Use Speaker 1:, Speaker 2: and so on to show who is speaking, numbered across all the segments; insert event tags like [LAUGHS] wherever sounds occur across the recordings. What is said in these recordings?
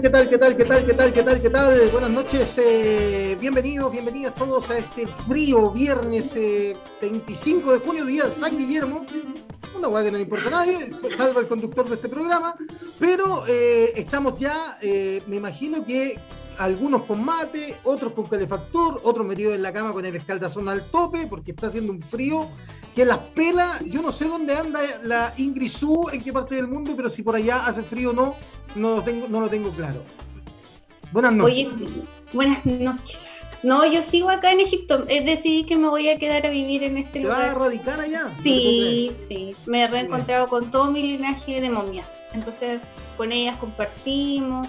Speaker 1: ¿Qué tal? ¿Qué tal? ¿Qué tal? ¿Qué tal? ¿Qué tal? ¿Qué tal? Buenas noches. Eh, bienvenidos, bienvenidas todos a este frío viernes 25 de junio, día San Guillermo. Una hueá que no le importa a nadie, salvo el conductor de este programa. Pero eh, estamos ya, eh, me imagino que algunos con mate, otros con calefactor, otros metidos en la cama con el escaldazón al tope, porque está haciendo un frío que las pela. Yo no sé dónde anda la Ingrisú, en qué parte del mundo, pero si por allá hace frío o no, no lo tengo, no lo tengo claro. Buenas noches.
Speaker 2: Oye, sí. buenas noches. No, yo sigo acá en Egipto. Es decir, que me voy a quedar a vivir en este
Speaker 1: ¿Te
Speaker 2: lugar.
Speaker 1: vas a radicar allá?
Speaker 2: Sí, sí. Me he reencontrado con todo mi linaje de momias. Entonces, con ellas compartimos.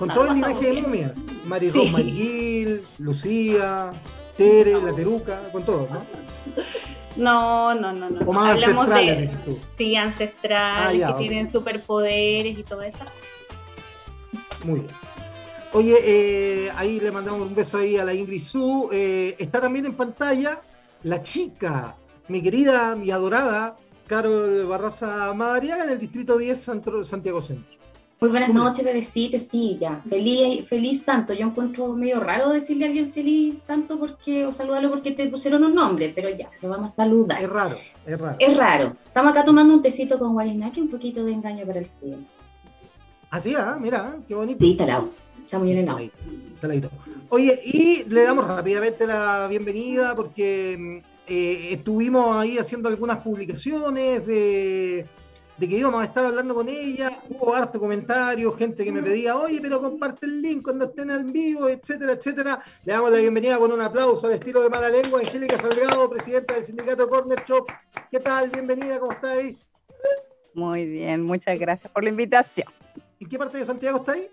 Speaker 1: Con todo el linaje de momias. Mari
Speaker 2: Sí.
Speaker 1: Lucía, Tere, la Teruca, con todo, ¿no?
Speaker 2: No, no, no, no.
Speaker 1: O más
Speaker 2: Hablamos de sí, ancestrales
Speaker 1: Ah, ya,
Speaker 2: que tienen superpoderes y todo eso.
Speaker 1: Muy bien. Oye, eh, ahí le mandamos un beso ahí a la Ingrid Su. Eh, está también en pantalla la chica, mi querida, mi adorada, Carol Barraza Madariaga, en el distrito 10, Santro- Santiago Centro.
Speaker 3: Muy buenas
Speaker 1: Hola.
Speaker 3: noches, bebecita, sí, ya. Feliz, feliz santo. Yo encuentro medio raro decirle a alguien feliz santo porque, o saludarlo porque te pusieron un nombre, pero ya, lo vamos a saludar.
Speaker 1: Es raro, es raro.
Speaker 3: Es raro. Estamos acá tomando un tecito con Walinaki, un poquito de engaño para el frío.
Speaker 1: Así, ah, mira, qué bonito.
Speaker 3: Sí, está helado. Está muy bien helado.
Speaker 1: Heladito. Oye, y le damos rápidamente la bienvenida porque mm, eh, estuvimos ahí haciendo algunas publicaciones de, de que íbamos a estar hablando con ella. Hubo harto comentario, gente que me pedía, oye, pero comparte el link cuando estén en vivo, etcétera, etcétera. Le damos la bienvenida con un aplauso al estilo de mala lengua. Angélica Salgado, presidenta del sindicato Corner Shop. ¿Qué tal? Bienvenida, ¿cómo está ahí?
Speaker 4: Muy bien, muchas gracias por la invitación.
Speaker 1: ¿En qué parte de Santiago está ahí?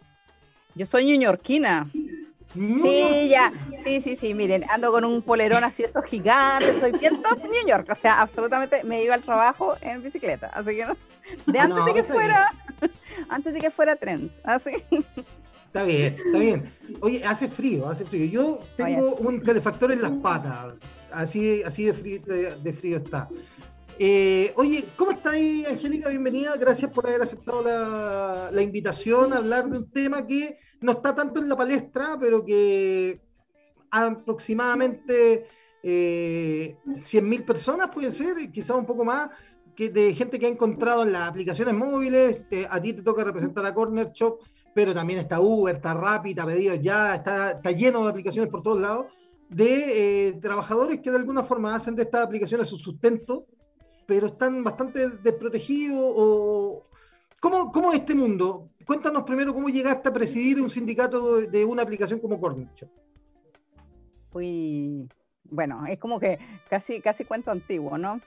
Speaker 4: Yo soy ñuñorquina. Sí, ya, sí, sí, sí, miren, ando con un polerón así estos gigantes, soy bien top New York, o sea, absolutamente me iba al trabajo en bicicleta, así que no, de antes
Speaker 1: no,
Speaker 4: de que fuera, antes de que fuera tren, así.
Speaker 1: Está bien, está bien. Oye, hace frío, hace frío. Yo tengo un calefactor en las patas, así, así de, frío, de, de frío está. Eh, oye, ¿cómo está ahí, Angélica? Bienvenida. Gracias por haber aceptado la, la invitación a hablar de un tema que no está tanto en la palestra, pero que aproximadamente eh, 100.000 personas pueden ser, quizás un poco más, que de gente que ha encontrado en las aplicaciones móviles. Eh, a ti te toca representar a Corner Shop, pero también está Uber, está Rappi, está Pedidos Ya, está, está lleno de aplicaciones por todos lados, de eh, trabajadores que de alguna forma hacen de estas aplicaciones su sustento, pero están bastante desprotegidos. O... ¿Cómo, ¿Cómo es este mundo? Cuéntanos primero cómo llegaste a presidir un sindicato de, una aplicación como Corner Shop.
Speaker 4: Fui, bueno, es como que casi, casi cuento antiguo, ¿no?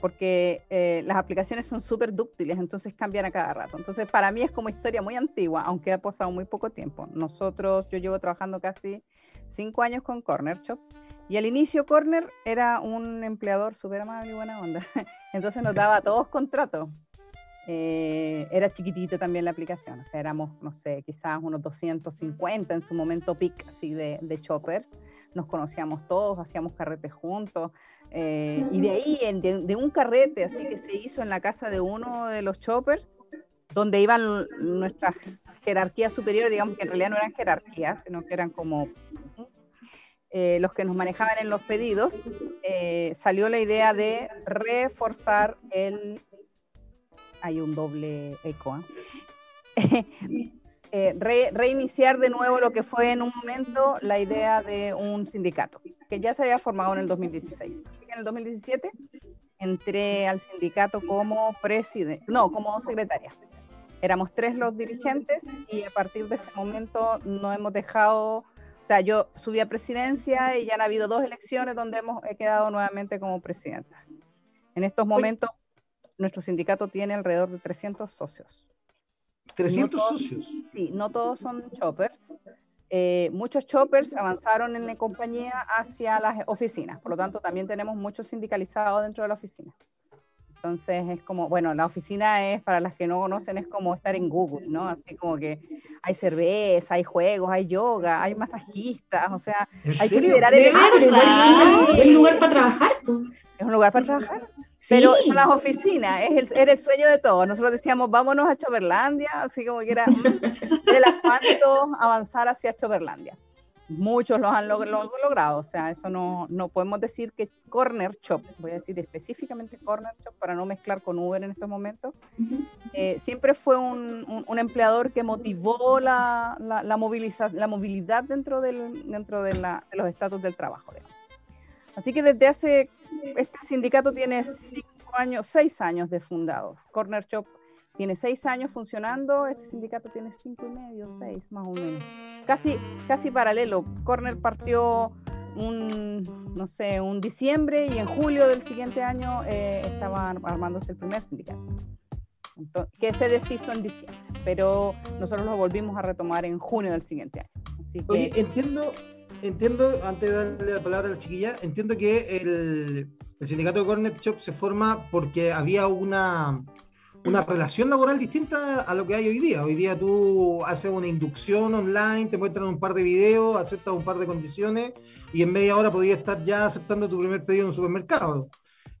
Speaker 4: Porque eh, las aplicaciones son súper dúctiles, entonces cambian a cada rato. Entonces, para mí es como historia muy antigua, aunque ha pasado muy poco tiempo. Nosotros, yo llevo trabajando casi cinco años con Corner Shop, y al inicio Corner era un empleador súper amable y buena onda. [LAUGHS] Entonces nos daba a todos contratos. Eh, era chiquitita también la aplicación, o sea, éramos, no sé, quizás unos 250 en su momento peak, así de, de choppers. Nos conocíamos todos, hacíamos carretes juntos. eh, y de ahí, en- de, de un carrete así que se hizo en la casa de uno de los choppers, donde iban nuestras jerarquías superiores, digamos que en realidad no eran jerarquías, sino que eran como eh, los que nos manejaban en los pedidos, eh, salió la idea de reforzar el... Hay un doble eco. ¿eh? [LAUGHS] Eh, re- reiniciar de nuevo lo que fue en un momento la idea de un sindicato, que ya se había formado en el 2016. Así que en el 2017 entré al sindicato como presidente, no, como secretaria. Éramos tres los dirigentes y a partir de ese momento no hemos dejado, o sea, yo subí a presidencia nuestro sindicato tiene alrededor de 300 socios.
Speaker 1: 300
Speaker 4: No todos-
Speaker 1: socios.
Speaker 4: Sí, no todos son choppers. Eh, muchos choppers avanzaron en la compañía hacia las oficinas, por lo tanto también tenemos muchos sindicalizados dentro de la oficina. Entonces es como, bueno, la oficina es, para las que no conocen, es como estar en Google, ¿no? Así como que hay cerveza, hay juegos, hay yoga, hay masajistas, o sea,
Speaker 1: ¿En
Speaker 4: hay que
Speaker 1: serio?
Speaker 4: liderar
Speaker 3: De
Speaker 4: el
Speaker 3: verdad, pero igual es un lugar para trabajar.
Speaker 4: Es un lugar para trabajar. Pero las oficinas, es el, era el sueño de todos. Nosotros decíamos, vámonos a Choverlandia, así como que era, mm, el asfalto avanzar hacia Choverlandia muchos los han logrado, o sea, eso no, no podemos decir que Corner Shop, voy a decir específicamente Corner Shop para no mezclar con Uber en estos momentos, eh, siempre fue un, un, empleador que motivó la, la, la, la movilidad dentro, del, dentro de, de los estatus del trabajo. Así que desde hace, este sindicato tiene cinco años, seis años de fundado. Corner Shop tiene seis años funcionando, este sindicato tiene cinco y medio, seis más o menos. Casi, casi paralelo. Corner partió un, no sé, un diciembre y en julio del siguiente año eh, estaba armándose el primer sindicato. que se deshizo en diciembre, pero nosotros lo volvimos a retomar en junio del siguiente año. Así
Speaker 1: Oye, entiendo, entiendo, antes de darle la palabra a la chiquilla, entiendo que el, el sindicato de Corner Shop se forma porque había una una relación laboral distinta a lo que hay hoy día. Hoy día tú haces una inducción online, te muestran un par de videos, aceptas un par de condiciones y en media hora podías estar ya aceptando tu primer pedido en un supermercado.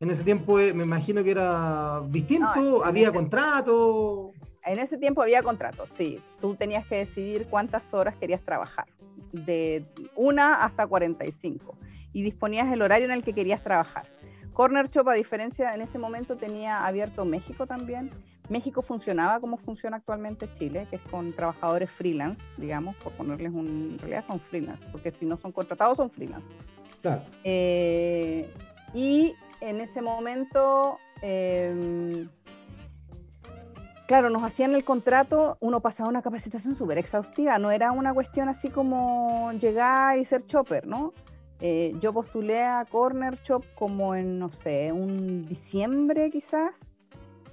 Speaker 1: En ese tiempo eh, me imagino que era distinto, había contrato.
Speaker 4: En ese tiempo había contratos, sí. Tú tenías que decidir cuántas horas querías trabajar, de una hasta 45, y disponías el horario en el que querías trabajar. Corner Shop, a diferencia, en ese momento tenía abierto México también. México funcionaba como funciona actualmente Chile, que es con trabajadores freelance, digamos, por ponerles un. En realidad son freelance, porque si no son contratados, son freelance. Claro. Eh, y en ese momento. Em, claro, nos hacían el contrato, uno pasaba una capacitación súper exhaustiva, no era una cuestión así como llegar y ser chopper, ¿no? Eh, yo postulé a Corner Shop como en, no sé, un diciembre quizás.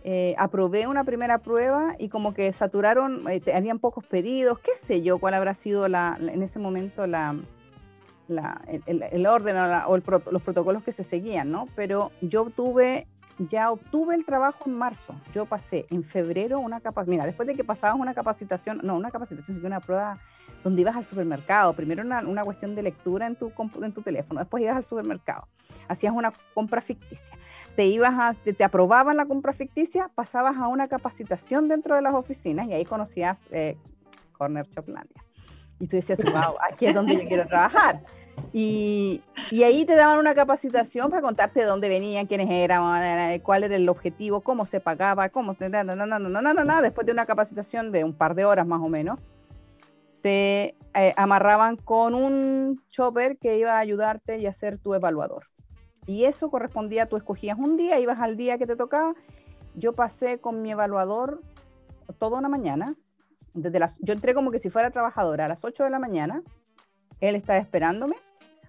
Speaker 4: Eh, aprobé una primera prueba y como que saturaron, eh, habían pocos pedidos, qué sé yo, cuál habrá sido la, en ese momento la, el, orden o, los protocolos que se seguían, ¿no? Pero yo obtuve, ya obtuve el trabajo en marzo. Yo pasé en febrero una capacitación, mira, después de que pasabas una capacitación, no, una capacitación, sino una prueba donde ibas al supermercado, primero una, una cuestión de lectura en tu, en tu teléfono, después ibas al supermercado, hacías una compra ficticia, te ibas a, te, aprobaban la compra ficticia, pasabas a una capacitación dentro de las oficinas y ahí conocías eh, Corner Shoplandia. Y tú decías, wow, aquí es donde yo quiero [LAUGHS] trabajar. Y, y, ahí te daban una capacitación para contarte de dónde venían, quiénes eran, cuál era el objetivo, cómo se pagaba, cómo se... No, no, no, no, no, no, no, después de una capacitación de un par de horas más o menos, te eh, amarraban con un chopper que iba a ayudarte y a ser tu evaluador. Y eso correspondía, tú escogías un día, ibas al día que te tocaba. Yo pasé con mi evaluador toda una mañana. Desde las, yo entré como que si fuera trabajadora a las 8 de la mañana. Él estaba esperándome.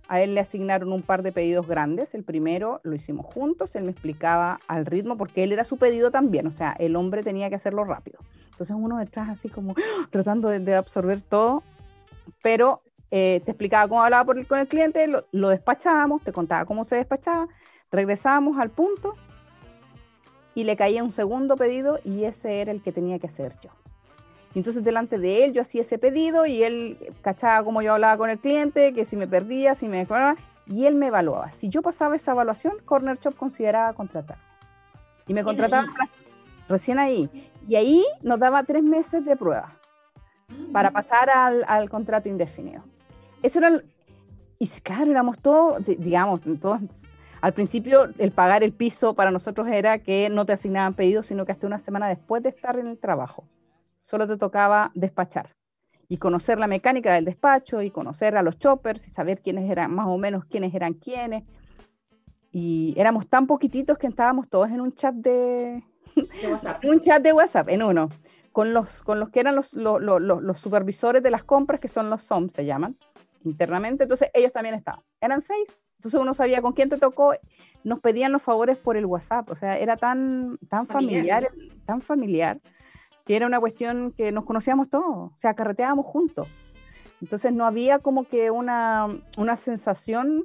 Speaker 4: A él le asignaron un par de pedidos grandes. El primero lo hicimos juntos. Él me explicaba al ritmo porque él era su pedido también. O sea, el hombre tenía que hacerlo rápido. Entonces uno detrás así como [GASPS] tratando de, absorber todo, pero eh, te explicaba cómo hablaba por con el cliente, lo, despachábamos, te contaba cómo se despachaba, regresábamos al punto y le caía un segundo pedido y ese era el que tenía que hacer yo. Y entonces delante de él yo hacía ese pedido y él cachaba cómo yo hablaba con el cliente, que si me perdía, si me y él me evaluaba. Si yo pasaba esa evaluación, Corner Shop consideraba contratar. Y me contrataba recién ahí. Y ahí nos daba tres meses de prueba para pasar al, contrato indefinido. Eso era, y claro, éramos todos, digamos, todos, al principio el pagar el piso para nosotros era que no te asignaban pedidos, sino que hasta una semana después de estar en el trabajo, solo te tocaba despachar y conocer la mecánica del despacho y conocer a los choppers y saber quiénes eran, más o menos quiénes eran quiénes. Y éramos tan poquititos que estábamos todos en un chat de, [LAUGHS] un chat de WhatsApp, en uno, con los, con los que eran los, los, los, supervisores de las compras, que son los SOM, se llaman, internamente. Entonces ellos también estaban. Eran seis. Entonces uno sabía con quién te tocó. Nos pedían los favores por el WhatsApp. O sea, era tan, tan familiar, tan familiar, que era una cuestión que nos conocíamos todos. O sea, carreteábamos juntos. Entonces no había como que una, una sensación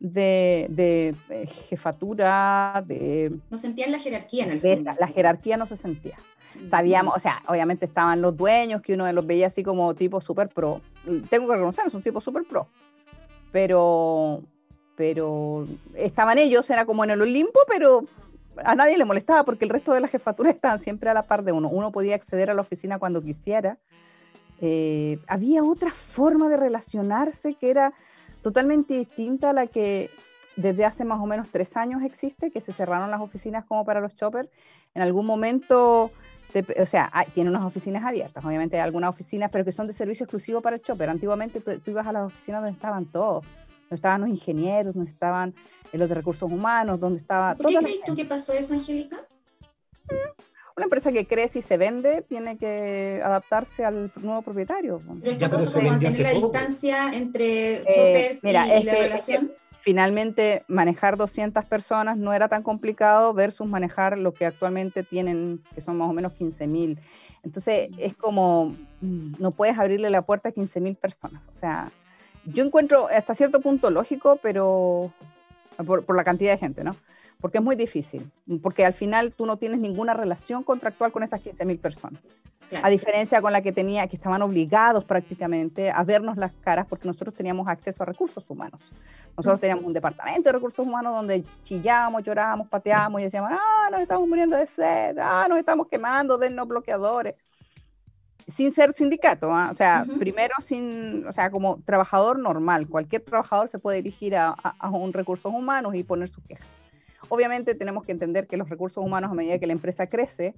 Speaker 4: de, eh, jefatura, de...
Speaker 3: No sentían la jerarquía en el fondo.
Speaker 4: La, jerarquía no se sentía. Sabíamos, o sea, obviamente estaban los dueños, que uno los veía así como tipo super pro. Tengo que reconocer, son tipo super pro. Pero, pero estaban ellos, era como en el Olimpo, pero a nadie le molestaba porque el resto de las jefaturas estaban siempre a la par de uno. Uno podía acceder a la oficina cuando quisiera. Eh, había otra forma de relacionarse que era totalmente distinta a la que desde hace más o menos tres años existe, que se cerraron las oficinas como para los choppers. En algún momento, o sea, tiene unas oficinas abiertas, obviamente hay algunas oficinas, pero que son de servicio exclusivo para el chopper. Antiguamente tú, ibas a las oficinas donde estaban todos, donde estaban los ingenieros, donde estaban los de recursos humanos, donde estaba...
Speaker 3: ¿Por qué crees tú que pasó eso, Angélica?
Speaker 4: una empresa que crece y se vende tiene que adaptarse al nuevo propietario.
Speaker 3: Pero qué pasó con mantener la distancia entre eh, choppers y, la relación
Speaker 4: finalmente manejar 200 personas no era tan complicado versus manejar lo que actualmente tienen, que son más o menos 15.000. Entonces es como, mm, no puedes abrirle la puerta a 15.000 personas. O sea, yo encuentro hasta cierto punto lógico, pero por, por la cantidad de gente, ¿no? Porque es muy difícil, porque al final tú no tienes ninguna relación contractual con esas 15.000 personas. A diferencia con la que tenía, que estaban obligados prácticamente a vernos las caras porque nosotros teníamos acceso a recursos humanos. Nosotros teníamos un departamento de recursos humanos donde chillábamos, llorábamos, pateábamos y decíamos, ah, nos estamos muriendo de sed, ah, nos estamos quemando, dennos bloqueadores. Sin ser sindicato, ¿ah? o sea, primero sin, o sea, como trabajador normal, cualquier trabajador se puede dirigir a, a un recursos humanos y poner su queja. Obviamente tenemos que entender que los recursos humanos a medida que la empresa crece,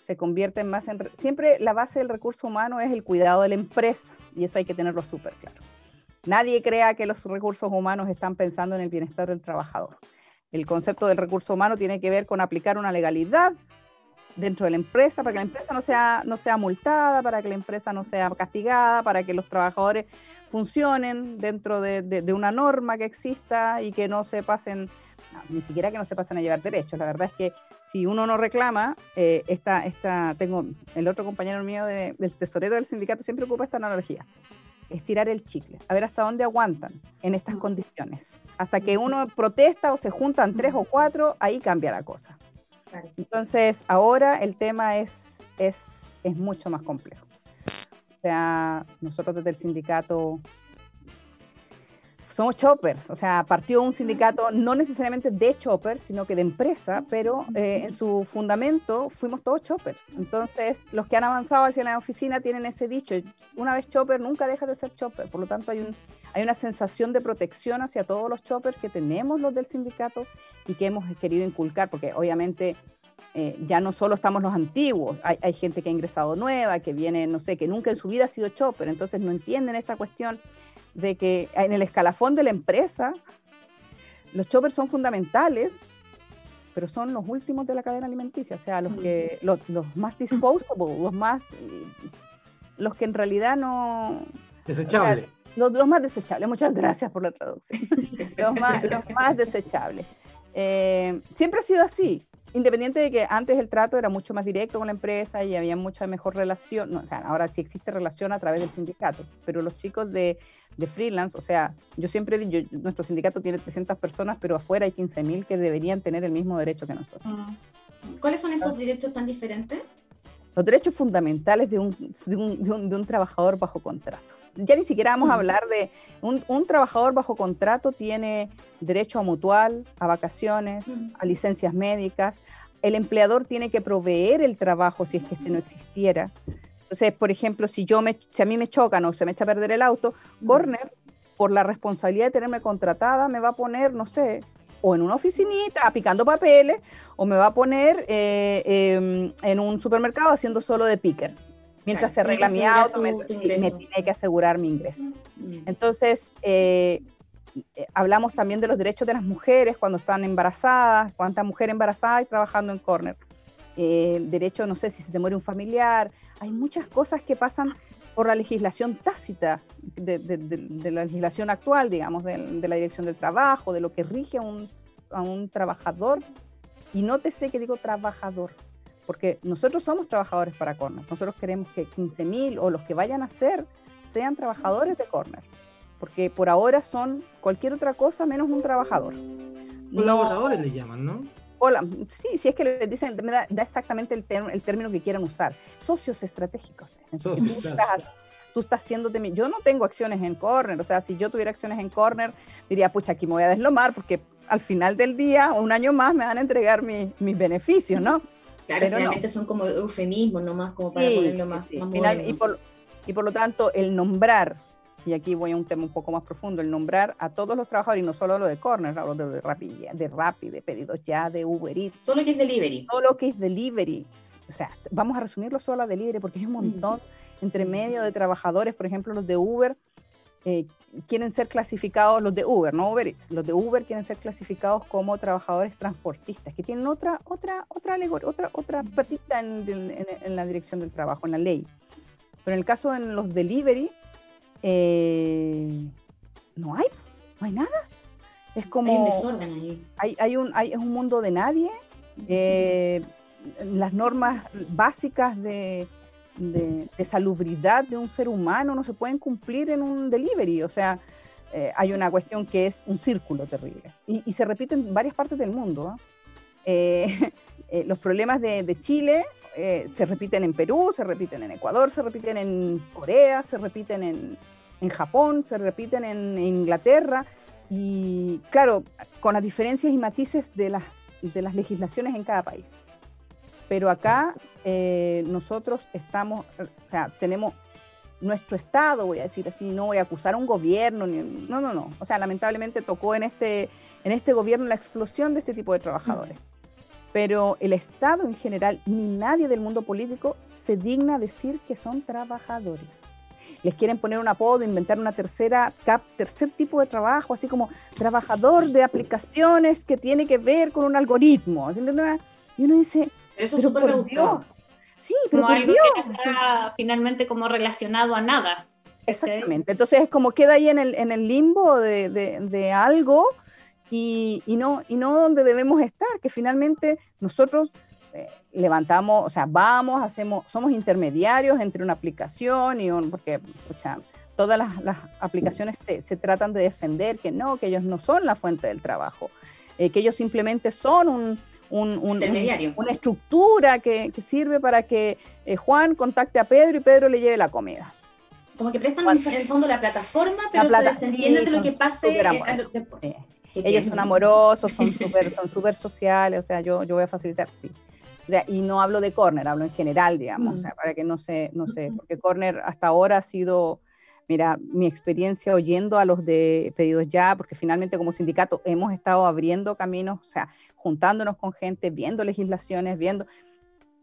Speaker 4: se convierten más en... Siempre la base del recurso humano es el cuidado de la empresa y eso hay que tenerlo súper claro. Nadie crea que los recursos humanos están pensando en el bienestar del trabajador. El concepto del recurso humano tiene que ver con aplicar una legalidad dentro de la empresa para que la empresa no sea, no sea multada, para que la empresa no sea castigada, para que los trabajadores funcionen dentro de, de una norma que exista y que no se pasen ni siquiera que no se pasen a llevar derechos. La verdad es que si uno no reclama, eh, esta, esta, tengo el otro compañero mío del tesorero del sindicato siempre ocupa esta analogía, es tirar el chicle, a ver hasta dónde aguantan en estas condiciones. Hasta que uno protesta o se juntan tres o cuatro, ahí cambia la cosa. Entonces, ahora el tema es, es, es mucho más complejo. O sea, nosotros desde el sindicato somos choppers, o sea, partió un sindicato no necesariamente de choppers, sino que de empresa, pero eh, en su fundamento fuimos todos choppers. Entonces, los que han avanzado hacia la oficina tienen ese dicho, una vez chopper, nunca deja de ser chopper. Por lo tanto, hay, un, hay una sensación de protección hacia todos los choppers que tenemos los del sindicato y que hemos querido inculcar, porque obviamente eh, ya no solo estamos los antiguos, hay, hay, gente que ha ingresado nueva, que viene, no sé, que nunca en su vida ha sido chopper, entonces no entienden esta cuestión de que en el escalafón de la empresa los choppers son fundamentales, pero son los últimos de la cadena alimenticia, o sea, los que los, más [LAUGHS] disposable, los más los que en realidad no
Speaker 1: desechables.
Speaker 4: los, más desechables, muchas gracias por la traducción. [LAUGHS] los, más, los más desechables. Eh, siempre ha sido así independiente de que antes el trato era mucho más directo con la empresa y había mucha mejor relación, no, o sea, ahora sí existe relación a través del sindicato, pero los chicos de, de freelance, o sea, yo siempre digo, nuestro sindicato tiene 300 personas, pero afuera hay 15.000 que deberían tener el mismo derecho que nosotros. Ah.
Speaker 3: ¿Cuáles son esos derechos tan diferentes?
Speaker 4: Los derechos fundamentales de un, de un, de un trabajador bajo contrato ya ni siquiera vamos a hablar de un, un, trabajador bajo contrato tiene derecho a mutual, a vacaciones, a licencias médicas. El empleador tiene que proveer el trabajo si es que este no existiera. Entonces, por ejemplo, si yo me, si a mí me chocan o se me echa a perder el auto, Corner, por la responsabilidad de tenerme contratada, me va a poner, no sé, o en una oficinita picando papeles, o me va a poner eh, em, en un supermercado haciendo solo de picker mientras se arregla mi auto, me, tiene que asegurar mi ingreso. Mm. Entonces, eh, eh, hablamos también de los derechos de las mujeres cuando están embarazadas, cuánta mujer embarazada y trabajando en corner. Eh, derecho, no sé, si se te muere un familiar. Hay muchas cosas que pasan por la legislación tácita de, la legislación actual, digamos, de, la dirección del trabajo, de lo que rige a un, a un trabajador. Y no te sé que digo trabajador, porque nosotros somos trabajadores para Corner. Nosotros queremos que 15.000 o los que vayan a ser sean trabajadores de Corner, porque por ahora son cualquier otra cosa menos un trabajador.
Speaker 1: Colaboradores le llaman, ¿no?
Speaker 4: Hola, sí, sí es que les dicen, da, exactamente el, el, término que quieran usar. Socios estratégicos. Socios, tú estás haciéndote mi... Yo no tengo acciones en Corner, o sea, si yo tuviera acciones en Corner, diría, pucha, aquí me voy a deslomar porque al final del día, un año más, me van a entregar mis beneficios, ¿no?
Speaker 3: Claro, finalmente son como eufemismos nomás, como para ponerlo más,
Speaker 4: y, por, y por lo tanto, el nombrar, y aquí voy a un tema un poco más profundo, el nombrar a todos los trabajadores, y no solo lo de Corner, hablo de Rappi, de Rappi, de pedidos ya, de Uber Eats.
Speaker 3: Todo lo que es delivery.
Speaker 4: Todo lo que es delivery. O sea, vamos a resumirlo solo a delivery, porque es un montón entre medio de trabajadores, por ejemplo, los de Uber, eh, quieren ser clasificados, los de Uber, no Uber los de Uber quieren ser clasificados como trabajadores transportistas, que tienen otra, otra, otra alegoría, otra, otra patita en, la dirección del trabajo, en la ley. Pero en el caso de los delivery, eh, no hay, no hay nada. Es como...
Speaker 3: Hay un desorden ahí.
Speaker 4: Hay, un, hay, es un mundo de nadie. Eh, las normas básicas de, de, salubridad de un ser humano no se pueden cumplir en un delivery. O sea, eh, hay una cuestión que es un círculo terrible. Y, se repite en varias partes del mundo. ¿ah? Eh, [LAUGHS] eh, los problemas de, Chile se repiten en Perú, se repiten en Ecuador, se repiten en Corea, se repiten en, en Japón, se repiten en, Inglaterra. Y claro, con las diferencias y matices de las, de las legislaciones en cada país pero acá eh, nosotros estamos, o sea, tenemos nuestro Estado, voy a decir así, no voy a acusar a un gobierno, ni, no, no, no. O sea, lamentablemente tocó en este, en este gobierno la explosión de este tipo de trabajadores. Pero el Estado en general, ni nadie del mundo político se digna decir que son trabajadores. Les quieren poner un apodo, inventar una tercera cap, tercer tipo de trabajo, así como trabajador de aplicaciones que tiene que ver con un algoritmo. Y uno dice,
Speaker 3: eso es súper
Speaker 4: Sí, pero
Speaker 2: como algo que está finalmente como relacionado a nada.
Speaker 4: Exactamente. Entonces es como queda ahí en el, en el limbo de, de, algo y, y, no, y no donde debemos estar, que finalmente nosotros eh, levantamos, o sea, vamos, hacemos, somos intermediarios entre una aplicación y un, porque, sea, todas las, las aplicaciones se, se, tratan de defender que no, que ellos no son la fuente del trabajo, eh, que ellos simplemente son un, un, una estructura que, sirve para que eh, Juan contacte a Pedro y Pedro le lleve la comida.
Speaker 3: Como que prestan en el fondo la plataforma, pero se desentiende de lo que pase.
Speaker 4: Eh, ellos son amorosos, son súper son super sociales, o sea, yo, yo voy a facilitar, sí. O sea, y no hablo de Corner, hablo en general, digamos, o sea, mm. para que no se, no sé, porque Corner hasta ahora ha sido, mira, mi experiencia oyendo a los de pedidos ya, porque finalmente como sindicato hemos estado abriendo caminos, o sea, juntándonos con gente, viendo legislaciones, viendo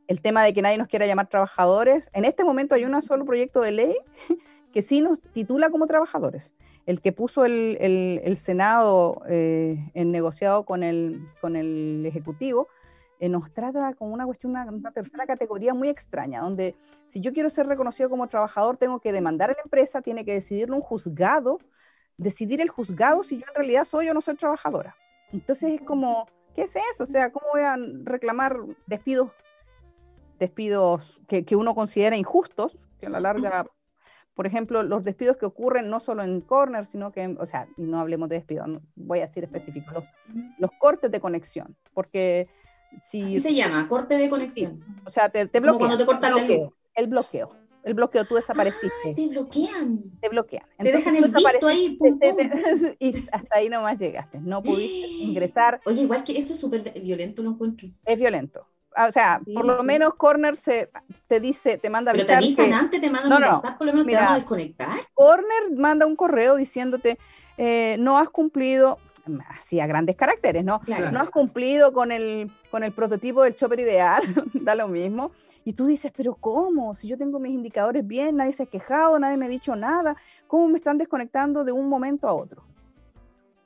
Speaker 4: el tema de que nadie nos quiera llamar trabajadores. En este momento hay un solo proyecto de ley [LAUGHS] que sí nos titula como trabajadores. El que puso el, el, Senado eh, en negociado con el, con el Ejecutivo eh, nos trata como una cuestión, una, una, tercera categoría muy extraña, donde si yo quiero ser reconocido como trabajador, tengo que demandar a la empresa, tiene que decidirlo un juzgado, decidir el juzgado si yo en realidad soy o no soy trabajadora. Entonces es como, ¿Qué es eso? O sea, ¿cómo voy a reclamar despidos, despidos que, uno considera injustos, que a la larga, por ejemplo, los despidos que ocurren no solo en corner, sino que, o sea, y no hablemos de despidos, voy a decir específico, los, cortes de conexión, porque si...
Speaker 3: Así se llama, corte de conexión.
Speaker 4: o sea, te, te bloquean. te cortan el, el bloqueo el bloqueo, tú desapareciste.
Speaker 3: te bloquean.
Speaker 4: Te bloquean.
Speaker 3: te dejan el visto ahí. [LAUGHS]
Speaker 4: y hasta ahí nomás llegaste. No pudiste [GASPS] ingresar.
Speaker 3: Oye, igual que eso es súper violento, lo encuentro.
Speaker 4: Es violento. Ah, o sea, por lo menos Corner se, te dice, te manda
Speaker 3: Pero te avisan antes, te mandan un WhatsApp, por lo menos te van a desconectar.
Speaker 4: Corner manda un correo diciéndote, eh, no has cumplido, así a grandes caracteres, ¿no? No has cumplido con el, con el prototipo del chopper ideal, [LAUGHS] da lo mismo. Y tú dices, pero ¿cómo? Si yo tengo mis indicadores bien, nadie se ha quejado, nadie me ha dicho nada, ¿cómo me están desconectando de un momento a otro?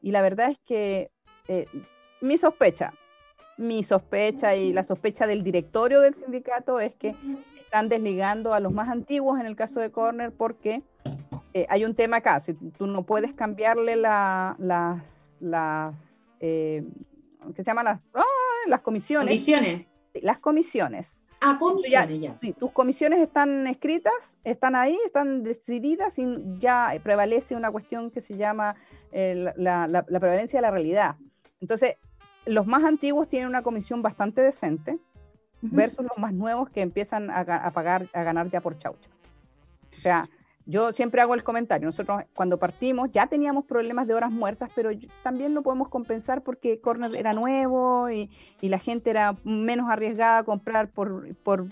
Speaker 4: Y la verdad es que eh, mi sospecha, mi sospecha y la sospecha del directorio del sindicato es que están desligando a los más antiguos en el caso de Corner porque eh, hay un tema acá, si tú no puedes cambiarle las, las eh, ¿qué se llaman las, ¡ah! las comisiones?
Speaker 3: Comisiones.
Speaker 4: las comisiones
Speaker 3: Ah, comisiones ya,
Speaker 4: Sí, tus comisiones están escritas, están ahí, están decididas y ya prevalece una cuestión que se llama eh, la, prevalencia de la realidad. Entonces, los más antiguos tienen una comisión bastante decente versus los más nuevos que empiezan a, pagar, a ganar ya por chauchas. O sea, yo siempre hago el comentario, nosotros cuando partimos ya teníamos problemas de horas muertas, pero también lo podemos compensar porque Corner era nuevo y, la gente era menos arriesgada a comprar por, por,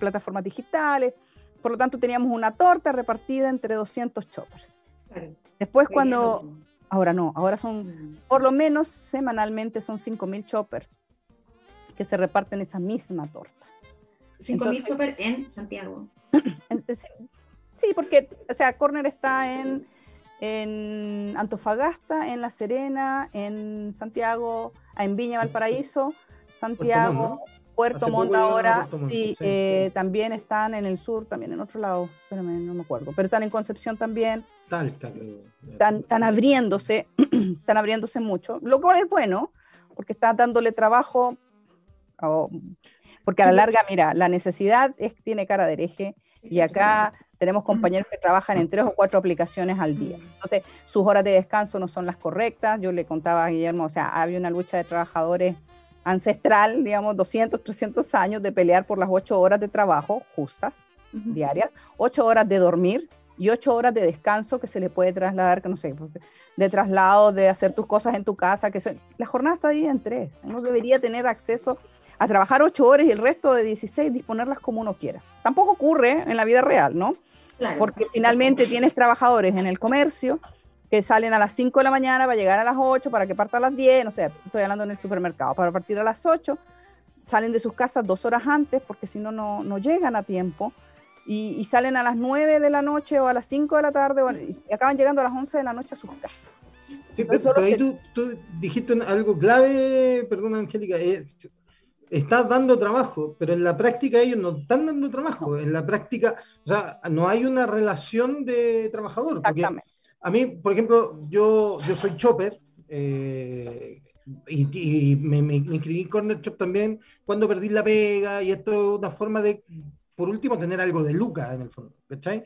Speaker 4: plataformas digitales, por lo tanto teníamos una torta repartida entre 200 choppers. Después cuando, ahora no, ahora son, mm. por lo menos semanalmente son 5.000 choppers que se reparten esa misma torta.
Speaker 3: 5.000 choppers en Santiago.
Speaker 4: Sí, porque, o sea, Corner está en, en Antofagasta, en La Serena, en Santiago, en Viña Valparaíso, Santiago, Puerto Montt, ahora, sí, eh, también están en el sur, también en otro lado, espérame, no me acuerdo, pero están en Concepción también.
Speaker 1: Talca,
Speaker 4: Están, están abriéndose, [CLEARS THROAT] están abriéndose mucho, lo cual es bueno, porque está dándole trabajo, porque a la larga, mira, la necesidad es, tiene cara de hereje, y acá tenemos compañeros que trabajan en tres o cuatro aplicaciones al día. Entonces, sus horas de descanso no son las correctas. Yo le contaba a Guillermo, o sea, había una lucha de trabajadores ancestral, digamos, 200, 300 años de pelear por las ocho horas de trabajo justas, diarias, ocho horas de dormir y ocho horas de descanso que se le puede trasladar, que no sé, de traslado, de hacer tus cosas en tu casa, que la jornada está dividida en tres. Uno debería tener acceso a trabajar ocho horas y el resto de 16 disponerlas como uno quiera. Tampoco ocurre en la vida real, ¿no? Porque finalmente tienes trabajadores en el comercio que salen a las 5 de la mañana para llegar a las 8, para que parta a las 10, no sé, estoy hablando en el supermercado, para partir a las 8, salen de sus casas dos horas antes porque si no, no llegan a tiempo. Y, salen a las 9 de la noche o a las 5 de la tarde y acaban llegando a las 11 de la noche a sus casas.
Speaker 1: Sí, pero, ahí tú, tú, dijiste algo clave, perdón Angélica, estás dando trabajo, pero en la práctica ellos no están dando trabajo. En la práctica, o sea, no hay una relación de trabajador. Porque a mí, por ejemplo, yo, yo soy chopper eh, y, me, me, inscribí en Corner Shop también cuando perdí la pega y esto es una forma de, por último, tener algo de lucas en el fondo, ¿cachai?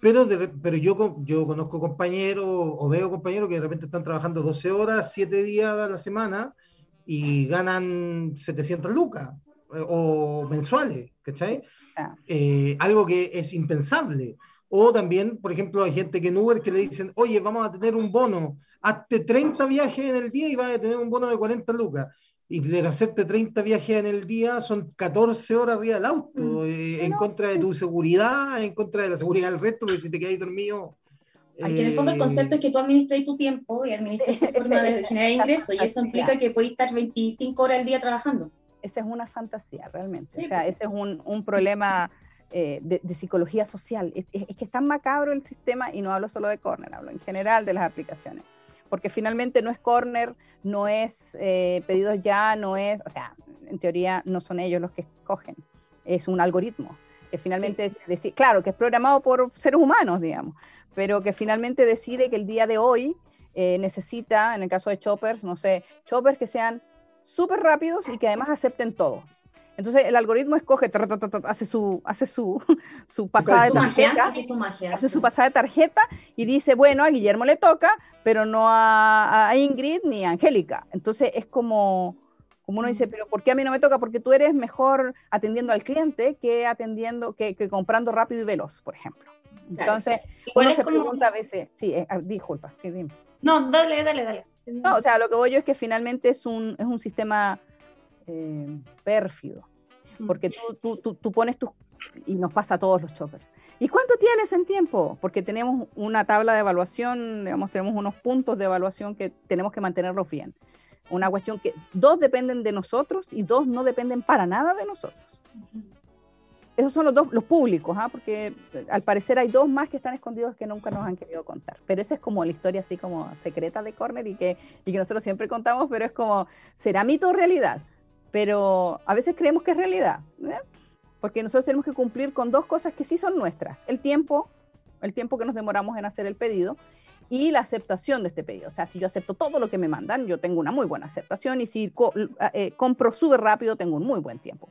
Speaker 1: Pero, pero yo, yo conozco compañeros o veo compañeros que de repente están trabajando 12 horas, 7 días a la semana y ganan 700 lucas eh, o mensuales, ¿cachai? Ah. Eh, algo que es impensable. O también, por ejemplo, hay gente que en Uber que le dicen, oye, vamos a tener un bono, hazte 30 viajes en el día y vas a tener un bono de 40 lucas. Y de hacerte 30 viajes en el día son 14 horas arriba del auto, mm. eh, en contra de tu seguridad, en contra de la seguridad del resto, porque si te quedas dormido
Speaker 3: Aquí en el fondo el concepto es que tú administras tu tiempo y administras tu forma de [LAUGHS] generar ingresos y eso implica que puedes estar 25 horas al día trabajando.
Speaker 4: Esa es una fantasía realmente, o sea, ese es un, un problema eh, de, psicología social. Es, que es tan macabro el sistema y no hablo solo de Corner, hablo en general de las aplicaciones. Porque finalmente no es Corner, no es eh, pedidos ya, no es, o sea, en teoría no son ellos los que escogen, es un algoritmo que finalmente es claro, que es programado por seres humanos, digamos, pero que finalmente decide que el día de hoy eh, necesita, en el caso de choppers, no sé, choppers que sean súper rápidos y que además acepten todo. Entonces el algoritmo escoge, hace su, hace su, [LAUGHS] su pasada de tarjeta, hace su, magia, hace su pasada de tarjeta y dice, bueno, a Guillermo le toca, pero no a, a Ingrid ni a Angélica. Entonces es como, como uno dice, pero ¿por qué a mí no me toca? Porque tú eres mejor atendiendo al cliente que atendiendo, que, que comprando rápido y veloz, por ejemplo. Entonces, uno se pregunta a veces, sí, eh, ah, disculpa, sí, dime.
Speaker 2: No, dale, dale, dale.
Speaker 4: No, o sea, lo que voy yo es que finalmente es un, es un sistema eh, pérfido, mm. porque tú, tú, tú, tú, pones tus, y nos pasa a todos los choppers. ¿Y cuánto tienes en tiempo? Porque tenemos una tabla de evaluación, digamos, tenemos unos puntos de evaluación que tenemos que mantenerlos bien. Una cuestión que dos dependen de nosotros y dos no dependen para nada de nosotros esos son los dos, los públicos, ¿ah? porque eh, al parecer hay dos más que están escondidos que nunca nos han querido contar. Pero esa es como la historia así como secreta de Corner y que, y que nosotros siempre contamos, pero es como, ¿será mito o realidad? Pero a veces creemos que es realidad, ¿eh? porque nosotros tenemos que cumplir con dos cosas que sí son nuestras. El tiempo, el tiempo que nos demoramos en hacer el pedido y la aceptación de este pedido. O sea, si yo acepto todo lo que me mandan, yo tengo una muy buena aceptación y si eh, compro súper rápido, tengo un muy buen tiempo.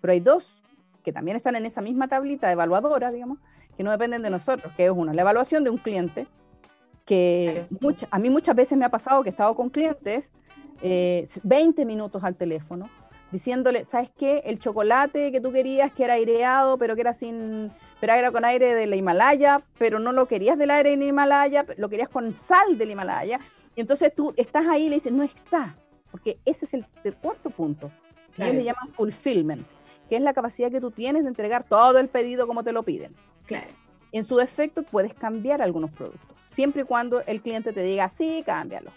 Speaker 4: Pero hay dos que también están en esa misma tablita evaluadora, digamos, que no dependen de nosotros, que es uno, la evaluación de un cliente, que a mí muchas veces me ha pasado que he estado con clientes 20 eh, minutos al teléfono, diciéndole, ¿sabes qué? El chocolate que tú querías, que era aireado, pero que era sin, pero era con aire de la Himalaya, pero no lo querías del aire del Himalaya, lo querías con sal del Himalaya. Y entonces tú estás ahí y le dices, no está, porque ese es el, cuarto punto. Ellos le llaman fulfillment, que es la capacidad que tú tienes de entregar todo el pedido como te lo piden.
Speaker 3: Claro.
Speaker 4: En su defecto, puedes cambiar algunos productos, siempre y cuando el cliente te diga, sí, cámbialo.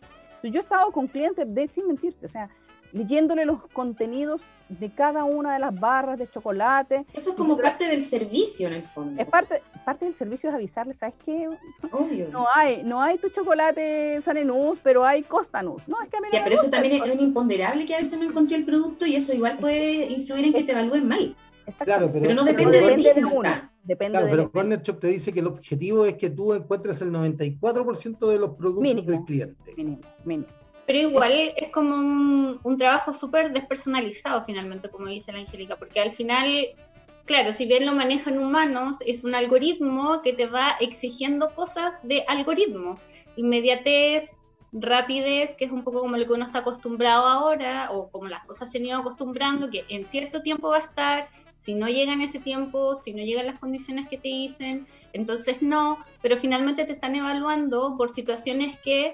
Speaker 4: Yo he estado con clientes, de, sin mentirte, o sea, leyéndole los contenidos de cada una de las barras de chocolate.
Speaker 3: Eso es como parte del servicio en el fondo.
Speaker 4: Es parte, parte del servicio es avisarle, ¿sabes qué?
Speaker 3: Obvio.
Speaker 4: No hay, no hay tu chocolate Sanenus, pero hay Costanus. No, es que a mí
Speaker 3: ya, pero eso también es, un imponderable que a veces no encontré el producto y eso igual puede influir en que te evalúen mal.
Speaker 1: Claro,
Speaker 3: pero, no depende, de ti,
Speaker 1: de. Depende claro, pero Corner Shop te dice que el objetivo es que tú encuentres el 94% de los productos del cliente.
Speaker 2: Mínimo, mínimo. Pero igual es como un, trabajo súper despersonalizado finalmente, como dice la Angélica, porque al final, claro, si bien lo manejan humanos, es un algoritmo que te va exigiendo cosas de algoritmo, inmediatez, rapidez, que es un poco como lo que uno está acostumbrado ahora, o como las cosas se han ido acostumbrando, que en cierto tiempo va a estar, si no llega en ese tiempo, si no llegan las condiciones que te dicen, entonces no, pero finalmente te están evaluando por situaciones que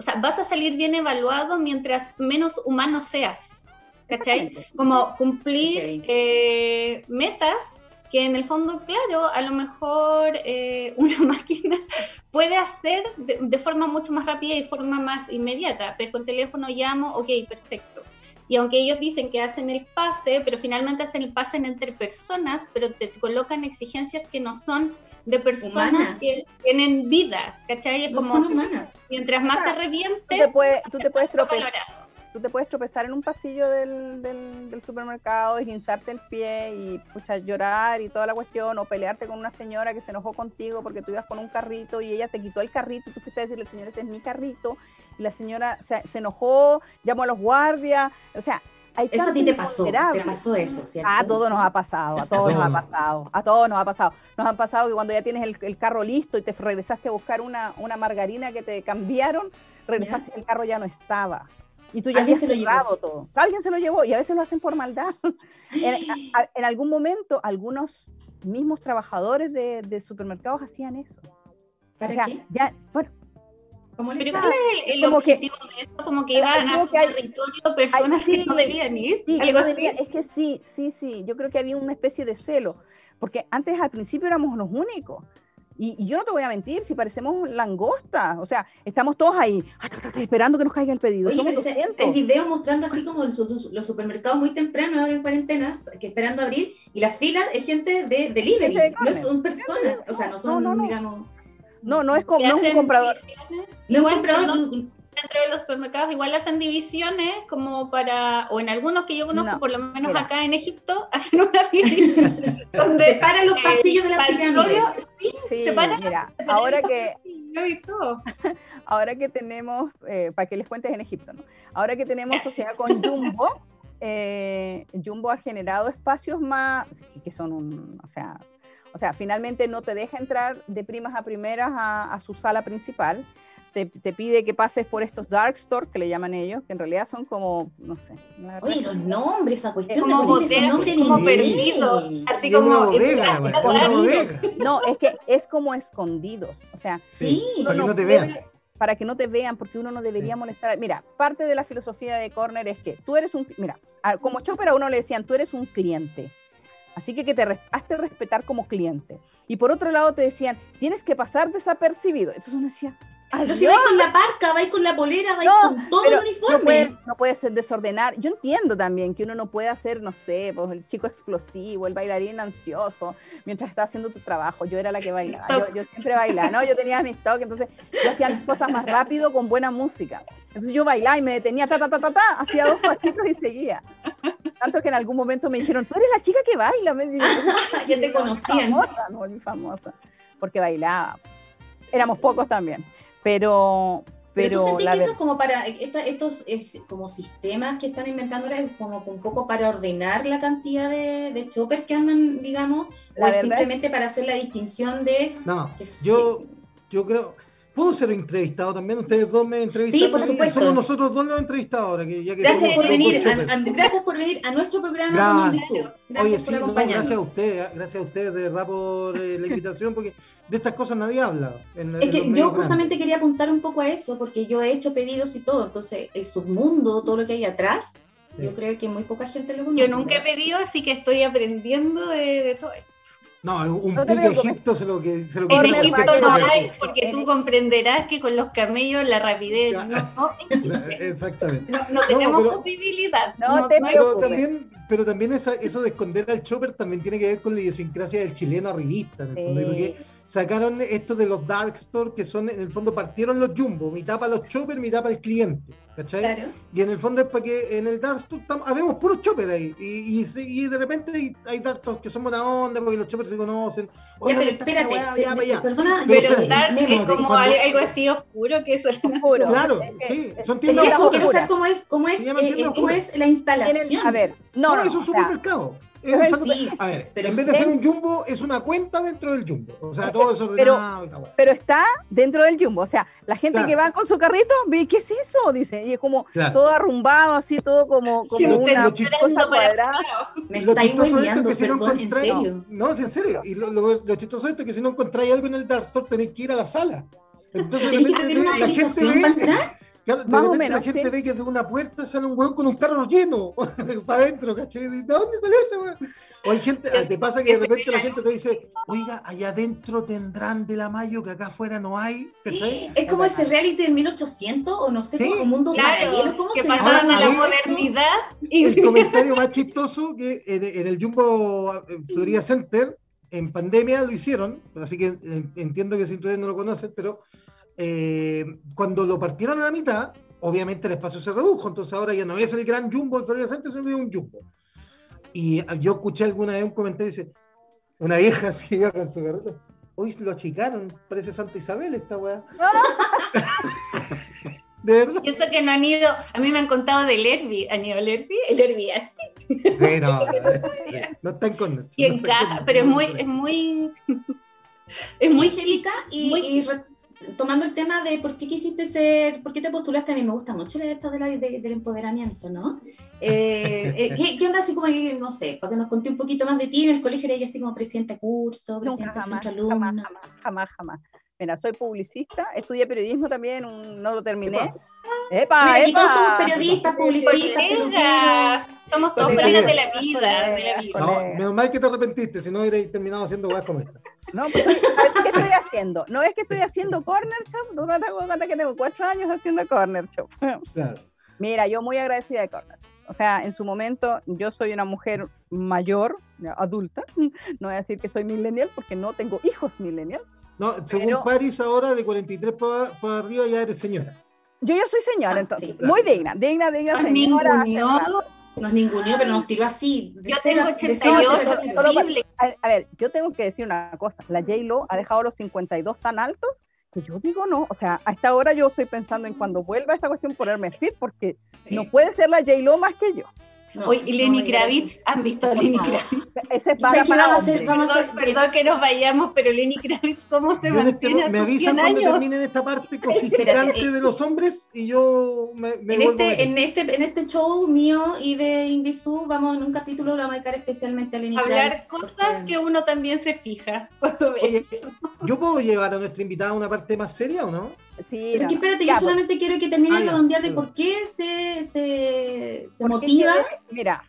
Speaker 2: o sea, vas a salir bien evaluado mientras menos humano seas, ¿cachai? Como cumplir eh, metas que en el fondo, claro, a lo mejor eh, una [LAUGHS] máquina puede hacer de, forma mucho más rápida y forma más inmediata. Pero con teléfono llamo, ok, perfecto. Y aunque ellos dicen que hacen el pase, pero finalmente hacen el pase entre personas, pero te colocan exigencias que no son de personas que tienen vida, ¿cachai? Es como,
Speaker 3: son humanas.
Speaker 2: Mientras más te revientes,
Speaker 4: tú te, puedes, tú te puedes tropezar. Tú te puedes tropezar en un pasillo del, del, supermercado, desguinzarte el pie y pucha, llorar y toda la cuestión, o pelearte con una señora que se enojó contigo porque tú ibas con un carrito y ella te quitó el carrito y tú fuiste a decirle, señor, ese es mi carrito, y la señora se, se enojó, llamó a los guardias, o sea,
Speaker 3: eso a ti te pasó, te pasó eso, ¿cierto?
Speaker 4: A todos nos ha pasado, a todos nos ha pasado, a todos nos ha pasado. Nos han pasado que cuando ya tienes el, carro listo y te regresaste a buscar una, una margarina que te cambiaron, regresaste y el carro ya no estaba. Y tú ya habías cerrado todo. Alguien se lo llevó y a veces lo hacen por maldad. [GASPS] en, algún momento, algunos mismos trabajadores de, supermercados hacían eso.
Speaker 3: ¿Para qué?
Speaker 4: Ya, bueno,
Speaker 2: pero ¿cuál es el, objetivo de esto? Como que iban a su territorio personas que no debían ir.
Speaker 4: Sí, es que sí, sí, sí. Yo creo que había una especie de celo. Porque antes al principio éramos los únicos. Y, yo no te voy a mentir, si parecemos langosta, o sea, estamos todos ahí, ah, esperando que nos caiga el pedido.
Speaker 3: Oye, el video mostrando así como los, supermercados muy temprano, ahora en cuarentenas, que esperando abrir, y las filas es gente de delivery, no son personas, o sea, no son, digamos
Speaker 4: no, no es, como, no un comprador.
Speaker 2: No un comprador. Dentro de los supermercados igual hacen divisiones como para, o en algunos que yo conozco, por lo menos acá en Egipto, [LAUGHS] hacen una división. [LAUGHS]
Speaker 3: donde separan los pasillos de las pirámides.
Speaker 4: Sí, sí separan, mira, ahora que... [LAUGHS] ahora que tenemos, eh, para que les cuentes en Egipto, ¿no? Ahora que tenemos sociedad con Jumbo, eh, Jumbo ha generado espacios más, que son un, o sea, o sea, finalmente no te deja entrar de primas a primeras a, su sala principal. Te, pide que pases por estos dark stores que le llaman ellos, que en realidad son como, no sé.
Speaker 3: Oye, los nombres, esa cuestión.
Speaker 2: Como, nombres como perdidos, así como...
Speaker 4: no, es que es como escondidos, o sea...
Speaker 3: Sí,
Speaker 1: para que no te vean.
Speaker 4: Para que no te vean, porque uno no debería molestar. Mira, parte de la filosofía de Corner es que tú eres un... Mira, como chopper a uno le decían, tú eres un cliente Así que que te hazte respetar como cliente. Y por otro lado te decían, tienes que pasar desapercibido. Entonces uno decía,
Speaker 3: pero si vais con la parca, vais con la polera, vais con todo el uniforme.
Speaker 4: No puedes, ser desordenar. Yo entiendo también que uno no puede hacer, no sé, pues el chico explosivo, el bailarín ansioso, mientras está haciendo tu trabajo. Yo era la que bailaba. Yo, siempre bailaba, ¿no? Yo tenía mi stock, entonces yo hacía cosas más rápido con buena música. Entonces yo bailaba y me detenía, ta, ta, ta, ta, ta, hacía dos pasitos y seguía. Tanto que en algún momento me dijeron, tú eres la chica que baila. Me [LAUGHS]
Speaker 3: ya te conocían.
Speaker 4: Famosa, no, muy famosa, porque bailaba. Éramos pocos también. Pero, pero,
Speaker 3: tú sentís que eso es como para estos es como sistemas que están inventando ahora es como un poco para ordenar la cantidad de, de choppers que andan, digamos, o es simplemente para hacer la distinción de
Speaker 1: No, yo, yo creo ¿Puedo ser entrevistado también? ¿Ustedes dos me entrevistan?
Speaker 3: Sí, por supuesto.
Speaker 1: Somos nosotros dos los entrevistados ahora. Que, ya que
Speaker 3: Gracias por venir,
Speaker 1: choppers.
Speaker 3: a, a- gracias por venir a nuestro programa
Speaker 1: Gracias.
Speaker 3: Mundo y Sur. Gracias
Speaker 1: Oye,
Speaker 3: por
Speaker 1: sí, no, gracias a ustedes, gracias a ustedes de verdad por eh, la invitación, porque de estas cosas nadie habla. en-
Speaker 3: Es que yo justamente
Speaker 1: grandes.
Speaker 3: quería apuntar un poco a eso, porque yo he hecho pedidos y todo, entonces el submundo, todo lo que hay atrás,
Speaker 1: Sí.
Speaker 3: yo creo que muy poca gente lo conoce.
Speaker 2: Yo nunca he pedido, así que estoy aprendiendo de, de todo esto.
Speaker 1: No, un
Speaker 4: No
Speaker 1: pique. Egipto se lo que se lo
Speaker 2: En
Speaker 1: que
Speaker 2: Egipto
Speaker 4: Corner
Speaker 2: no hay, porque tú comprenderás que con los camellos la rapidez
Speaker 1: Ya.
Speaker 2: no, existe. [LAUGHS]
Speaker 1: Exactamente.
Speaker 2: No, no tenemos
Speaker 1: pero-
Speaker 2: posibilidad.
Speaker 4: No te
Speaker 1: Pero también, pero también esa- eso de esconder al chopper también tiene que ver con la idiosincrasia del chileno arribista, en el fondo,
Speaker 4: Sí.
Speaker 1: porque sacaron esto de los dark store, que son, en el fondo, partieron los jumbo, mitad para los choppers, mitad para el cliente, ¿cachai?
Speaker 3: Claro.
Speaker 1: Y en el fondo es para que en el dark store tam- habemos puros choppers ahí, y, y, de repente hay, hay que son buena onda, porque los choppers se conocen.
Speaker 3: Ya, pero espérate,
Speaker 1: weá, ya,
Speaker 3: perdona,
Speaker 1: Pero
Speaker 2: Pero
Speaker 1: espérate,
Speaker 2: Dark es como
Speaker 1: cuando-
Speaker 2: algo así oscuro que eso. [LAUGHS]
Speaker 1: Claro,
Speaker 4: Es que-
Speaker 1: sí,
Speaker 4: es-
Speaker 1: son tiendas
Speaker 3: eso quiero saber cómo es, cómo es, eh, eh, cómo es la instalación.
Speaker 4: A ver, no,
Speaker 1: No,
Speaker 4: no,
Speaker 1: es un
Speaker 4: o sea,
Speaker 1: Es
Speaker 3: sí,
Speaker 1: a ver,
Speaker 3: pero
Speaker 1: en vez de ser un jumbo, es una cuenta dentro del jumbo. O sea,
Speaker 4: Es
Speaker 1: todo y la weá.
Speaker 4: pero está dentro del jumbo. O sea, la gente
Speaker 1: Claro.
Speaker 4: que va con su carrito, ve, ¿qué es eso? Dice, y es como
Speaker 1: Claro.
Speaker 4: todo arrumbado, así, todo como, como
Speaker 1: Lo-
Speaker 4: una cosa cuadrada.
Speaker 3: Me estáis
Speaker 1: es
Speaker 3: hueleando,
Speaker 1: que si no
Speaker 3: en
Speaker 1: encontráis-
Speaker 3: serio.
Speaker 1: No, sí, en serio. Y lo, lo- lo chistoso de esto es que si no encontráis algo en el Dark Store, tenéis que ir a la sala. Entonces, de
Speaker 3: Tenés que una
Speaker 1: la gente ve,
Speaker 3: para entrar.
Speaker 1: Claro, de
Speaker 4: Más o
Speaker 1: repente
Speaker 4: menos,
Speaker 1: la gente
Speaker 4: sí.
Speaker 1: ve que de una puerta sale un hueón con un carro lleno [LAUGHS] para adentro, ¿cachai? ¿De dónde salió este weón? O hay gente, te pasa que de repente la gente te dice, oiga, allá adentro tendrán de la mayo que acá afuera no hay, ¿cachai? [GASPS]
Speaker 3: Es como ese reality del 1800 o no sé,
Speaker 1: Sí.
Speaker 3: como un mundo paralelo,
Speaker 2: Claro,
Speaker 3: ¿cómo
Speaker 2: que
Speaker 3: se
Speaker 2: pasaron a
Speaker 1: Ahora,
Speaker 2: la modernidad y
Speaker 1: el comentario más chistoso que en, en el Jumbo eh, Florida Center en pandemia lo hicieron, así que eh, entiendo que si ustedes no lo conocen, pero eh, cuando lo partieron a la mitad, obviamente el espacio se redujo, entonces ahora ya no es el gran Jumbo Center, sino que es un Jumbo. Y ah, yo escuché alguna vez un comentario y dice, una vieja [LAUGHS] así iba con su carreta, hoy lo achicaron, parece Santa Isabel esta weá. [LAUGHS] [LAUGHS] De verdad.
Speaker 2: y eso que no han ido, a mí me han contado del Herbie, han ido al Herbie, el Herbie así,
Speaker 1: Sí, no, no está en corner.
Speaker 2: y encaja, pero es muy, es muy, es muy
Speaker 3: Angélica, y,
Speaker 2: muy-
Speaker 3: y tomando el tema de por qué quisiste ser, por qué te postulaste, a mí me gusta mucho esto de la- de- del empoderamiento, ¿no? Eh, eh, ¿qué, ¿Qué onda así como, que, no sé, para que nos conté un poquito más de ti, en el colegio era ella así como presidenta de curso, presidenta de
Speaker 4: jamás,
Speaker 3: centro
Speaker 4: jamás,
Speaker 3: alumno?
Speaker 4: jamás, jamás, jamás. Mira, soy publicista, estudié periodismo también, un- no lo terminé. ¡Epa,
Speaker 3: Mira,
Speaker 4: epa!
Speaker 3: todos somos periodistas, publicistas,
Speaker 2: colegas, somos todos
Speaker 1: Colegas.
Speaker 2: de la vida, de la vida.
Speaker 1: No,
Speaker 4: Colega.
Speaker 1: menos mal que te arrepentiste, si no hubierais terminado haciendo weas como esta.
Speaker 4: No, pues, ¿sabes ¿qué estoy haciendo? No es que estoy haciendo corner shop, no te cuenta que tengo cuatro años haciendo corner shop.
Speaker 1: Claro.
Speaker 4: Mira, yo muy agradecida de corner. O sea, en su momento yo soy una mujer mayor, adulta. No voy a decir que soy millennial porque no tengo hijos millennial.
Speaker 1: No, según
Speaker 4: Pero-
Speaker 1: Paris, ahora de 43 para arriba ya eres señora.
Speaker 4: Yo ya soy señora,
Speaker 3: Ah,
Speaker 4: entonces,
Speaker 3: sí.
Speaker 4: muy digna, digna, digna señora.
Speaker 3: Nos ninguneó, pero nos tiró así.
Speaker 2: Yo tengo
Speaker 3: a- de cero a
Speaker 2: 88,
Speaker 3: cero.
Speaker 4: solo- solo-
Speaker 2: horrible.
Speaker 4: A, a ver, yo tengo que decir una cosa, la J-Lo ha dejado los 52 tan altos que yo digo no, o sea, a esta hora yo estoy pensando en cuando vuelva esta cuestión ponerme fit porque no puede ser la J-Lo más que yo.
Speaker 3: No,
Speaker 2: Oye, y
Speaker 3: no,
Speaker 2: Lenny
Speaker 3: gracias.
Speaker 2: Kravitz, ¿han visto a Lenny. Kravitz?
Speaker 4: Ese es
Speaker 3: ¿Sabes
Speaker 4: para,
Speaker 3: qué
Speaker 4: para
Speaker 3: vamos a hacer? Vamos a
Speaker 2: Perdón,
Speaker 3: hacer-
Speaker 2: perdón que nos vayamos, pero Lenny Kravitz, ¿cómo se
Speaker 1: Yo en este
Speaker 2: mantiene
Speaker 1: mo-
Speaker 2: a
Speaker 1: me
Speaker 2: sus 100
Speaker 1: avisan cuando terminen esta parte cosificante [LAUGHS]
Speaker 3: Espérate.
Speaker 1: de los hombres y yo me, me
Speaker 3: En
Speaker 1: vuelvo a
Speaker 3: este, en, este, en este show mío y de Ingrisu, vamos en un capítulo, lo vamos a dedicar especialmente a Lenny
Speaker 2: Hablar
Speaker 3: Kravitz,
Speaker 2: cosas
Speaker 3: porque-
Speaker 2: que uno también se fija cuando ve.
Speaker 1: Oye, ¿yo puedo llevar a nuestra invitada a una parte más seria o no?
Speaker 4: Sí,
Speaker 3: Pero
Speaker 4: no,
Speaker 3: que
Speaker 4: no.
Speaker 3: espérate,
Speaker 4: Ya,
Speaker 3: yo
Speaker 4: pues,
Speaker 3: solamente quiero que termine
Speaker 1: Ah,
Speaker 3: de
Speaker 1: ya,
Speaker 3: redondear de por qué se, se, se
Speaker 4: porque
Speaker 3: motiva.
Speaker 4: yo- mira,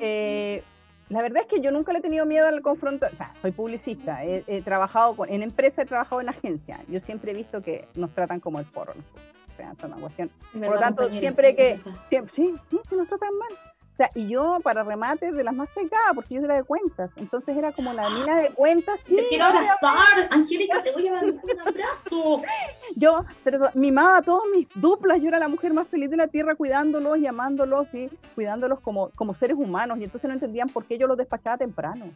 Speaker 4: eh, la verdad es que yo nunca le he tenido miedo al confronto. O sea, soy publicista, he, he trabajado con- en empresa, he trabajado en agencia. Yo siempre he visto que nos tratan como el porro. publicistas. O sea, es una cuestión
Speaker 3: Es
Speaker 4: lo tanto, siempre que-. Siempre, sí, sí, sí, nos tratan mal. O sea, y yo, para remate, de las más pegadas, porque yo era de cuentas. Entonces era como la mina de cuentas. Sí,
Speaker 3: Te quiero abrazar, Angélica, te voy a dar un abrazo. [LAUGHS]
Speaker 4: yo pero, mimaba a todos mis duplas. Yo era la mujer más feliz de la tierra, cuidándolos y amándolos y cuidándolos como, como seres humanos. Y entonces no entendían por qué yo los despachaba temprano.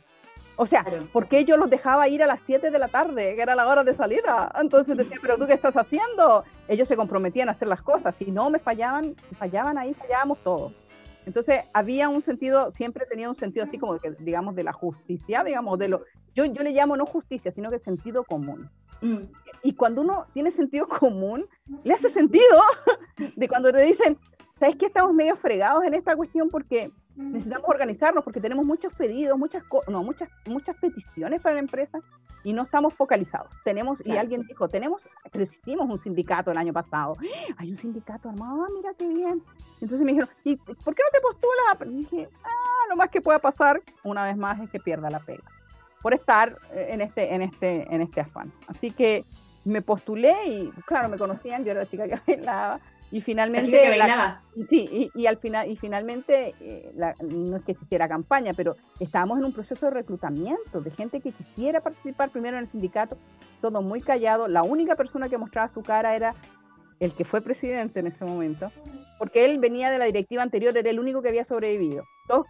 Speaker 4: O sea,
Speaker 3: Claro.
Speaker 4: ¿por qué yo los dejaba ir a las 7 de la tarde, que era la hora de salida? Entonces decía, ¿pero tú qué estás haciendo? Ellos se comprometían a hacer las cosas. Si no me fallaban, fallaban ahí, fallábamos todos. Entonces había un sentido, siempre tenía un sentido así como, que, digamos, de la justicia, digamos, de lo... Yo, yo le llamo no justicia, sino que sentido común. Mm. Y cuando uno tiene sentido común, le hace sentido [LAUGHS] de cuando te dicen, ¿sabes qué? Estamos medio fregados en esta cuestión porque necesitamos organizarnos, porque tenemos muchos pedidos, muchas, no, muchas, muchas peticiones para la empresa y no estamos focalizados. Tenemos, y alguien dijo, tenemos, pero hicimos un sindicato el año pasado. Hay un sindicato armado, ah, mira qué bien. Entonces me dijeron, ¿y por qué no te postulas? Y dije, ah, lo más que pueda pasar, una vez más, es que pierda la pega por estar eh, en este, en este, en este afán. Así que me postulé y, claro, me conocían, yo era la chica que [LAUGHS] bailaba. Y finalmente.
Speaker 3: La chica que bailaba.
Speaker 4: sí, y, al final, y finalmente, eh, no es que se hiciera campaña, pero estábamos en un proceso de reclutamiento de gente que quisiera participar primero en el sindicato, todo muy callado. La única persona que mostraba su cara era el que fue presidente en ese momento, porque él venía de la directiva anterior, era el único que había sobrevivido. Todos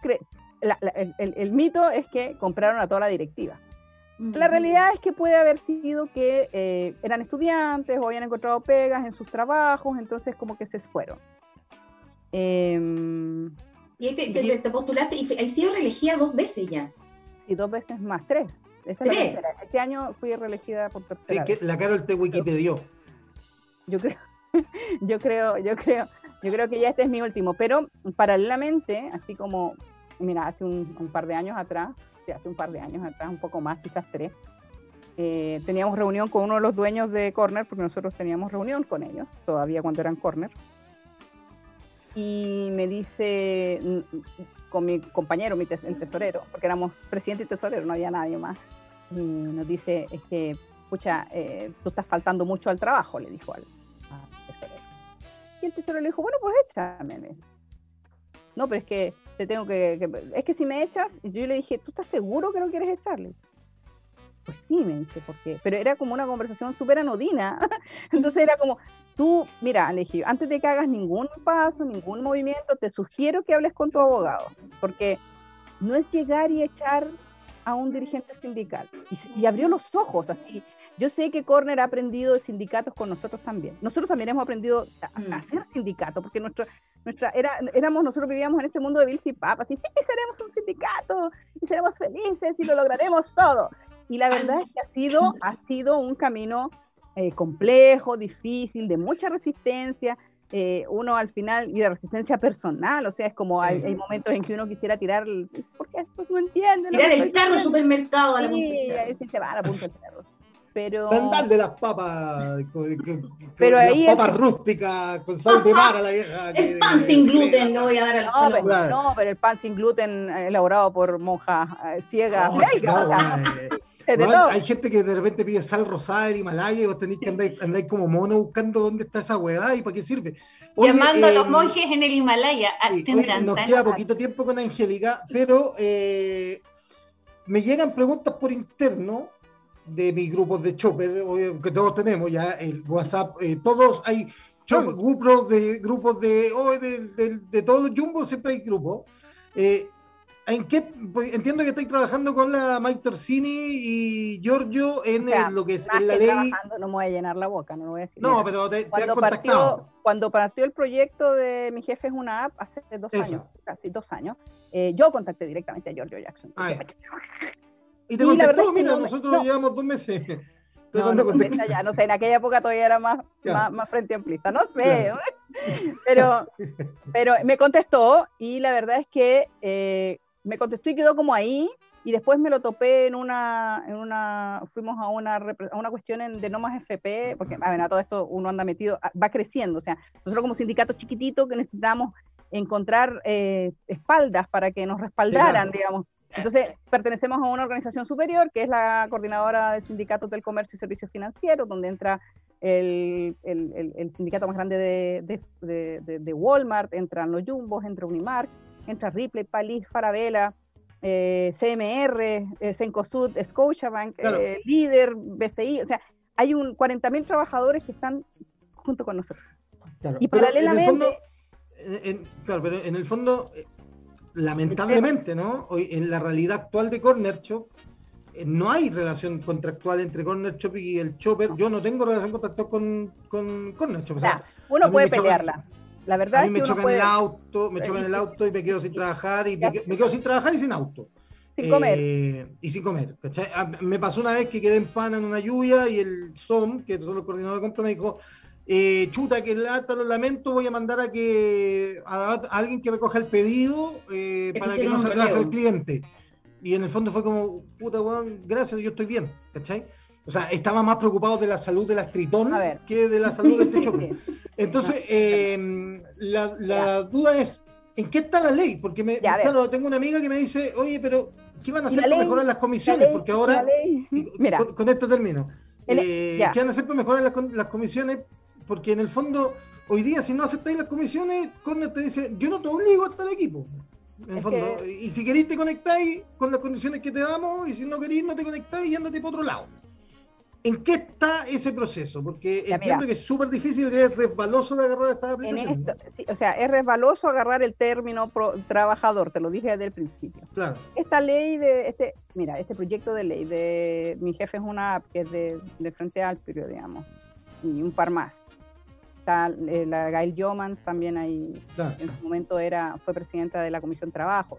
Speaker 4: el, mito es que compraron a toda la directiva. La realidad es que puede haber sido que eh, eran estudiantes o habían encontrado pegas en sus trabajos, entonces como que se fueron.
Speaker 3: Em, y te, postulaste y has sido reelegida dos veces ya.
Speaker 4: Y dos veces más, tres. este año fui reelegida por tercera.
Speaker 1: Sí, que la Carol te Wikipedió.
Speaker 4: Yo creo, [LAUGHS] yo creo, yo creo, yo creo que ya este es mi último. Pero paralelamente, así como, mira, hace un par de años atrás, hace un par de años atrás, un poco más, quizás tres, eh, teníamos reunión con uno de los dueños de Corner, porque nosotros teníamos reunión con ellos, todavía cuando eran Corner. Y me dice, mm, con mi compañero, mi el tesorero, porque éramos presidente y tesorero, no había nadie más, y nos dice, es que, eh, tú estás faltando mucho al trabajo, le dijo al, tesorero. Y el tesorero le dijo, bueno, pues échame. No, pero es que te tengo que, Es que si me echas, yo le dije, ¿tú estás seguro que no quieres echarle? Pues sí, me dice, ¿por qué? Pero era como una conversación súper anodina. [LAUGHS] Entonces era como, tú, mira, le dije, antes de que hagas ningún paso, ningún movimiento, te sugiero que hables con tu abogado, porque no es llegar y echar a un dirigente sindical. Y, y, abrió los ojos así. Yo sé que Corner ha aprendido de sindicatos con nosotros también. Nosotros también hemos aprendido a, mm. hacer sindicatos, porque nuestro, nuestra, era, éramos, nosotros vivíamos en ese mundo de Bills y Papas, y sí, seremos un sindicato, y seremos felices, y lo lograremos todo. Y la verdad es que ha sido, ha sido un camino eh, complejo, difícil, de mucha resistencia, eh, uno al final, y de resistencia personal, o sea, es como hay, hay momentos en que uno quisiera tirar, porque esto no entiende.
Speaker 3: Tirar el carro supermercado a la
Speaker 4: punta se va a la punta del cerro pero...
Speaker 1: de las papas,
Speaker 4: pero
Speaker 1: las
Speaker 4: ahí
Speaker 1: papas rústicas con sal de mar a la vieja.
Speaker 3: el pan sin gluten, no voy a dar al
Speaker 4: no, pero, no, pero el pan sin gluten elaborado por monjas eh, ciegas. [LAUGHS]
Speaker 1: hay gente que de repente pide sal rosada del Himalaya y vos tenés que andar, andar como mono buscando dónde está esa hueá y para qué sirve.
Speaker 2: Llamando a los em, monjes en el Himalaya. Ah,
Speaker 1: nos queda poquito tiempo con Angélica, pero eh, me llegan preguntas por interno de mis grupos de chopper, que todos tenemos ya, el WhatsApp, eh, todos hay grupos de grupos de, oh, de, de, todos los jumbos, siempre hay grupos. Eh, ¿En qué? Pues, entiendo que estáis trabajando con la Mike Torsini y Giorgio en lo que es en la ley.
Speaker 4: No me voy a llenar la boca, no lo voy a decir.
Speaker 1: No, pero te,
Speaker 4: cuando Partió, cuando partió el proyecto de Mi Jefe es una app hace dos años, casi dos años, eh, yo contacté directamente a Giorgio Jackson.
Speaker 1: Y te contestó, mira, nosotros llevamos dos meses.
Speaker 4: No, no, ya, no sé, en aquella época todavía era más, más, frente amplista, no sé, pero, [LAUGHS] pero me contestó y la verdad es que eh, me contestó y quedó como ahí y después me lo topé en una, en una fuimos a una, a una cuestión en, de no más FP, porque a ver, a todo esto uno anda metido, va creciendo, o sea, nosotros como sindicato chiquitito que necesitamos encontrar eh, espaldas para que nos respaldaran, digamos, entonces, pertenecemos a una organización superior, que es la coordinadora de sindicatos del comercio y servicios financieros, donde entra el, el, sindicato más grande de, de, de, Walmart, entran los Jumbos, entra Unimark, entra Ripley, Palis, Farabella, eh, CMR, eh, Cencosud, Scotiabank, eh, Líder, BCI, o sea, hay un 40.000 trabajadores que están junto con nosotros. y paralelamente...
Speaker 1: claro, pero en el fondo lamentablemente, ¿no? Hoy, en la realidad actual de Corner Shop, eh, no hay relación contractual entre Corner Shop y el Chopper. Yo no tengo relación contractual con, con Corner Shop. O sea,
Speaker 4: uno puede pelearla. la verdad
Speaker 1: a mí me chocan el auto, me chocan el [LAUGHS] auto y me quedo sin trabajar y me, quedo, sin trabajar y sin auto.
Speaker 4: Sin comer.
Speaker 1: Eh, y sin comer. ¿cachai? Ah, Me pasó una vez que quedé en pana en una lluvia y el SOM, que son los coordinadores de compra, me dijo, eh, chuta, que lata, lo lamento, voy a mandar a que a, a alguien que recoja el pedido eh, para que no se atrase el cliente. Y en el fondo fue como, puta weón, gracias, yo estoy bien, ¿cachai? O sea, estaba más preocupado de la salud de la Tritón que de la salud de este [LAUGHS] choque. Entonces, eh, la, la duda es, ¿en qué está la ley? Porque me,
Speaker 4: Ya,
Speaker 1: claro, tengo una amiga que me dice, oye, pero ¿qué van a
Speaker 4: ¿Y
Speaker 1: hacer para
Speaker 4: ley?
Speaker 1: mejorar las
Speaker 4: La
Speaker 1: comisiones?
Speaker 4: ley-
Speaker 1: Porque ahora,
Speaker 4: Mira,
Speaker 1: con, con esto termino.
Speaker 4: El-
Speaker 1: Eh. ¿Qué van a hacer para mejorar las, las comisiones? Porque en el fondo, hoy día, si no aceptáis las comisiones, Corner te dice, yo no te obligo a estar aquí. po". En
Speaker 4: Es
Speaker 1: fondo,
Speaker 4: que-
Speaker 1: y si queréis te conectáis con las condiciones que te damos, y si no queréis no te conectáis y ándate para otro lado. ¿En qué está ese proceso? Porque
Speaker 4: Ya,
Speaker 1: entiendo
Speaker 4: mira.
Speaker 1: que es súper difícil, es resbaloso de agarrar
Speaker 4: en esto, sí, o sea, es resbaloso agarrar el término pro- trabajador, te lo dije desde el principio.
Speaker 1: Claro.
Speaker 4: Esta ley de, este, mira, este proyecto de ley de mi jefe es una app que es de, de Frente Amplio, digamos, y un par más. Está eh, la Gail Yomans también ahí,
Speaker 1: Claro.
Speaker 4: en su momento era, fue presidenta de la Comisión Trabajo.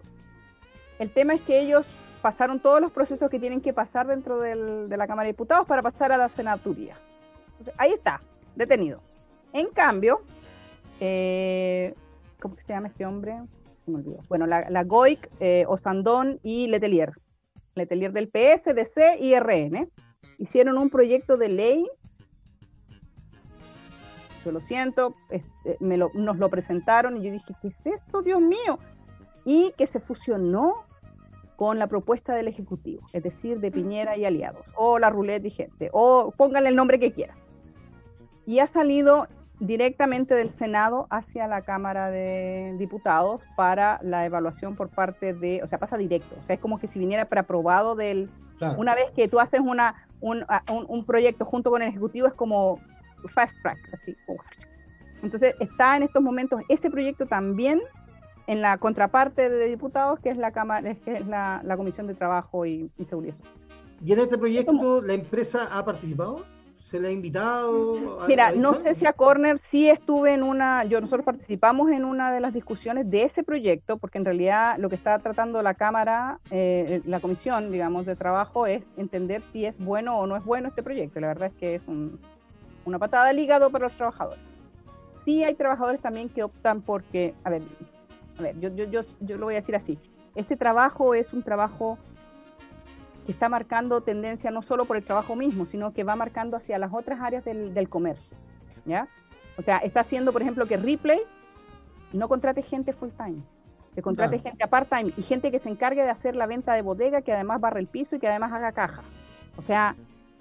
Speaker 4: El tema es que ellos pasaron todos los procesos que tienen que pasar dentro del- de la Cámara de Diputados para pasar a la senaturía. Ahí está, detenido. En cambio, eh, ¿cómo que se llama este hombre? Se me olvidó. Bueno, la, la Goic, eh, Osandón y Letelier. Letelier del PS, DC y RN. Hicieron un proyecto de ley. Yo lo siento, este, me lo- nos lo presentaron y yo dije, ¿qué es esto, Dios mío? Y que se fusionó con la propuesta del Ejecutivo, es decir, de Piñera y aliados, o la ruleta vigente, o pónganle el nombre que quieran. Y ha salido directamente del Senado hacia la Cámara de Diputados para la evaluación por parte de, o sea, pasa directo, o sea, es como que si viniera preaprobado del,
Speaker 1: claro.
Speaker 4: una vez que tú haces una, un- un proyecto junto con el Ejecutivo, es como fast track, así. Entonces, está en estos momentos ese proyecto también en la contraparte de diputados, que es la Cámara, que es la, la Comisión de Trabajo y, y Seguridad Social.
Speaker 1: ¿Y en este proyecto la empresa ha participado? ¿Se le ha invitado? ¿Ha-
Speaker 4: Mira, no sé si a Corner sí estuve en una, yo nosotros participamos en una de las discusiones de ese proyecto, porque en realidad lo que está tratando la Cámara, eh, la Comisión, digamos, de Trabajo es entender si es bueno o no es bueno este proyecto. La verdad es que es un- una patada al hígado para los trabajadores. Sí hay trabajadores también que optan porque, a ver, a ver, yo, yo, yo, yo lo voy a decir así, este trabajo es un trabajo que está marcando tendencia no solo por el trabajo mismo, sino que va marcando hacia las otras áreas del, del comercio. ¿ya? O sea, está haciendo, por ejemplo, que Ripley no contrate gente full time, que contrate
Speaker 1: Claro.
Speaker 4: gente a part time y gente que se encargue de hacer la venta de bodega, que además barre el piso y que además haga caja. O sea,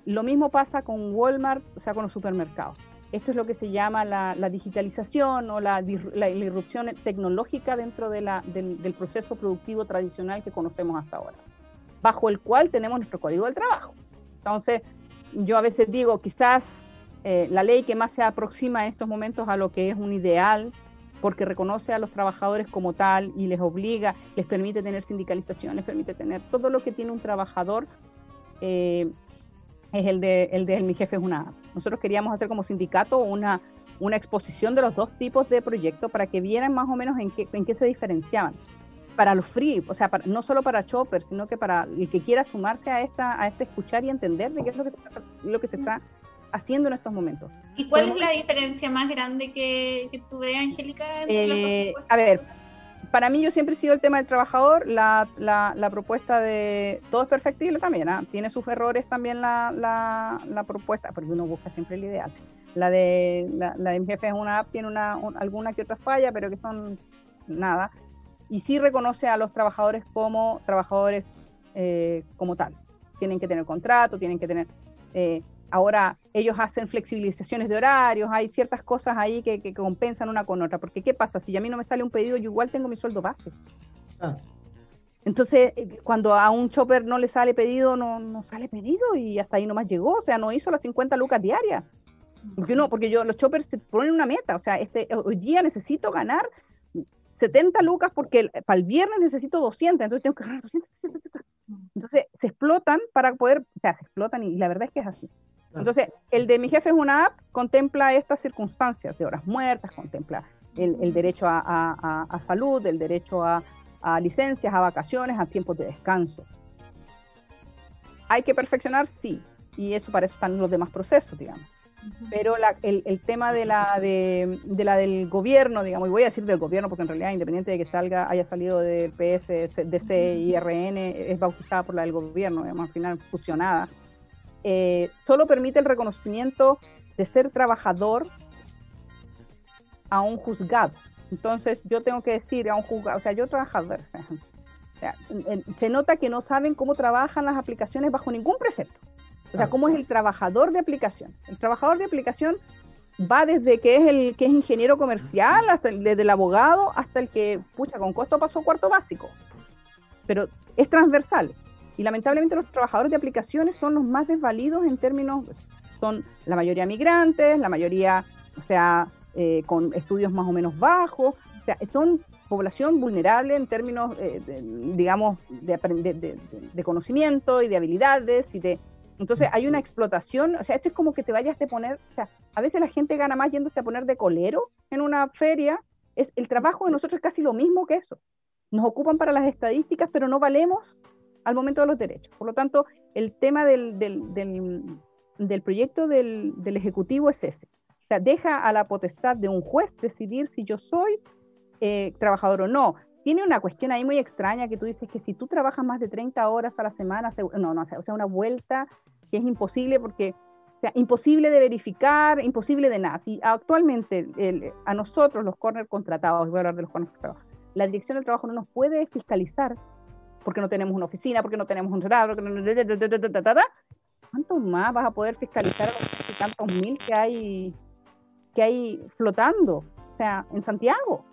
Speaker 4: lo mismo pasa con Walmart, o sea, con los supermercados. Esto es lo que se llama la, digitalización o la, la- irrupción tecnológica dentro de del, del proceso productivo tradicional que conocemos hasta ahora, bajo el cual tenemos nuestro código del trabajo. Entonces, yo a veces digo, quizás eh, la ley que más se aproxima en estos momentos a lo que es un ideal, porque reconoce a los trabajadores como tal y les obliga, les permite tener sindicalización, les permite tener todo lo que tiene un trabajador, eh, es el de, el de mi jefe es una. Nosotros queríamos hacer como sindicato una, una exposición de los dos tipos de proyectos para que vieran más o menos en qué, en qué se diferenciaban. Para los free, o sea, para- no solo para Chopper, sino que para el que quiera sumarse a esta, a este escuchar y entender de qué es lo que se, está- lo que se está haciendo en estos momentos.
Speaker 2: ¿Y cuál es la diferencia más grande que, que tú ves, Angélica?
Speaker 4: Eh, a ver, para mí yo siempre he sido el tema del trabajador, la, la, propuesta de todo es perfectible también, ¿ah? tiene sus errores también la, la, propuesta, porque uno busca siempre el ideal. La de, la de mi jefe es una app, tiene una, un- alguna que otra falla, pero que son nada. Y sí reconoce a los trabajadores como trabajadores eh, como tal. Tienen que tener contrato, tienen que tener... eh, ahora ellos hacen flexibilizaciones de horarios, hay ciertas cosas ahí que, que compensan una con otra, porque ¿qué pasa? Si a mí no me sale un pedido, yo igual tengo mi sueldo base.
Speaker 1: Ah,
Speaker 4: Entonces, eh, cuando a un chopper no le sale pedido, no, no sale pedido y hasta ahí nomás llegó, o sea, no hizo las 50 lucas diarias. Porque no, porque yo, los choppers se ponen una meta, o sea, este, hoy día necesito ganar 70 lucas porque el- para el viernes necesito 200, entonces tengo que ganar 200. [LAUGHS] Entonces, se explotan para poder, o sea, se explotan y la verdad es que es así. Entonces, el de mi jefe es una app, contempla estas circunstancias de horas muertas, contempla el, el derecho a, a- a- a salud, el derecho a, a licencias, a vacaciones, a tiempos de descanso. ¿Hay que perfeccionar? Sí. Y eso para eso están los demás procesos, digamos. Pero el, tema de la, de, la del gobierno, digamos, y voy a decir del gobierno porque en realidad, independiente de que salga, haya salido del PS, DC y RN, es bautizada por la del gobierno, digamos, al final fusionada, eh, solo permite el reconocimiento de ser trabajador a un juzgado. Entonces, yo tengo que decir a un juzgado, o sea, yo trabajador, [LAUGHS] se nota que no saben cómo trabajan las aplicaciones bajo ningún precepto. O sea, cómo es el trabajador de aplicación. El trabajador de aplicación va desde que es el que es ingeniero comercial, hasta el, desde el abogado hasta el que, pucha, con costo pasó cuarto básico. Pero es transversal. Y lamentablemente los trabajadores de aplicaciones son los más desvalidos en términos, son la mayoría migrantes, la mayoría, o sea, eh, con estudios más o menos bajos, o sea, son población vulnerable en términos, eh, digamos, de, de, de, conocimiento y de habilidades y de... Entonces hay una explotación, o sea, esto es como que te vayas a poner, o sea, a veces la gente gana más yéndose a poner de colero en una feria, es el trabajo de nosotros es casi lo mismo que eso. Nos ocupan para las estadísticas, pero no valemos al momento de los derechos. Por lo tanto, el tema del, del, del, proyecto del, Ejecutivo es ese. O sea, deja a la potestad de un juez decidir si yo soy eh, trabajador o no. Tiene una cuestión ahí muy extraña que tú dices que si tú trabajas más de 30 horas a la semana, no, no, o sea, una vuelta que es imposible porque, o sea, imposible de verificar, imposible de nada. Si actualmente a nosotros, los corner contratados, voy a hablar de los corner contratados, la dirección del trabajo no nos puede fiscalizar porque no tenemos una oficina, porque no tenemos un cerrado, ¿cuánto más vas a poder fiscalizar a los tantos mil que hay, que hay flotando? O sea, en Santiago.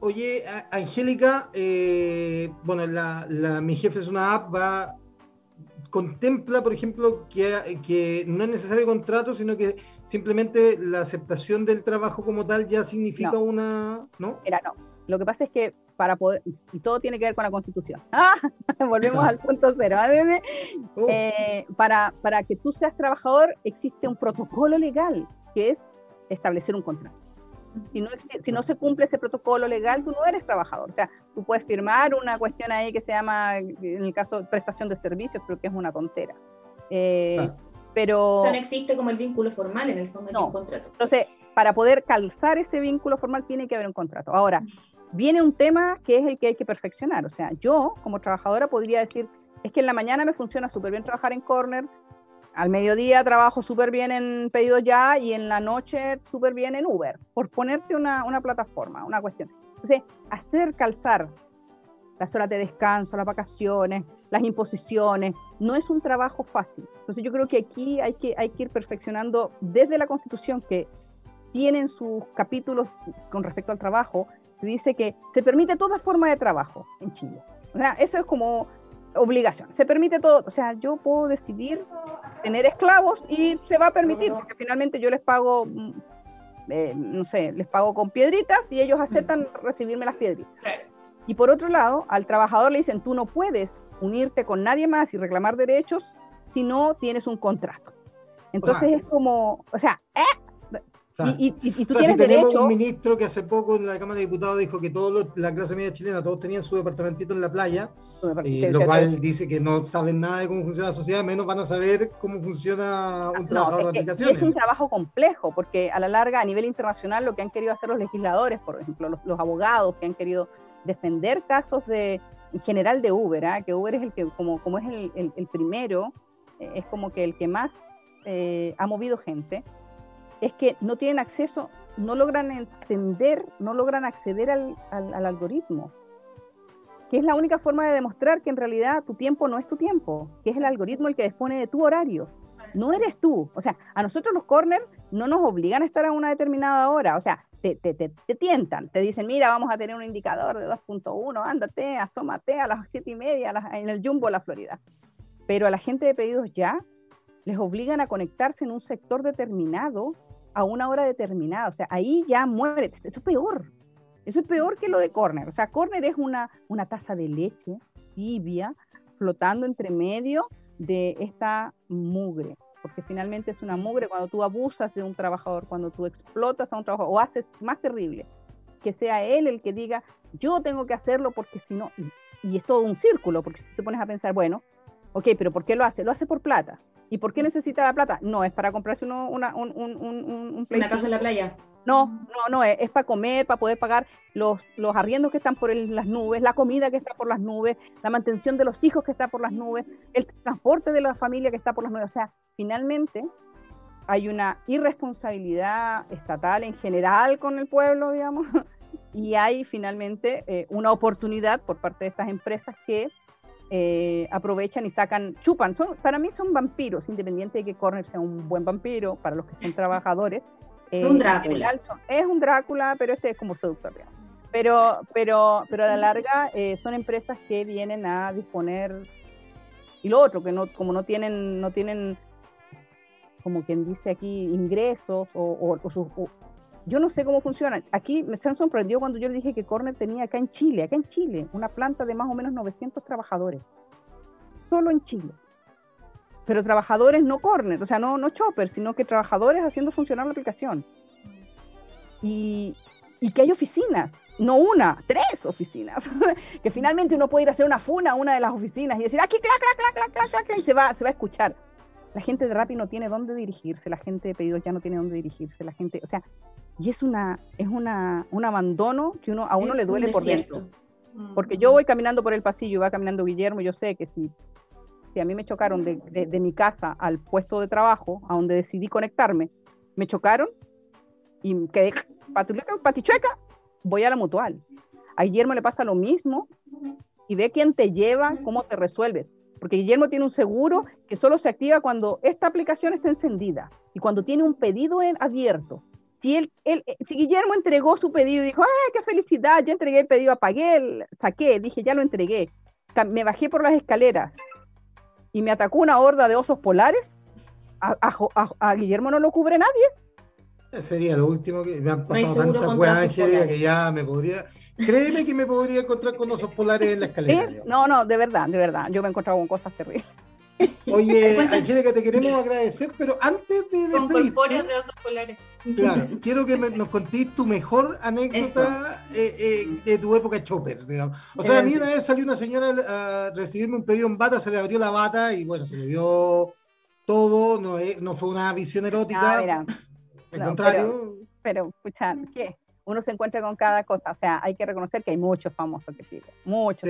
Speaker 1: Oye, Angélica, eh, bueno, la, Mi Jefe es una app, va contempla, por ejemplo, que, que no es necesario contrato, sino que simplemente la aceptación del trabajo como tal ya significa una, ¿no?
Speaker 4: Era no. Lo que pasa es que para poder, y todo tiene que ver con la constitución. [LAUGHS] ¡Ah! [LAUGHS] Volvemos al punto cero. Uh. Eh, para, para que tú seas trabajador existe un protocolo legal, que es establecer un contrato. Si no, si no se cumple ese protocolo legal, tú no eres trabajador. O sea, tú puedes firmar una cuestión ahí que se llama, en el caso de prestación de servicios, pero que es una tontera. Eh, pero...
Speaker 3: O sea, no existe como el vínculo formal, en el fondo no. un contrato.
Speaker 4: Entonces, para poder calzar ese vínculo formal tiene que haber un contrato. Ahora, viene un tema que es el que hay que perfeccionar. O sea, yo como trabajadora podría decir, es que en la mañana me funciona súper bien trabajar en corner, al mediodía trabajo súper bien en pedidos ya y en la noche súper bien en Uber, por ponerte una, una, plataforma, una cuestión. Entonces, hacer calzar las horas de descanso, las vacaciones, las imposiciones, no es un trabajo fácil. Entonces yo creo que aquí hay que, hay que ir perfeccionando desde la Constitución, que tienen sus capítulos con respecto al trabajo, dice que se permite toda forma de trabajo en Chile. O sea, eso es como obligación. Se permite todo. O sea, yo puedo decidir tener esclavos y se va a permitir, porque finalmente yo les pago, mm, eh, no sé, les pago con piedritas y ellos aceptan recibirme las piedritas. Y por otro lado, al trabajador le dicen, tú no puedes unirte con nadie más y reclamar derechos si no tienes un contrato. Entonces es como, o sea, ¿eh?
Speaker 1: Y, tú tienes si tenemos un ministro que hace poco en la Cámara de Diputados dijo que toda la clase media chilena, todos tenían su departamentito en la playa, y lo cual dice que no saben nada de cómo funciona la sociedad, menos van a saber cómo funciona un trabajador de aplicaciones.
Speaker 4: Es un trabajo complejo, porque a la larga, a nivel internacional, lo que han querido hacer los legisladores, por ejemplo, los, abogados que han querido defender casos de en general de Uber, ¿ah? que Uber es el que, como, como es el, el, primero, eh, es como que el que más eh, ha movido gente es que no tienen acceso, no logran entender, no logran acceder al, algoritmo, que es la única forma de demostrar que en realidad tu tiempo no es tu tiempo, que es el algoritmo el que dispone de tu horario. No eres tú. O sea, a nosotros los corners no nos obligan a estar a una determinada hora. O sea, te, te, te, tientan, te dicen, mira, vamos a tener un indicador de 2.1, ándate, asómate a las 7 y media en el Jumbo de la Florida. Pero a la gente de pedidos ya les obligan a conectarse en un sector determinado a una hora determinada. O sea, ahí ya muere. Eso es peor. Eso es peor que lo de Corner. O sea, Corner es una, una taza de leche tibia flotando entre medio de esta mugre. Porque finalmente es una mugre cuando tú abusas de un trabajador, cuando tú explotas a un trabajador o haces más terrible, que sea él el que diga, yo tengo que hacerlo porque si no, y, es todo un círculo, porque si te pones a pensar, bueno, ok, pero ¿por qué lo hace? Lo hace por plata. ¿Y por qué necesita la plata? No, es para comprarse uno, una, un, un, un,
Speaker 3: una casa en la playa.
Speaker 4: No, no, no, es, para comer, para poder pagar los, los arriendos que están por las nubes, la comida que está por las nubes, la mantención de los hijos que está por las nubes, el transporte de la familia que está por las nubes. O sea, finalmente hay una irresponsabilidad estatal en general con el pueblo, digamos, [LAUGHS] y hay finalmente eh, una oportunidad por parte de estas empresas que eh, aprovechan y sacan, chupan. Son, para mí son vampiros, independiente de que Corner sea un buen vampiro, para los que son trabajadores. [LAUGHS]
Speaker 3: Eh, un Drácula.
Speaker 4: Es un Drácula, pero este es como seductor. Pero, pero, pero a la larga son empresas que vienen a disponer y lo otro que no como no tienen no tienen como quien dice aquí, ingresos o, yo no sé cómo funciona. Aquí me se han sorprendido cuando yo le dije que Corner tenía acá en Chile, acá en Chile, una planta de más o menos 900 trabajadores. Solo en Chile. Pero trabajadores no Corner, o sea, no, no Chopper, sino que trabajadores haciendo funcionar la aplicación. Y, y que hay oficinas, no una, tres oficinas. [LAUGHS] que finalmente uno puede ir a hacer una funa a una de las oficinas y decir, aquí, clac, clac, clac, clac, clac, clac, y se va, se va a escuchar la gente de Rappi no tiene dónde dirigirse, la gente de pedidos ya no tiene dónde dirigirse, la gente, o sea, y es una, es una, un abandono que uno, a uno le duele por dentro. Porque yo voy caminando por el pasillo, va caminando Guillermo, yo sé que si, si a mí me chocaron de, de, mi casa al puesto de trabajo, a donde decidí conectarme, me chocaron y quedé patichueca, voy a la mutual. A Guillermo le pasa lo mismo y ve quién te lleva, cómo te resuelves porque Guillermo tiene un seguro que solo se activa cuando esta aplicación está encendida y cuando tiene un pedido en abierto. Si, él, él, eh, si Guillermo entregó su pedido y dijo, ¡ay, qué felicidad! Ya entregué el pedido, apagué, saqué, dije, ya lo entregué. Me bajé por las escaleras y me atacó una horda de osos polares. A, Guillermo no lo cubre nadie.
Speaker 1: Sería lo último que me han pasado tantas buenas que ya me podría Créeme que me podría encontrar con osos polares en la escalera.
Speaker 4: No, no, de verdad, de verdad. Yo me he encontrado con cosas terribles.
Speaker 1: Oye, [LAUGHS] Angélica, te queremos agradecer, pero antes de
Speaker 2: despedirte... de osos polares.
Speaker 1: Claro, [LAUGHS] quiero que nos contéis tu mejor anécdota eh, eh, de tu época chopper, digamos. O sea, a mí una vez salió una señora a recibirme un pedido en bata, se le abrió la bata y bueno, se le vio todo, no, no fue una visión erótica. Ah, al contrario.
Speaker 4: Pero, escucha, ¿qué? Uno se encuentra con cada cosa. O sea, hay que reconocer que hay muchos famosos que piden, muchos.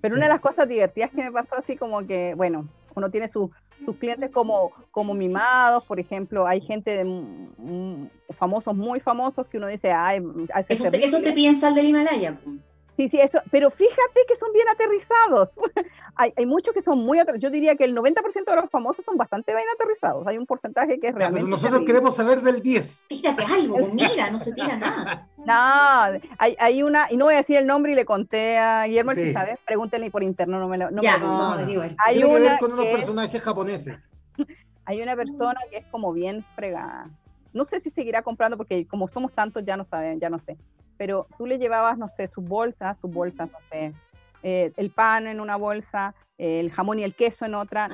Speaker 4: Pero una de las cosas divertidas que me pasó así como que, bueno, uno tiene sus clientes como, como mimados, por ejemplo, hay gente de, mm, famosos, muy famosos, que uno dice, ay,
Speaker 3: eso, te, eso te piden sal del Himalaya.
Speaker 4: Sí, sí, eso, pero fíjate que son bien aterrizados. [LAUGHS] hay, hay, muchos que son muy aterrizados. Yo diría que el 90% de los famosos son bastante bien aterrizados. Hay un porcentaje que es realmente.
Speaker 1: Pero nosotros queremos saber del 10.
Speaker 3: Tírate algo, pues mira, no se tira nada. [LAUGHS]
Speaker 4: No, hay, hay, una, y no voy a decir el nombre y le conté a Guillermo, si sabes, pregúntenle por interno, no me lo. No
Speaker 3: ya,
Speaker 4: me
Speaker 3: no, no,
Speaker 1: digo. Hay Tiene una que ver con unos personajes japoneses. [LAUGHS]
Speaker 4: Hay una persona que es como bien fregada. No sé si seguirá comprando porque como somos tantos ya no saben, ya no sé pero tú le llevabas, no sé, sus bolsas, sus bolsas, no sé, eh, el pan en una bolsa, el jamón y el queso en otra.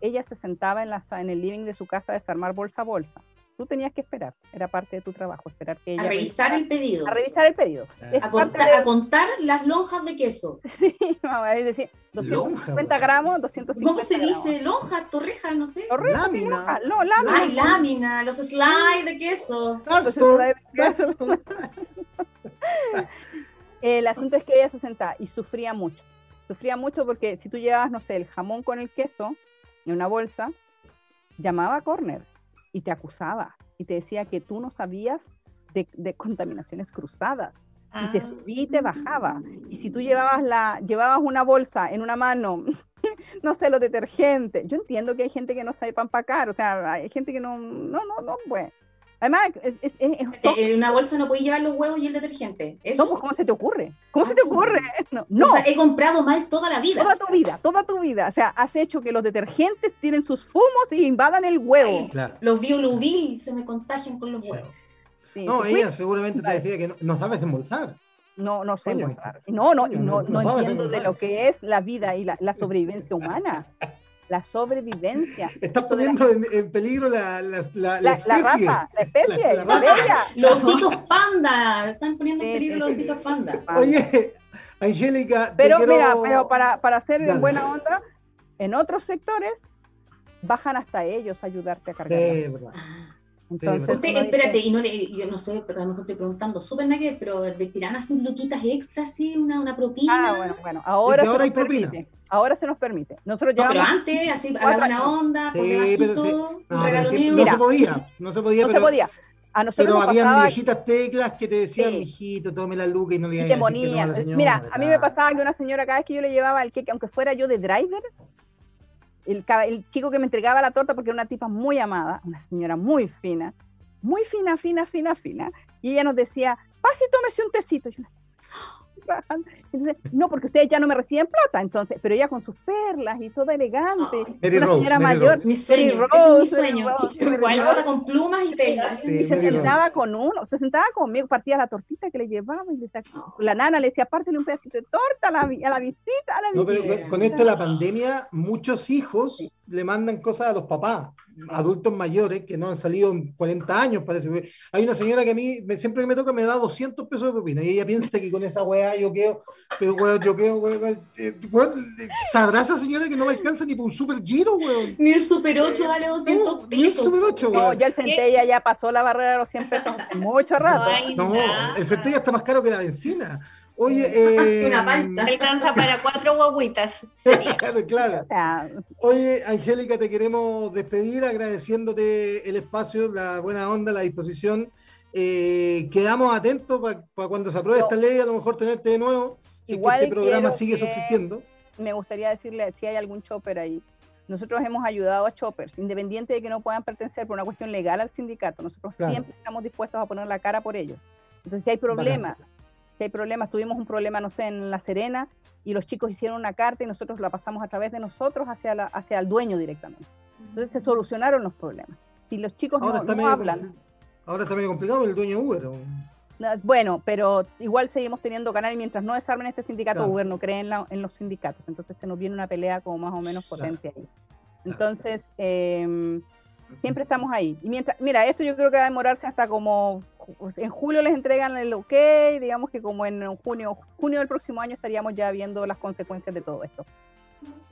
Speaker 4: ella se sentaba en, la, en el living de su casa a desarmar bolsa a bolsa. Tú tenías que esperar, era parte de tu trabajo, esperar que ella...
Speaker 3: A revisar el pedido.
Speaker 4: A revisar el pedido.
Speaker 3: A, contar, a, contar, las lonjas de queso. [LAUGHS]
Speaker 4: Sí, vamos a decir, 250 gramos, 250
Speaker 3: ¿Cómo se dice? Lonja, torreja, no sé.
Speaker 1: Torreja, lámina.
Speaker 3: no, lámina. Ay, lámina, los slides de queso.
Speaker 4: Los slides de queso. [LAUGHS] el asunto es que ella se sentaba y sufría mucho. Sufría mucho porque si tú llevabas, no sé, el jamón con el queso en una bolsa, llamaba a Corner y te acusaba y te decía que tú no sabías de, contaminaciones cruzadas. Y te ah. subía y te bajaba. Y si tú llevabas, la, llevabas una bolsa en una mano, [LAUGHS] no sé, los detergentes. Yo entiendo que hay gente que no sabe para empacar, o sea, hay gente que no, no, no, no, bueno. Además, es, es,
Speaker 3: en una bolsa no puedes llevar los huevos y el detergente.
Speaker 4: ¿Eso? No, pues, ¿cómo se te ocurre? ¿Cómo se te ocurre? [LAUGHS] No,
Speaker 3: O sea, he comprado mal toda la vida.
Speaker 4: Toda tu vida, toda tu vida. O sea, has hecho que los detergentes tienen sus fumos y invadan el huevo.
Speaker 3: Los bioluvil se me contagian con los huevos.
Speaker 1: no, ella seguramente te decía que no, sabes embolsar.
Speaker 4: No, no sé embolsar. No, no, no, no, entiendo de lo que es la vida y la, la sobrevivencia humana. [LAUGHS] la sobrevivencia. [LAUGHS]
Speaker 1: Estás poniendo en, en, peligro la, la, la,
Speaker 4: la, la raza, la especie,
Speaker 1: La- la
Speaker 4: bella.
Speaker 3: Los ositos panda, están poniendo en peligro los ositos panda.
Speaker 1: Oye, Angélica, te
Speaker 4: Pero
Speaker 1: quiero-
Speaker 4: mira, pero para, para hacer en buena onda, en otros sectores bajan hasta ellos a ayudarte a cargar.
Speaker 1: Sí, verdad.
Speaker 4: Entonces.
Speaker 3: Usted, espérate, y no le, yo no sé, pero a lo mejor estoy preguntando súper nada que ver, pero le tiran así un luquitas extra, así, una, una propina.
Speaker 4: Ah, bueno, bueno, ahora se
Speaker 1: ahora
Speaker 4: nos
Speaker 1: hay propina.
Speaker 4: permite. Ahora se nos permite. Nosotros
Speaker 3: No, pero antes, así, a la buena onda,
Speaker 1: Sí, sí.
Speaker 3: un
Speaker 1: No, pero sí,
Speaker 3: regaloneo.
Speaker 1: no
Speaker 4: Mira.
Speaker 1: se podía, no se podía,
Speaker 4: no
Speaker 1: pero,
Speaker 4: se podía. A nosotros
Speaker 1: pero
Speaker 4: nos
Speaker 1: habían
Speaker 4: pasaba
Speaker 1: viejitas teclas que te decían,
Speaker 4: Sí.
Speaker 1: mijito, tome la luca y no le
Speaker 4: y
Speaker 1: iba a decir que no a la señora.
Speaker 4: Mira, a mí me pasaba que una señora cada vez que yo le llevaba el queque, aunque fuera yo de driver, el, chico que me entregaba la torta, porque era una tipa muy amada, una señora muy fina, muy fina, fina, fina, fina, y ella nos decía, pase y tómese un tecito. Y yo trabajando. Entonces, no, porque ustedes ya no me reciben plata, entonces, pero ella con sus perlas y toda elegante,
Speaker 1: Mary
Speaker 4: una
Speaker 1: Rose,
Speaker 4: señora
Speaker 1: Mary
Speaker 4: mayor,
Speaker 1: Rose.
Speaker 3: Mi sueño, es mi
Speaker 4: Rose,
Speaker 3: sueño.
Speaker 4: Rose, [LAUGHS]
Speaker 3: Igual
Speaker 4: Rose.
Speaker 3: bota con plumas y pelas.
Speaker 1: Sí,
Speaker 4: y se
Speaker 1: Mary Rose.
Speaker 4: sentaba con uno, se sentaba conmigo, partía la tortita que le llevaba y le sacaba, la nana le decía, pártele un pedacito de torta a la, a la visita, a la
Speaker 1: No, pero con, con esto de la pandemia, muchos hijos le mandan cosas a los papás, adultos mayores que no han salido en 40 años, parece. Hay una señora que a mí, me- siempre que me toca, me da 200 pesos de propina y ella piensa que con esa weá yo quedo, pero weón, yo quedo, weón, eh, weón, ¿sabrá esa señora que no me alcanza ni por un super giro, weón?
Speaker 3: Ni el Super 8 vale 200
Speaker 1: No, ni
Speaker 3: pesos.
Speaker 1: super 8,
Speaker 4: No,
Speaker 1: weón.
Speaker 4: ya el centella ya pasó la barrera de los 100 pesos mucho rato.
Speaker 1: No, el centella está más caro que la benzina. Oye, eh,
Speaker 3: Una palta.
Speaker 2: Alcanza para cuatro guaguitas. [LAUGHS]
Speaker 1: Claro, claro. Oye, Angélica, te queremos despedir agradeciéndote el espacio, la buena onda, la disposición. Eh, quedamos atentos para cuando se apruebe esta ley, a lo mejor tenerte de nuevo. Si
Speaker 4: Igual
Speaker 1: este programa sigue
Speaker 4: que-
Speaker 1: subsistiendo.
Speaker 4: me gustaría decirle si hay algún chopper ahí. Nosotros hemos ayudado a choppers, independiente de que no puedan pertenecer por una cuestión legal al sindicato. Nosotros
Speaker 1: Claro.
Speaker 4: siempre estamos dispuestos a poner la cara por ellos. Entonces, si hay problemas, si hay problemas, tuvimos un problema, no sé, en La Serena, y los chicos hicieron una carta y nosotros la pasamos a través de nosotros hacia, la, hacia el dueño directamente. Entonces, se solucionaron los problemas. Si los chicos
Speaker 1: Ahora,
Speaker 4: no, hablan,
Speaker 1: ahora está medio complicado el dueño Uber. ¿o?
Speaker 4: Bueno, pero igual seguimos teniendo canal y mientras no desarmen este sindicato,
Speaker 1: Claro.
Speaker 4: Uber no cree en, la- en los sindicatos. Entonces se nos viene una pelea como más o menos potente ahí. Entonces, eh, siempre estamos ahí. Y mientras, mira, esto yo creo que va a demorarse hasta como en julio les entregan el ok, digamos que como en junio, junio del próximo año estaríamos ya viendo las consecuencias de todo esto.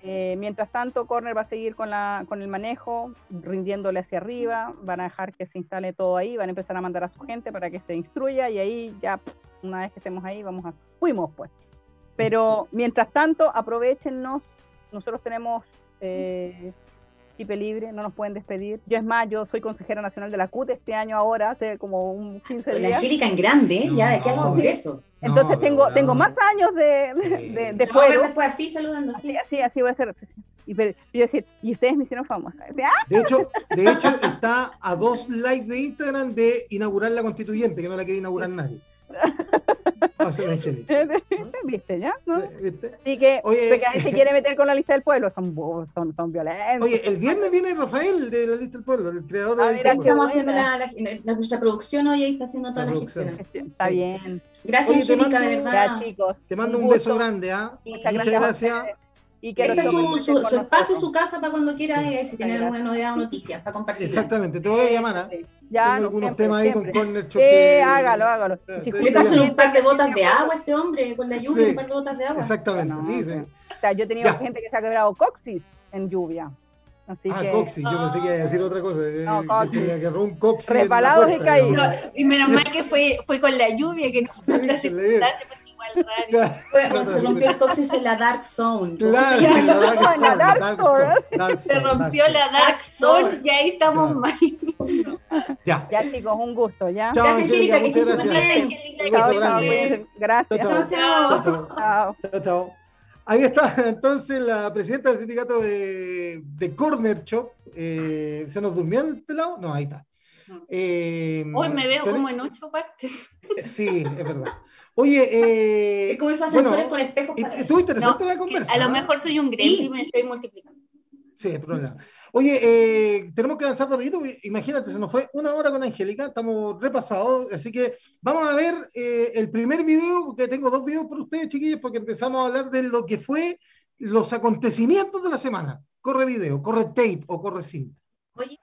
Speaker 4: Eh, mientras tanto, Corner va a seguir con, la, con el manejo, rindiéndole hacia arriba, van a dejar que se instale todo ahí, van a empezar a mandar a su gente para que se instruya y ahí ya, una vez que estemos ahí, vamos a... Fuimos pues. Pero mientras tanto, aprovechenos, nosotros tenemos eh, chipe libre, no nos pueden despedir. Yo es más, yo soy consejera nacional de la CUT este año ahora, hace como un 15
Speaker 3: La
Speaker 4: días.
Speaker 3: Angélica en grande, ¿eh? ya de aquí al
Speaker 1: No.
Speaker 3: congreso.
Speaker 4: Entonces
Speaker 1: No,
Speaker 4: tengo, tengo más años de, de, de- fuero.
Speaker 3: después así, saludando así.
Speaker 4: Así, así, así voy a ser. Y, pero, yo decía, y ustedes me hicieron famosa. Decía, "Ah,
Speaker 1: De hecho, de hecho, está a dos likes de Instagram de inaugurar la constituyente, que no la quiere inaugurar nadie. [LAUGHS] Va a ser Angélica.
Speaker 4: ¿Viste ya? ¿no?
Speaker 1: ¿Viste?
Speaker 4: Así que,
Speaker 1: Oye.
Speaker 4: porque ahí se quiere [LAUGHS] meter con la lista del pueblo, son, son, son violentos.
Speaker 1: Oye, el viernes viene Rafael de la lista del pueblo, el creador de
Speaker 4: Ah,
Speaker 1: la lista del pueblo.
Speaker 3: Estamos haciendo la, la- la- nuestra producción hoy ahí está haciendo toda
Speaker 1: La
Speaker 3: la, gestión.
Speaker 4: Está bien.
Speaker 3: Gracias,
Speaker 1: Oye,
Speaker 3: de verdad.
Speaker 4: Ya, chicos.
Speaker 1: Te mando un
Speaker 4: gusto.
Speaker 1: beso grande, ¿ah?
Speaker 4: Muchas
Speaker 1: Muchas
Speaker 4: gracias. a
Speaker 1: gracias.
Speaker 4: Y que
Speaker 3: Este es su, su, su espacio, su casa para cuando quiera, eh, si tiene
Speaker 4: Muchas
Speaker 3: alguna novedad o noticias para compartir.
Speaker 1: Exactamente, te voy a llamar, ¿ah?
Speaker 4: Sí. Ya, no,
Speaker 1: algunos
Speaker 4: siempre,
Speaker 1: temas ahí
Speaker 4: siempre.
Speaker 1: con Corner
Speaker 4: Sí,
Speaker 1: que-
Speaker 4: hágalo, hágalo. Y si
Speaker 3: Le
Speaker 4: justo
Speaker 3: pasan un par de botas
Speaker 4: que
Speaker 3: de agua a este hombre, con la lluvia,
Speaker 1: Sí.
Speaker 3: un par de botas de agua.
Speaker 1: Exactamente,
Speaker 4: No,
Speaker 1: sí, sí.
Speaker 4: O sea, yo he tenido
Speaker 1: Ya.
Speaker 4: gente que se ha quebrado coxis en lluvia. Así
Speaker 1: Ah,
Speaker 4: que
Speaker 1: coxis, yo pensé que iba a decir otra cosa. eh,
Speaker 4: No,
Speaker 1: que
Speaker 4: coxis.
Speaker 1: se agarró un coxis.
Speaker 4: y caídos.
Speaker 2: No, y menos mal que fue, fue con la lluvia que no fue
Speaker 1: Sí, [LAUGHS] se. Claro,
Speaker 3: rompió el coxis en la Dark Zone. ¿Cómo
Speaker 1: claro,
Speaker 3: se
Speaker 1: en la [LAUGHS] Dark
Speaker 4: la Dark
Speaker 2: Se rompió la
Speaker 3: Dark
Speaker 2: Store. y ahí estamos
Speaker 1: Claro.
Speaker 2: mal. [LAUGHS]
Speaker 1: Ya.
Speaker 4: ya chicos, un gusto, ¿ya.
Speaker 1: Chao,
Speaker 3: Gracias, Angélica, que estés súper bien.
Speaker 4: Cuídense. Gracias.
Speaker 1: Chao,
Speaker 3: Chao, chao.
Speaker 1: Chao. Ahí está, entonces, la presidenta del sindicato de, de Corner Shop. eh, ¿Se nos durmió el pelado? No, ahí está. Eh,
Speaker 2: Hoy me veo como en ocho partes.
Speaker 1: Sí, es verdad. Oye, [LAUGHS] eh,
Speaker 3: Es como esos ascensores
Speaker 1: bueno,
Speaker 3: con espejos para
Speaker 1: estuvo interesante
Speaker 2: No,
Speaker 1: la conversa.
Speaker 2: A lo mejor soy un gremlin y me estoy multiplicando.
Speaker 1: Sí, es problema. Oye, eh, tenemos que avanzar rapidito. porque Imagínate, se nos fue una hora con Angélica, estamos repasados, así que vamos a ver eh, el primer video, porque tengo dos videos por ustedes, chiquillos, porque empezamos a hablar de lo que fue los acontecimientos de la semana. Corre video, corre tape o corre cinta.
Speaker 3: Oye,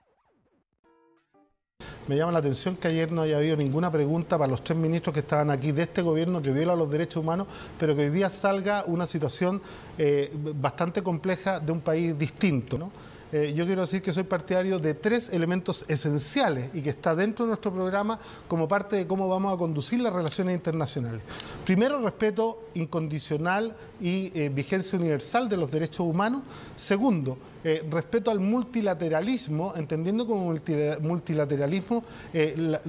Speaker 5: Me llama la atención que ayer no haya habido ninguna pregunta para los tres ministros que estaban aquí de este gobierno que viola los derechos humanos, pero que hoy día salga una situación eh, bastante compleja de un país distinto. ¿no? Eh, yo quiero decir que soy partidario de tres elementos esenciales y que está dentro de nuestro programa como parte de cómo vamos a conducir las relaciones internacionales. Primero, respeto incondicional y eh, vigencia universal de los derechos humanos. Segundo, eh, respeto al multilateralismo, entendiendo como multi- multilateralismo eh, la-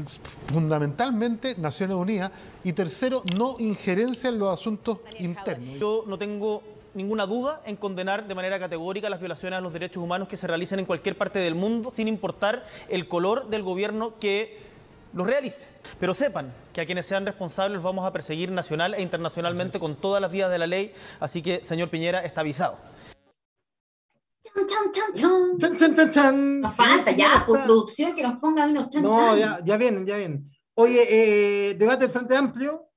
Speaker 5: fundamentalmente Naciones Unidas. Y tercero, no injerencia en los asuntos internos.
Speaker 6: Yo no tengo ninguna duda en condenar de manera categórica las violaciones a los derechos humanos que se realicen en cualquier parte del mundo, sin importar el color del gobierno que los realice. Pero sepan que a quienes sean responsables los vamos a perseguir nacional e internacionalmente con todas las vías de la ley. Así que, señor Piñera, está avisado.
Speaker 3: chan, chan, chan, chan.
Speaker 1: Chan, chan, chan, chan.
Speaker 3: Nos falta ya, por producción, que nos ponga unos chan,
Speaker 1: No, ya, ya vienen, ya vienen. Oye, eh, debate del Frente Amplio.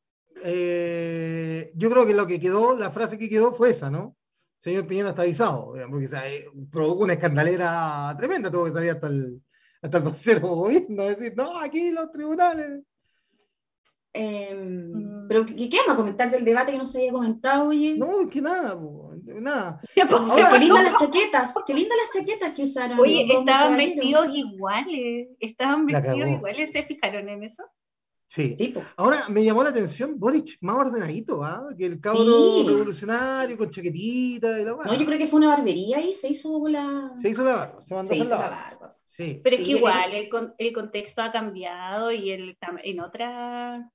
Speaker 1: Eh, yo creo que lo que quedó, la frase que quedó fue esa, ¿no? Señor Piñera está avisado, porque o sea, eh, provocó una escandalera tremenda, tuvo que salir hasta el, hasta el vocero gobierno, decir, no, aquí los tribunales.
Speaker 3: Eh,
Speaker 2: Mm.
Speaker 3: pero, ¿qué, ¿qué vamos a comentar del debate que no se había comentado, oye?
Speaker 1: No, que nada, po, nada. Ahora- [LAUGHS]
Speaker 3: qué lindas las chaquetas, qué lindas las chaquetas que usaron.
Speaker 2: Oye, estaban vestidos iguales, estaban vestidos iguales, ¿se fijaron en eso?
Speaker 1: Sí. Ahora me llamó la atención Boric, más ordenadito, ¿ah? Que el cabro
Speaker 3: Sí.
Speaker 1: revolucionario con chaquetita y la
Speaker 3: No, yo creo que fue una barbería y se hizo la.
Speaker 1: Se hizo la barba, se mandó
Speaker 3: se hizo
Speaker 1: la
Speaker 3: la
Speaker 1: barba.
Speaker 3: barba.
Speaker 1: Sí.
Speaker 2: Pero
Speaker 3: Sí,
Speaker 2: es que igual el, con- el contexto ha cambiado y el, en otra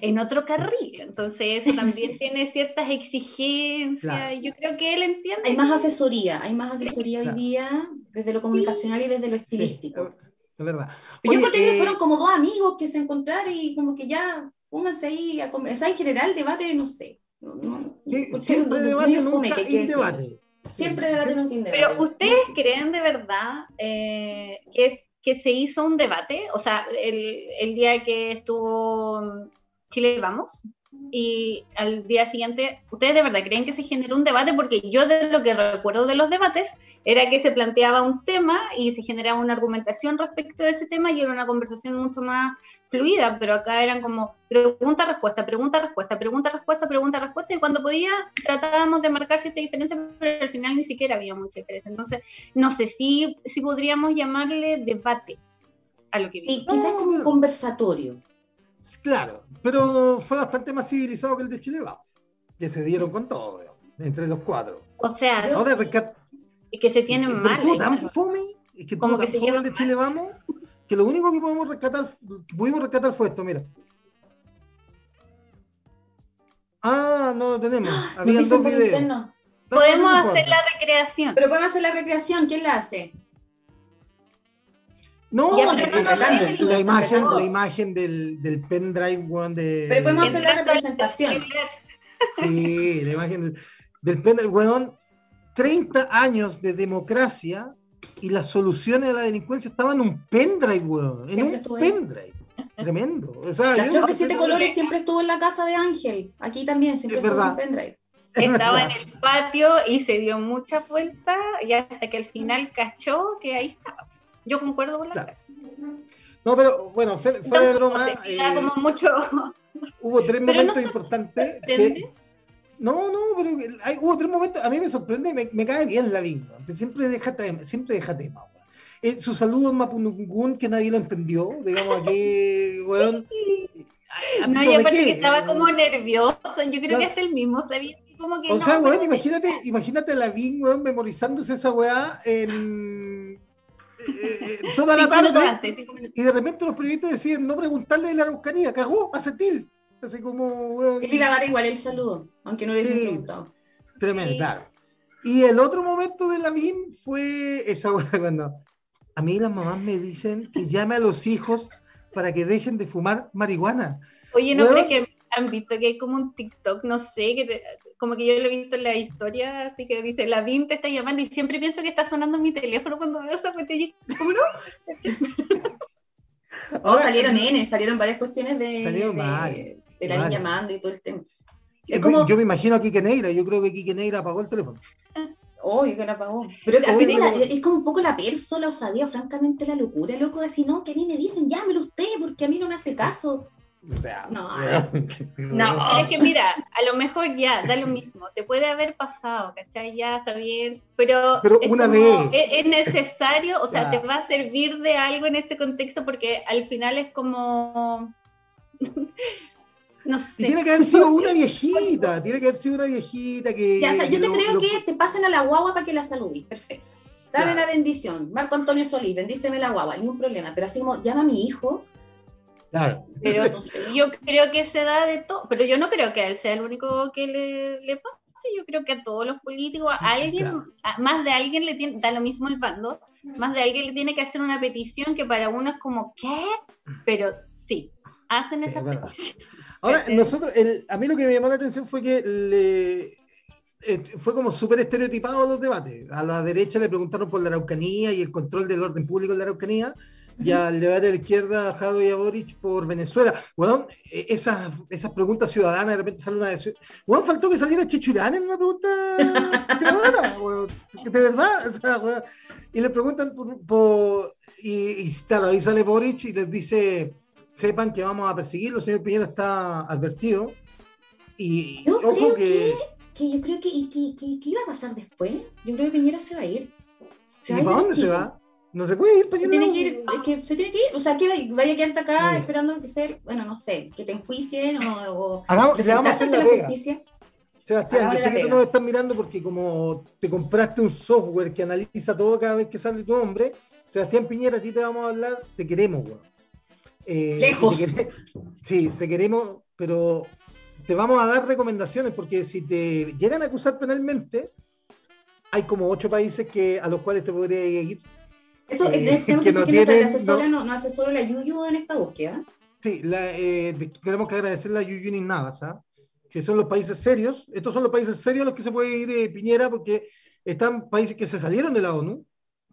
Speaker 2: en otro carril, entonces eso también [LAUGHS] tiene ciertas exigencias.
Speaker 1: Claro.
Speaker 2: y Yo creo que él entiende.
Speaker 3: Hay más asesoría, hay más asesoría
Speaker 1: Claro.
Speaker 3: hoy día desde lo comunicacional y desde lo
Speaker 1: Sí,
Speaker 3: estilístico.
Speaker 1: Es verdad.
Speaker 3: Yo encontré que
Speaker 1: eh,
Speaker 3: fueron como dos amigos que se encontraron y como que ya pónganse ahí a comer. O sea, en general, debate, no sé. No, no,
Speaker 1: sí, siempre debate, nunca
Speaker 3: que
Speaker 1: debate.
Speaker 3: Siempre debate, nunca un debate.
Speaker 2: Pero ustedes creen de verdad eh, que, que se hizo un debate, o sea, el, el día que estuvo Chile Vamos y al día siguiente, ¿ustedes de verdad creen que se generó un debate? Porque yo de lo que recuerdo de los debates era que se planteaba un tema y se generaba una argumentación respecto de ese tema y era una conversación mucho más fluida, pero acá eran como pregunta, respuesta, pregunta, respuesta, pregunta, respuesta, pregunta, respuesta, y cuando podía tratábamos de marcar cierta diferencia, pero al final ni siquiera había mucha diferencia. Entonces, no sé si, si podríamos llamarle debate a lo que
Speaker 3: Sí,
Speaker 2: vimos.
Speaker 3: quizás como un conversatorio.
Speaker 1: Claro, pero fue bastante más civilizado que el de Chile Vamos, que se dieron con todo, digamos, entre los cuatro.
Speaker 2: O sea,
Speaker 1: Ahora rescat-
Speaker 2: que se tienen mal. ahí,
Speaker 1: tan
Speaker 2: claro.
Speaker 1: fome, es que
Speaker 2: Como que
Speaker 1: tan
Speaker 2: se
Speaker 1: fome el
Speaker 2: llevan
Speaker 1: de
Speaker 2: mal.
Speaker 1: Chile Vamos, que lo único que podemos rescatar, que pudimos rescatar fue esto, mira. Ah, no lo tenemos. [GASPS]
Speaker 3: Dicen
Speaker 1: dos videos. No,
Speaker 2: Podemos
Speaker 1: no
Speaker 2: hacer la recreación.
Speaker 3: Pero podemos hacer la recreación, ¿quién la hace?
Speaker 1: No,
Speaker 2: Ya,
Speaker 1: la,
Speaker 2: pero
Speaker 3: no, no,
Speaker 1: la-
Speaker 3: no, no,
Speaker 1: la imagen, la imagen del, del pendrive, weón, de.
Speaker 3: Pero podemos hacer la representación.
Speaker 1: Sí, la imagen del, del pendrive, weón. 30 años de democracia y las soluciones a la delincuencia estaban en un pendrive, weón. En
Speaker 3: Siempre
Speaker 1: un
Speaker 3: ahí.
Speaker 1: pendrive. Tremendo. O sea,
Speaker 3: La flor de siete colores siempre estuvo en la casa de Ángel. Aquí también siempre
Speaker 1: Es
Speaker 3: estuvo en un pendrive.
Speaker 1: es
Speaker 2: Estaba en el patio y se dio mucha vuelta y hasta que al final cachó que ahí estaba. Yo concuerdo con la
Speaker 1: Claro.
Speaker 2: Fran.
Speaker 1: No, pero bueno, fuera, de broma,
Speaker 2: no sé, sí da
Speaker 1: eh,
Speaker 2: como mucho. [LAUGHS]
Speaker 1: hubo tres momentos
Speaker 2: no
Speaker 1: importantes. que-. No, no, pero hay- hubo tres momentos, a mí me sorprende, me, me cae bien la lingua, siempre deja tema, siempre deja tema. Eh, su saludo en que nadie lo entendió, digamos aquí, [LAUGHS] weón.
Speaker 2: No,
Speaker 1: ¿ámbito
Speaker 2: y
Speaker 1: de
Speaker 2: aparte que estaba como nervioso. Yo creo
Speaker 1: Claro.
Speaker 2: que hasta él mismo sabía como que
Speaker 1: O
Speaker 2: no.
Speaker 1: sea, weón, imagínate, imagínate a Lavín, weón, memorizándose esa weá en eh, eh, toda la tarde,
Speaker 2: antes,
Speaker 1: y de repente los periodistas deciden no preguntarle de la Araucanía, cagó, hace til. Así como, weón.
Speaker 3: Él iba a dar igual el saludo, aunque no le hubiesen
Speaker 1: Sí.
Speaker 3: preguntado.
Speaker 2: Sí.
Speaker 1: claro. Y el otro momento de Lavín fue esa [LAUGHS] weá cuando a mí las mamás me dicen que llame a los hijos para que dejen de fumar marihuana.
Speaker 2: Oye, no, es que han visto que hay como un TikTok, no sé, que te- como que yo lo he visto en la historia, así que dice, la VIN te está llamando y siempre pienso que está sonando mi teléfono cuando veo esa y- ¿Cómo no? [LAUGHS]
Speaker 3: Oh, salieron N, salieron varias cuestiones de,
Speaker 1: Salieron
Speaker 3: de,
Speaker 1: varias,
Speaker 3: de la niña
Speaker 1: varias.
Speaker 3: Mando y todo el tema. Es como-
Speaker 1: Yo me imagino a Quique Neira, yo creo que Quique Neira apagó el teléfono.
Speaker 3: Oye, que la pagó. Pero así
Speaker 1: Oye,
Speaker 3: es, la-
Speaker 1: pero-
Speaker 3: es como un poco la perso, la osadía, francamente la locura, loco, decir, no, que a mí me dicen, llámelo usted, porque a mí no me hace caso.
Speaker 1: O sea,
Speaker 3: No, [LAUGHS] no.
Speaker 2: Pero es que mira, a lo mejor ya, da lo mismo, te puede haber pasado, ¿cachai? Ya está bien, pero,
Speaker 1: Pero
Speaker 2: es,
Speaker 1: una
Speaker 2: como-
Speaker 1: vez.
Speaker 2: es, es necesario, o sea,
Speaker 1: Ya.
Speaker 2: te va a servir de algo en este contexto porque al final es como, [LAUGHS] no
Speaker 1: Y
Speaker 2: sé,
Speaker 1: tiene que haber sido una [LAUGHS] viejita, tiene que haber sido una viejita que.
Speaker 3: Ya, o sea, yo te
Speaker 1: lo-
Speaker 3: creo
Speaker 1: lo-
Speaker 3: que te pasen a la guagua para que la saludís, perfecto. Dame la bendición. Marco Antonio Solís, bendíceme la guagua, ningún problema. Pero así como, llama a mi hijo,
Speaker 1: Claro.
Speaker 2: pero [LAUGHS] yo creo que se da de todo, pero yo no creo que a él sea el único que le, le pase, yo creo que a todos los políticos, a alguien,
Speaker 1: claro.
Speaker 2: a- más de alguien le tiene, da lo mismo el bando, más de alguien le tiene que hacer una petición que para uno es como, ¿qué? Pero sí, hacen
Speaker 1: Sí,
Speaker 2: esa petición.
Speaker 1: Ahora,
Speaker 2: ¿Cachai?
Speaker 1: nosotros, el, a mí lo que me llamó la atención fue que le, eh, fue como súper estereotipado los debates. A la derecha le preguntaron por la Araucanía y el control del orden público en la Araucanía, y al debate de la izquierda, a Jado y a Boric por Venezuela. Bueno, eh, esas, esas preguntas ciudadanas, de repente sale una de... Bueno, faltó que saliera Chechurán en una pregunta [LAUGHS] ciudadana, weón. de verdad. o sea, weón. y le preguntan por... por- y, y claro, ahí sale Boric y les dice, sepan que vamos a perseguirlo, señor Piñera está advertido. Y
Speaker 3: Yo
Speaker 1: ojo
Speaker 3: creo
Speaker 1: que...
Speaker 3: que yo creo que, y que, que- que iba a pasar después. Yo creo que Piñera se va a ir. Ir
Speaker 1: ¿Para
Speaker 3: de
Speaker 1: dónde se
Speaker 3: Chile.
Speaker 1: va? No se puede ir para
Speaker 3: tiene que ir, es que se tiene que ir, o sea, que vaya a quedarte acá
Speaker 1: Sí.
Speaker 3: esperando que ser, bueno, no sé, que te enjuicien o, o
Speaker 1: Hagamos- le vamos a hacer la
Speaker 3: ante
Speaker 1: pega.
Speaker 3: justicia.
Speaker 1: Sebastián, yo sé
Speaker 3: la
Speaker 1: que tú nos estás mirando porque como te compraste un software que analiza todo cada vez que sale tu nombre, Sebastián Piñera, a ti te vamos a hablar, te queremos, weón. Eh,
Speaker 3: Lejos.
Speaker 1: te sí, te queremos, pero te vamos a dar recomendaciones porque si te llegan a acusar penalmente, hay como ocho países que, a los cuales te podría ir.
Speaker 3: Eso,
Speaker 1: Eh,
Speaker 3: tengo que,
Speaker 1: que
Speaker 3: decir
Speaker 1: no
Speaker 3: que nuestra asesora no, no asesora la Yuyu en esta búsqueda.
Speaker 1: Sí, la, eh, tenemos que agradecerle a Yuyuni Navas, ¿ah? que son los países serios. Estos son los países serios a los que se puede ir eh, Piñera, porque están países que se salieron de la ONU,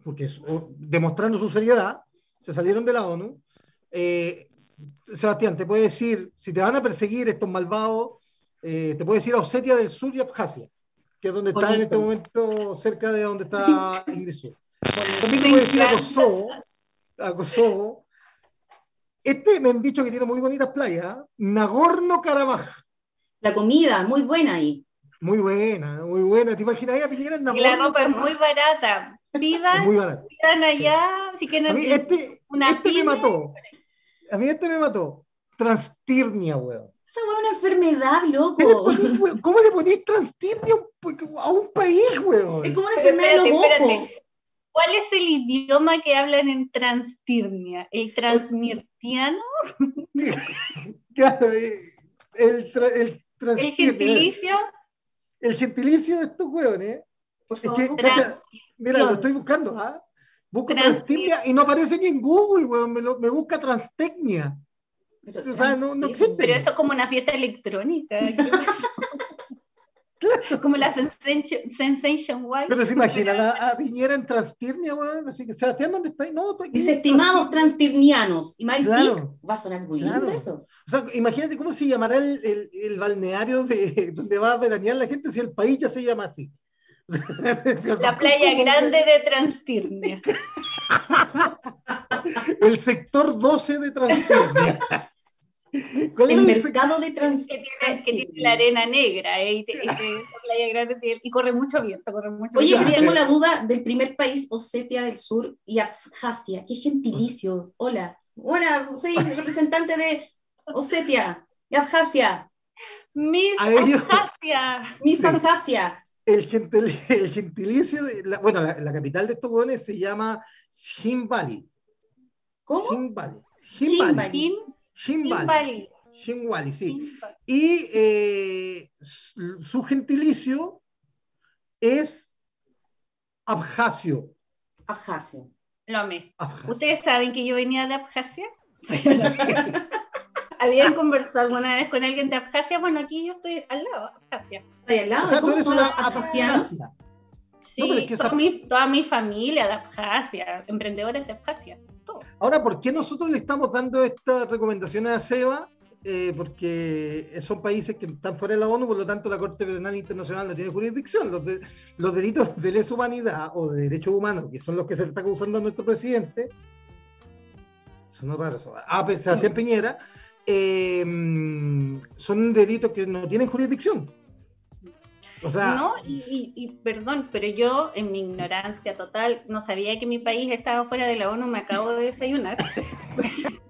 Speaker 1: porque es- o- demostrando su seriedad, se salieron de la ONU. Eh, Sebastián, te puede decir, si te van a perseguir estos malvados, eh, te puede decir a Osetia del Sur y Abjasia, que es donde está en
Speaker 3: Bonito.
Speaker 1: este momento, cerca de donde está [LAUGHS] Ingresó. También puede decir a. Kosovo, a Kosovo. Este me han dicho que tiene muy bonitas playas. Nagorno-Karabaj.
Speaker 3: La comida, muy buena ahí.
Speaker 1: Muy buena, muy buena. ¿Te imaginas ahí a Piñera en
Speaker 2: Y la ropa es muy barata.
Speaker 1: Es
Speaker 2: Pidan,
Speaker 1: muy barato.
Speaker 2: pidan allá, si
Speaker 1: A
Speaker 2: quieren
Speaker 1: mí este,
Speaker 2: una
Speaker 1: este me mató. A mí este me mató. Transtirnia, weón.
Speaker 3: Esa fue una enfermedad,
Speaker 1: ¿Qué le
Speaker 3: loco.
Speaker 1: ¿Cómo le ponís transtirnia a un, país, weón?
Speaker 3: Es como una enfermedad de los
Speaker 2: espérate,
Speaker 3: ojos.
Speaker 2: ¿Cuál es el idioma que hablan en Transtirnia? ¿El transmirtiano? [LAUGHS]
Speaker 1: Claro, eh, el, tra- el
Speaker 2: ¿El
Speaker 1: transtirnia,
Speaker 2: gentilicio?
Speaker 1: El gentilicio de estos weones.
Speaker 3: Por
Speaker 1: Es
Speaker 3: favor.
Speaker 1: que, cacha, mira, lo estoy buscando, ¿ah? Busco
Speaker 2: Trans-
Speaker 1: transtirnia y no aparece ni en Google, weón. Me, lo- me busca transtecnia.
Speaker 3: Pero
Speaker 1: o sea, no- no
Speaker 3: transferir.
Speaker 1: existe.
Speaker 2: Pero eso es como una fiesta electrónica. [LAUGHS] Como la Sensation, Sensation White.
Speaker 1: Pero se imaginan a, a Piñera en transtirnia, weón. Así que, Sebastián, ¿dónde está? No, estoy
Speaker 3: Dice estimados
Speaker 1: Transtirnia".
Speaker 3: transtirnianos. Y Mike
Speaker 1: Claro.
Speaker 3: Dick va a sonar muy
Speaker 1: Claro.
Speaker 3: lindo eso.
Speaker 1: O sea, imagínate cómo se llamará el, el- el balneario de, [LAUGHS] donde va a veranear la gente si el país ya se llama así.
Speaker 2: La [LAUGHS] playa grande de Transtirnia.
Speaker 1: El sector 12 de Transtirnia. ¿Cuál
Speaker 3: El mercado de
Speaker 2: Que
Speaker 3: trans...
Speaker 2: tiene, que tiene la arena negra. eh, y te- y te- [LAUGHS] esa playa grande tiene- y corre mucho viento. Corre mucho
Speaker 3: Oye,
Speaker 2: viento.
Speaker 3: pero tengo la duda del primer país, Osetia del Sur y Abjasia. Qué gentilicio. Hola. Hola, soy representante de Osetia y Abjasia.
Speaker 2: Miss Abjasia.
Speaker 3: Miss. Abjasia.
Speaker 1: el, gentil- el gentilicio, de la- bueno, la, la capital de estos se llama Shin Valley.
Speaker 3: ¿Cómo?
Speaker 1: Shin Valley.
Speaker 3: Shin
Speaker 1: Shin Valley.
Speaker 3: Valley.
Speaker 2: Kim,
Speaker 1: Shin
Speaker 2: Kim
Speaker 1: Valley.
Speaker 2: Valley.
Speaker 1: Shin Valley, sí. Y eh, su, gentilicio es Abjasio.
Speaker 3: Abjasio.
Speaker 2: Lo amé.
Speaker 1: Abjasio.
Speaker 2: ¿Ustedes saben que yo venía de Abjasia? [LAUGHS] ¿Habían conversado alguna vez con alguien de Abjasia? Bueno, aquí yo estoy al lado, Abjasia.
Speaker 3: Ahí al lado.
Speaker 1: O sea,
Speaker 3: ¿Cómo son
Speaker 1: una
Speaker 3: los abjasianos?
Speaker 1: Abjasia.
Speaker 2: Sí,
Speaker 1: No, pero es que
Speaker 2: toda,
Speaker 1: esa-
Speaker 2: mi, toda mi familia de Abjasia, emprendedores de Abjasia,
Speaker 1: Ahora, ¿por qué nosotros le estamos dando estas recomendaciones a Seba? eh, porque son países que están fuera de la ONU, por lo tanto la Corte Penal Internacional no tiene jurisdicción. Los, de- los delitos de lesa humanidad o de derechos humanos, que son los que se le está acusando a nuestro presidente, son raros. A Sebastián Piñera, eh, son delitos que no tienen jurisdicción. O sea,
Speaker 2: No, y, y- y perdón, pero yo en mi ignorancia total no sabía que mi país estaba fuera de la ONU, me acabo de desayunar. [LAUGHS]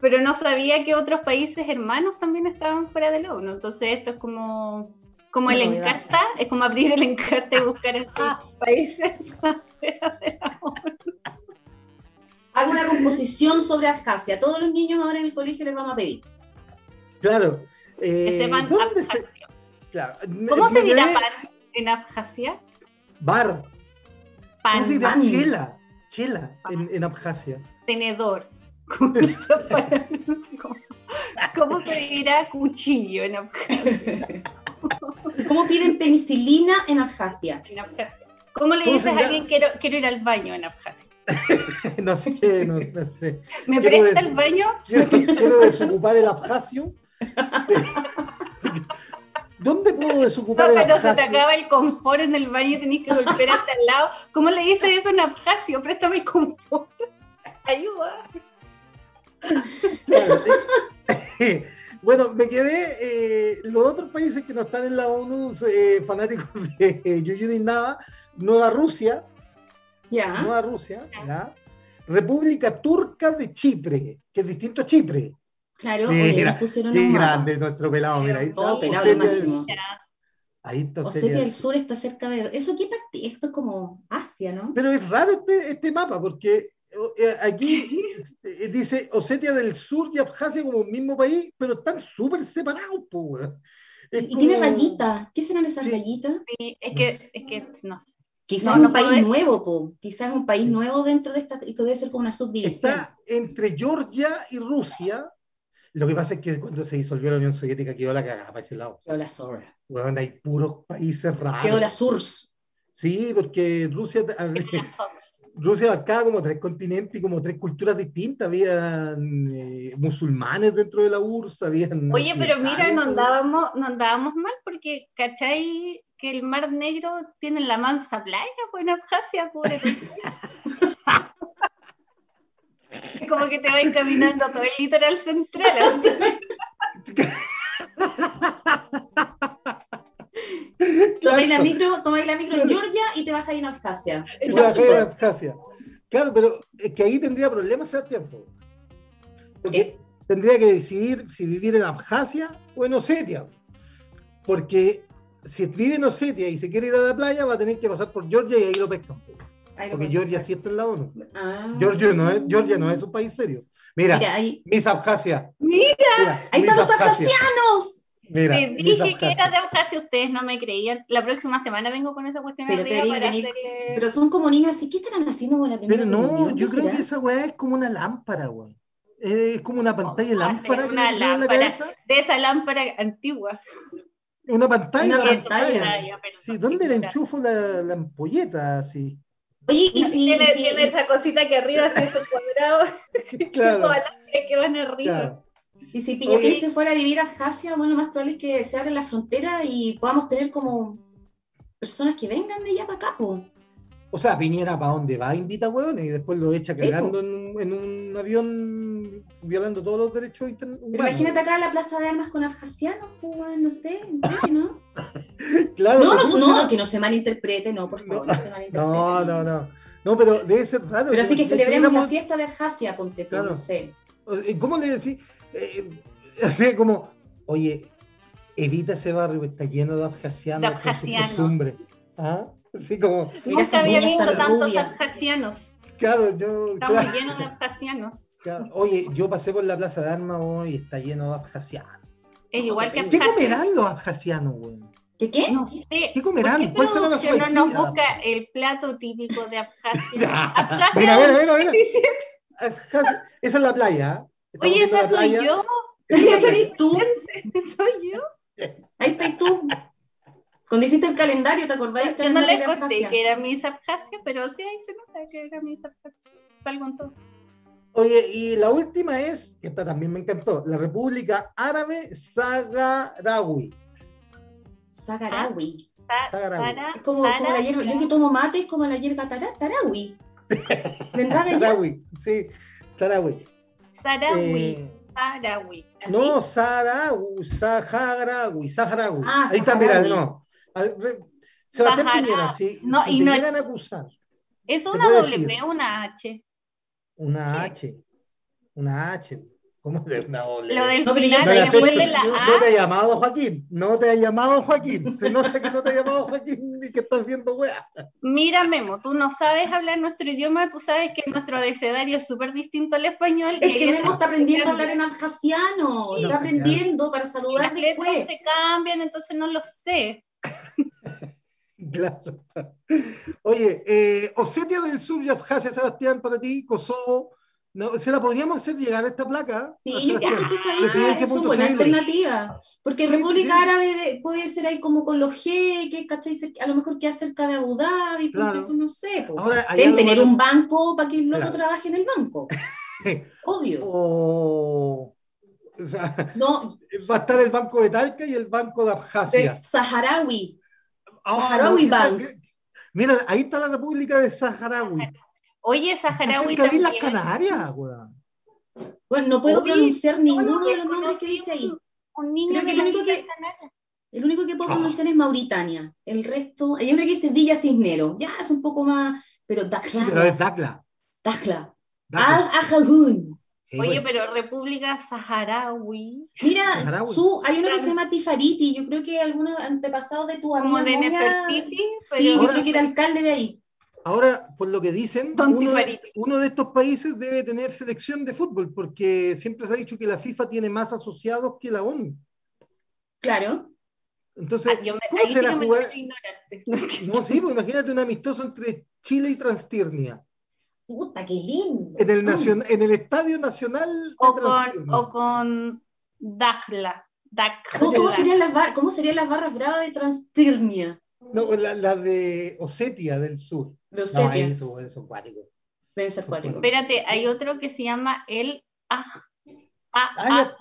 Speaker 2: pero no sabía que otros países hermanos también estaban fuera de la ONU. Entonces esto es como, como el encarta, es como abrir el encarta y buscar estos países [LAUGHS] fuera de la ONU.
Speaker 3: Hago una composición sobre Abjasia. Todos los niños ahora en el colegio les vamos a pedir.
Speaker 1: claro.
Speaker 2: Que
Speaker 1: eh,
Speaker 2: sepan
Speaker 1: ¿dónde se-. Claro,
Speaker 2: ¿Cómo
Speaker 1: me
Speaker 2: se dirá pan en Abjasia?
Speaker 1: Bar.
Speaker 2: Pan,
Speaker 1: ¿Cómo se dirá
Speaker 3: pan.
Speaker 1: chela? Chela en, en Abjasia.
Speaker 2: tenedor. [LAUGHS] ¿Cómo se- ¿Cómo- ¿Cómo se dirá cuchillo en Abjasia?
Speaker 3: ¿Cómo piden penicilina en Abjasia?
Speaker 2: en Abjasia? ¿Cómo le
Speaker 1: ¿Cómo
Speaker 2: dices a alguien quiero, quiero ir al baño en Abjasia? [LAUGHS]
Speaker 1: no sé, no, no sé.
Speaker 2: ¿Me
Speaker 1: Quiero
Speaker 2: presta el baño?
Speaker 1: Quiero, quiero desocupar el abjasio. [LAUGHS] ¿Dónde puedo
Speaker 2: No,
Speaker 1: desocupar el
Speaker 2: pero se te acaba el confort en el baño y tenés que volver hasta al lado. ¿Cómo le dices eso en Abjasio? Préstame el confort. Ayuda.
Speaker 1: Claro, eh, [LAUGHS] bueno, me quedé. eh, los otros países que no están en la ONU, eh, fanáticos [LAUGHS] de eh, Yuyudin Nava, Nueva Rusia,
Speaker 3: Ya.
Speaker 1: Nueva Rusia, ¿ya? República Turca de Chipre, que es distinto a Chipre.
Speaker 3: Claro,
Speaker 1: Mira,
Speaker 3: oye, pusieron
Speaker 1: Qué
Speaker 3: un mapa.
Speaker 1: grande nuestro pelado, mira, ahí está.
Speaker 3: Oh, pelado,
Speaker 1: Osetia del
Speaker 3: máximo.
Speaker 1: Sur. Ahí está Osetia
Speaker 3: Osetia
Speaker 1: del
Speaker 3: del
Speaker 1: Sur.
Speaker 3: Está cerca de... ¿Eso qué parte? Esto es como Asia, ¿no?
Speaker 1: Pero es raro este, este mapa, porque eh, aquí [LAUGHS] eh, dice Osetia del Sur y Abjasia como un mismo país, pero están súper separados, po, weón. Es
Speaker 3: Y tiene rayitas. ¿Qué serán esas
Speaker 1: Sí.
Speaker 3: rayitas?
Speaker 2: Sí, es que, es que no sé.
Speaker 3: Quizás
Speaker 2: No,
Speaker 3: es un país nuevo, po. Quizás es un país nuevo dentro de esta... Esto debe ser como una subdivisión.
Speaker 1: Está entre Georgia y Rusia. Lo que pasa es que cuando se disolvió la Unión Soviética quedó la cagada para ese lado.
Speaker 3: Quedó la zorra.
Speaker 1: Weón, hay puros países raros.
Speaker 3: Quedó la SURS.
Speaker 1: Sí, porque Rusia, [LAUGHS] Rusia abarcaba como tres continentes y como tres culturas distintas. Habían eh, musulmanes dentro de la URSS, habían.
Speaker 2: Oye, pero mira, no andábamos, no andábamos mal porque, ¿cachai? Que el Mar Negro tiene la mansa playa, pues en Abjasia cubre todo. Es [LAUGHS] como que te va encaminando todo el litoral central. [LAUGHS]
Speaker 3: Tomáis la
Speaker 1: Claro.
Speaker 3: micro, tomáis la micro en Georgia y te bajáis en Abjasia.
Speaker 1: Y a Abjasia. Claro, pero es que ahí tendría problemas Sebastián. po. Porque tendría que decidir si vivir en Abjasia o en Osetia. Porque si vive en Osetia y se quiere ir a la playa, va a tener que pasar por Georgia y ahí lo pescan. Porque. Georgia sí está en la ONU.
Speaker 3: Ah.
Speaker 1: Georgia no es, Georgia no es un país serio. Mira,
Speaker 3: Mira, ahí,
Speaker 1: Miss Abjasia.
Speaker 2: Mira,
Speaker 1: Mira,
Speaker 3: ahí están los
Speaker 1: Abjasia.
Speaker 3: abjasianos.
Speaker 1: Mira,
Speaker 2: te dije que era de Abjasia, ustedes no me creían. La próxima semana vengo con esa cuestión
Speaker 3: Sí,
Speaker 2: arriba para hacerle...
Speaker 3: Pero son como niños así. ¿Qué estarán haciendo con la primera
Speaker 1: Pero no, yo creo
Speaker 3: será?
Speaker 1: que esa weá es como una lámpara, weón. Es como una pantalla de
Speaker 2: va a ser
Speaker 1: lámpara
Speaker 2: una
Speaker 1: la
Speaker 2: lámpara.
Speaker 1: cabeza.
Speaker 2: De esa lámpara antigua.
Speaker 1: Una pantalla.
Speaker 3: Una
Speaker 1: la
Speaker 3: pantalla.
Speaker 2: pero
Speaker 1: Sí, ¿dónde le enchufo la, la ampolleta así?
Speaker 3: Oye, y si,
Speaker 2: tiene,
Speaker 3: si-
Speaker 2: tiene esa cosita que arriba, así esos cuadrados, [LAUGHS]
Speaker 1: Claro.
Speaker 2: que van arriba.
Speaker 1: Claro.
Speaker 3: y si Piñatín se fuera a vivir a Abjasia, bueno, lo más probable es que se abra la frontera y podamos tener como personas que vengan de allá para acá, po.
Speaker 1: O sea, Piñera para dónde va, invita hueones y después lo echa
Speaker 3: Sí,
Speaker 1: cagando en, un- en un avión violando todos los derechos humanos.
Speaker 3: imagínate acá en la plaza de armas con abjasianos, pues, no sé, [LAUGHS] ¿no?
Speaker 1: Claro,
Speaker 3: No, no,
Speaker 1: ¿cómo
Speaker 3: no, que no se malinterprete, no, por favor, no, se malinterprete.
Speaker 1: No, no, no. No, pero debe ser raro.
Speaker 3: Pero así que celebremos la fiesta de Abjasia, ponte
Speaker 1: Claro.
Speaker 3: no sé.
Speaker 1: ¿Cómo le decís? Eh, [LAUGHS] así como, oye, evita ese barrio que está lleno de abjasianos.
Speaker 2: De abjasianos.
Speaker 1: ¿Ah? Así como,
Speaker 3: Mira
Speaker 2: Nunca había visto
Speaker 3: tan
Speaker 2: tantos abjasianos.
Speaker 1: claro, yo.
Speaker 2: Estamos
Speaker 1: claro,
Speaker 2: llenos de abjasianos.
Speaker 1: Claro. Oye, yo pasé por la plaza de armas hoy y está lleno de abjasianos.
Speaker 2: Es igual que
Speaker 1: ¿Qué
Speaker 2: Abjasia.
Speaker 1: comerán los abjasianos, güey?
Speaker 3: ¿Qué qué?
Speaker 2: No sé.
Speaker 1: ¿Qué comerán?
Speaker 2: ¿Por
Speaker 1: ¿Cuál
Speaker 2: qué
Speaker 1: será la
Speaker 2: producción no nos busca el plato típico de Abjasia? Abjasia
Speaker 1: Mira, mira, mira, mira.
Speaker 2: 27.
Speaker 1: Abjasia- Esa es la playa. Estamos
Speaker 2: Oye, esa soy
Speaker 1: playa.
Speaker 2: yo.
Speaker 1: Esa
Speaker 3: eres tú. [LAUGHS]
Speaker 2: Soy yo.
Speaker 3: Ahí estás tú. Cuando hiciste el calendario, ¿te acordás
Speaker 2: Yo no les conté que era Miss Abjasia, pero sí ahí se nota que era Miss Abjasia. Salgo en todo.
Speaker 1: Oye, y la última es, que esta también me encantó, la República Árabe Saharaui.
Speaker 3: Saharaui.
Speaker 2: Sa-
Speaker 1: Saharaui.
Speaker 2: Sara-
Speaker 3: Es como, como la hierba. Yo que tomo mate es como la hierba tara- tarawi. [LAUGHS] ¿Vendrá de
Speaker 1: sí, Saharaui.
Speaker 2: Saharaui.
Speaker 1: Eh, no, Saharaui, Saharaui, Saharaui.
Speaker 3: Ah,
Speaker 1: Ahí está, mira,
Speaker 3: Saharaui.
Speaker 1: no. Sebastián
Speaker 2: Sahara-
Speaker 1: Piñera, si,
Speaker 2: no,
Speaker 1: si
Speaker 2: y
Speaker 1: te
Speaker 2: no-
Speaker 1: llegan a acusar,
Speaker 2: ¿Es una W
Speaker 1: decir.
Speaker 2: o una H?
Speaker 1: Una H, una H, ¿cómo es una doble?
Speaker 2: Lo del
Speaker 3: No,
Speaker 2: final,
Speaker 3: que
Speaker 2: después
Speaker 3: fue-
Speaker 2: de la A,
Speaker 1: No te ha llamado Joaquín, no te ha llamado Joaquín. Se nota que no te ha llamado Joaquín y que estás viendo weá.
Speaker 2: mira Memo, tú no sabes hablar nuestro idioma, tú sabes que nuestro abecedario es súper distinto al español.
Speaker 3: Es que Memo está aprendiendo a hablar en abjasiano.
Speaker 1: Sí.
Speaker 3: Está aprendiendo para
Speaker 2: las
Speaker 3: saludar
Speaker 2: letras
Speaker 3: después.
Speaker 2: se cambian, entonces no lo sé. [LAUGHS]
Speaker 1: Claro. Oye, eh, Osetia del Sur y Abjasia, Sebastián, para ti, Kosovo. No, ¿Se la podríamos hacer llegar a esta placa?
Speaker 3: Sí, yo creo que
Speaker 1: Presidencia
Speaker 3: es una buena
Speaker 1: CL.
Speaker 3: alternativa. Porque República
Speaker 1: sí.
Speaker 3: Árabe de- puede ser ahí como con los jeques, ¿cachai? A lo mejor queda cerca de Abu Dhabi,
Speaker 1: Claro.
Speaker 3: tú, no sé.
Speaker 1: Ahora,
Speaker 3: Deben tener un banco para que el loco
Speaker 1: Claro.
Speaker 3: trabaje en el banco. [LAUGHS] Obvio.
Speaker 1: O sea,
Speaker 3: No,
Speaker 1: va a estar el Banco de Talca y el Banco de Abjasia.
Speaker 3: de Saharaui.
Speaker 1: Ah,
Speaker 3: Saharaui
Speaker 1: no,
Speaker 3: Bank.
Speaker 1: esa- Mira, ahí está la República de Saharaui.
Speaker 2: Oye, Saharaui
Speaker 1: cerca de Islas
Speaker 2: también.
Speaker 1: Canarias, weón.
Speaker 3: Bueno, no puedo
Speaker 2: Oye,
Speaker 3: pronunciar ninguno de los nombres que dice ahí.
Speaker 2: un- Un niño
Speaker 3: Creo que el
Speaker 2: las
Speaker 3: único que-
Speaker 2: Islas Canarias.
Speaker 3: El único que puedo pronunciar es Mauritania. El resto, hay una que dice Villa Cisnero. Ya es un poco más, pero
Speaker 1: Pero es. Dakla. Dakla.
Speaker 3: Al-Ajagun.
Speaker 1: Sí,
Speaker 2: Oye, pero República Saharaui.
Speaker 3: Mira,
Speaker 1: Saharaui.
Speaker 3: su, hay uno que se llama Tifariti. Yo creo que algunos antepasados de tu
Speaker 2: Como
Speaker 3: amiga
Speaker 2: de Nefertiti,
Speaker 3: Sí, yo creo que era alcalde de ahí.
Speaker 1: Ahora, por lo que dicen, uno de,
Speaker 2: Tifariti.
Speaker 1: uno de estos países debe tener selección de fútbol, porque siempre se ha dicho que la FIFA tiene más asociados que la ONU.
Speaker 3: Claro.
Speaker 1: Entonces,
Speaker 2: Ah, yo me,
Speaker 1: ¿cómo
Speaker 2: ahí sí
Speaker 1: será
Speaker 2: que me
Speaker 1: jugar? No, sí, pues imagínate un amistoso entre Chile y Transtirnia,
Speaker 3: Puta, qué lindo.
Speaker 1: en el, nacion- en el Estadio Nacional
Speaker 2: O con, o con.
Speaker 3: ¿Cómo, serían las bar- ¿Cómo serían las barras bravas de Transtirnia?
Speaker 1: No, la, la de Osetia del Sur.
Speaker 3: De
Speaker 1: No,
Speaker 3: Osetia.
Speaker 1: eso, eso, cuático.
Speaker 3: Debe ser cuático.
Speaker 2: Espérate, hay otro que se llama el Aj.
Speaker 1: Ah.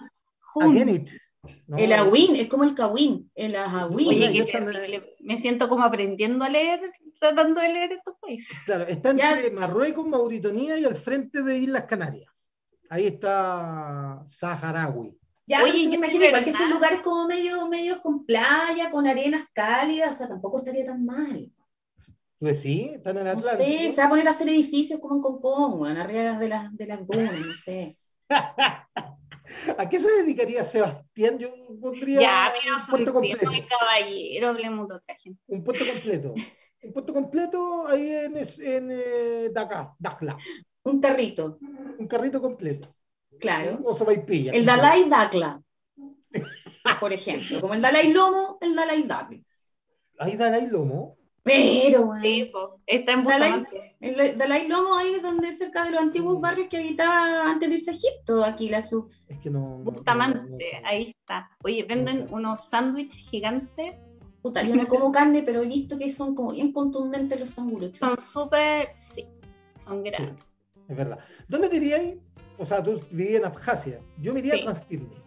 Speaker 1: No,
Speaker 3: El Awin, es como el Kawin. El Ajawin.
Speaker 2: Oye. Me siento como aprendiendo a leer, tratando de leer estos países.
Speaker 1: Claro, está
Speaker 3: Ya.
Speaker 1: entre Marruecos, Mauritania y al frente de Islas Canarias. Ahí está Saharaui.
Speaker 3: Ya,
Speaker 2: Oye,
Speaker 3: me imagino igual que son lugares como medio, medio con playa, con arenas cálidas, o sea, tampoco estaría tan mal.
Speaker 1: ¿Tú decís? Están en el
Speaker 3: No
Speaker 1: Atlántico.
Speaker 3: sé, se va a poner a hacer edificios como en Concón, weón, arriba de las, de las dunas, no sé. [LAUGHS]
Speaker 1: ¿A qué se dedicaría Sebastián? Yo pondría
Speaker 2: Ya, pero
Speaker 1: un puesto completo.
Speaker 2: de caballero, hablemos de otra gente.
Speaker 1: Un puesto completo. [LAUGHS] Un puesto completo ahí en, en eh, Dakar, Dakhla.
Speaker 3: Un carrito,
Speaker 1: Un carrito completo.
Speaker 3: claro.
Speaker 1: O sopaipilla.
Speaker 3: El Dalai Dakla, por ejemplo. Como el Dalai Lomo, el Dalai Dakla.
Speaker 1: Ahí Dalai Lomo.
Speaker 3: Pero, weón,
Speaker 2: Sí, está en
Speaker 3: Dalai-
Speaker 2: Bustamante.
Speaker 3: el Dalai Lomo ahí es donde cerca de los antiguos barrios que habitaba antes de irse a Egipto, aquí la sub.
Speaker 1: Es que no. no- no-
Speaker 2: Bustamante,
Speaker 1: no
Speaker 2: ahí está. Oye, venden unos sándwiches gigantes.
Speaker 3: Puta, yo no como carne, pero he visto que son como bien contundentes los sanguruchos.
Speaker 2: Son súper, sí, son
Speaker 1: Sí,
Speaker 2: grandes.
Speaker 1: es verdad. ¿Dónde te irías? O sea, tú vivías en Abjasia. Yo me iría
Speaker 2: Sí.
Speaker 1: a Transtirnia.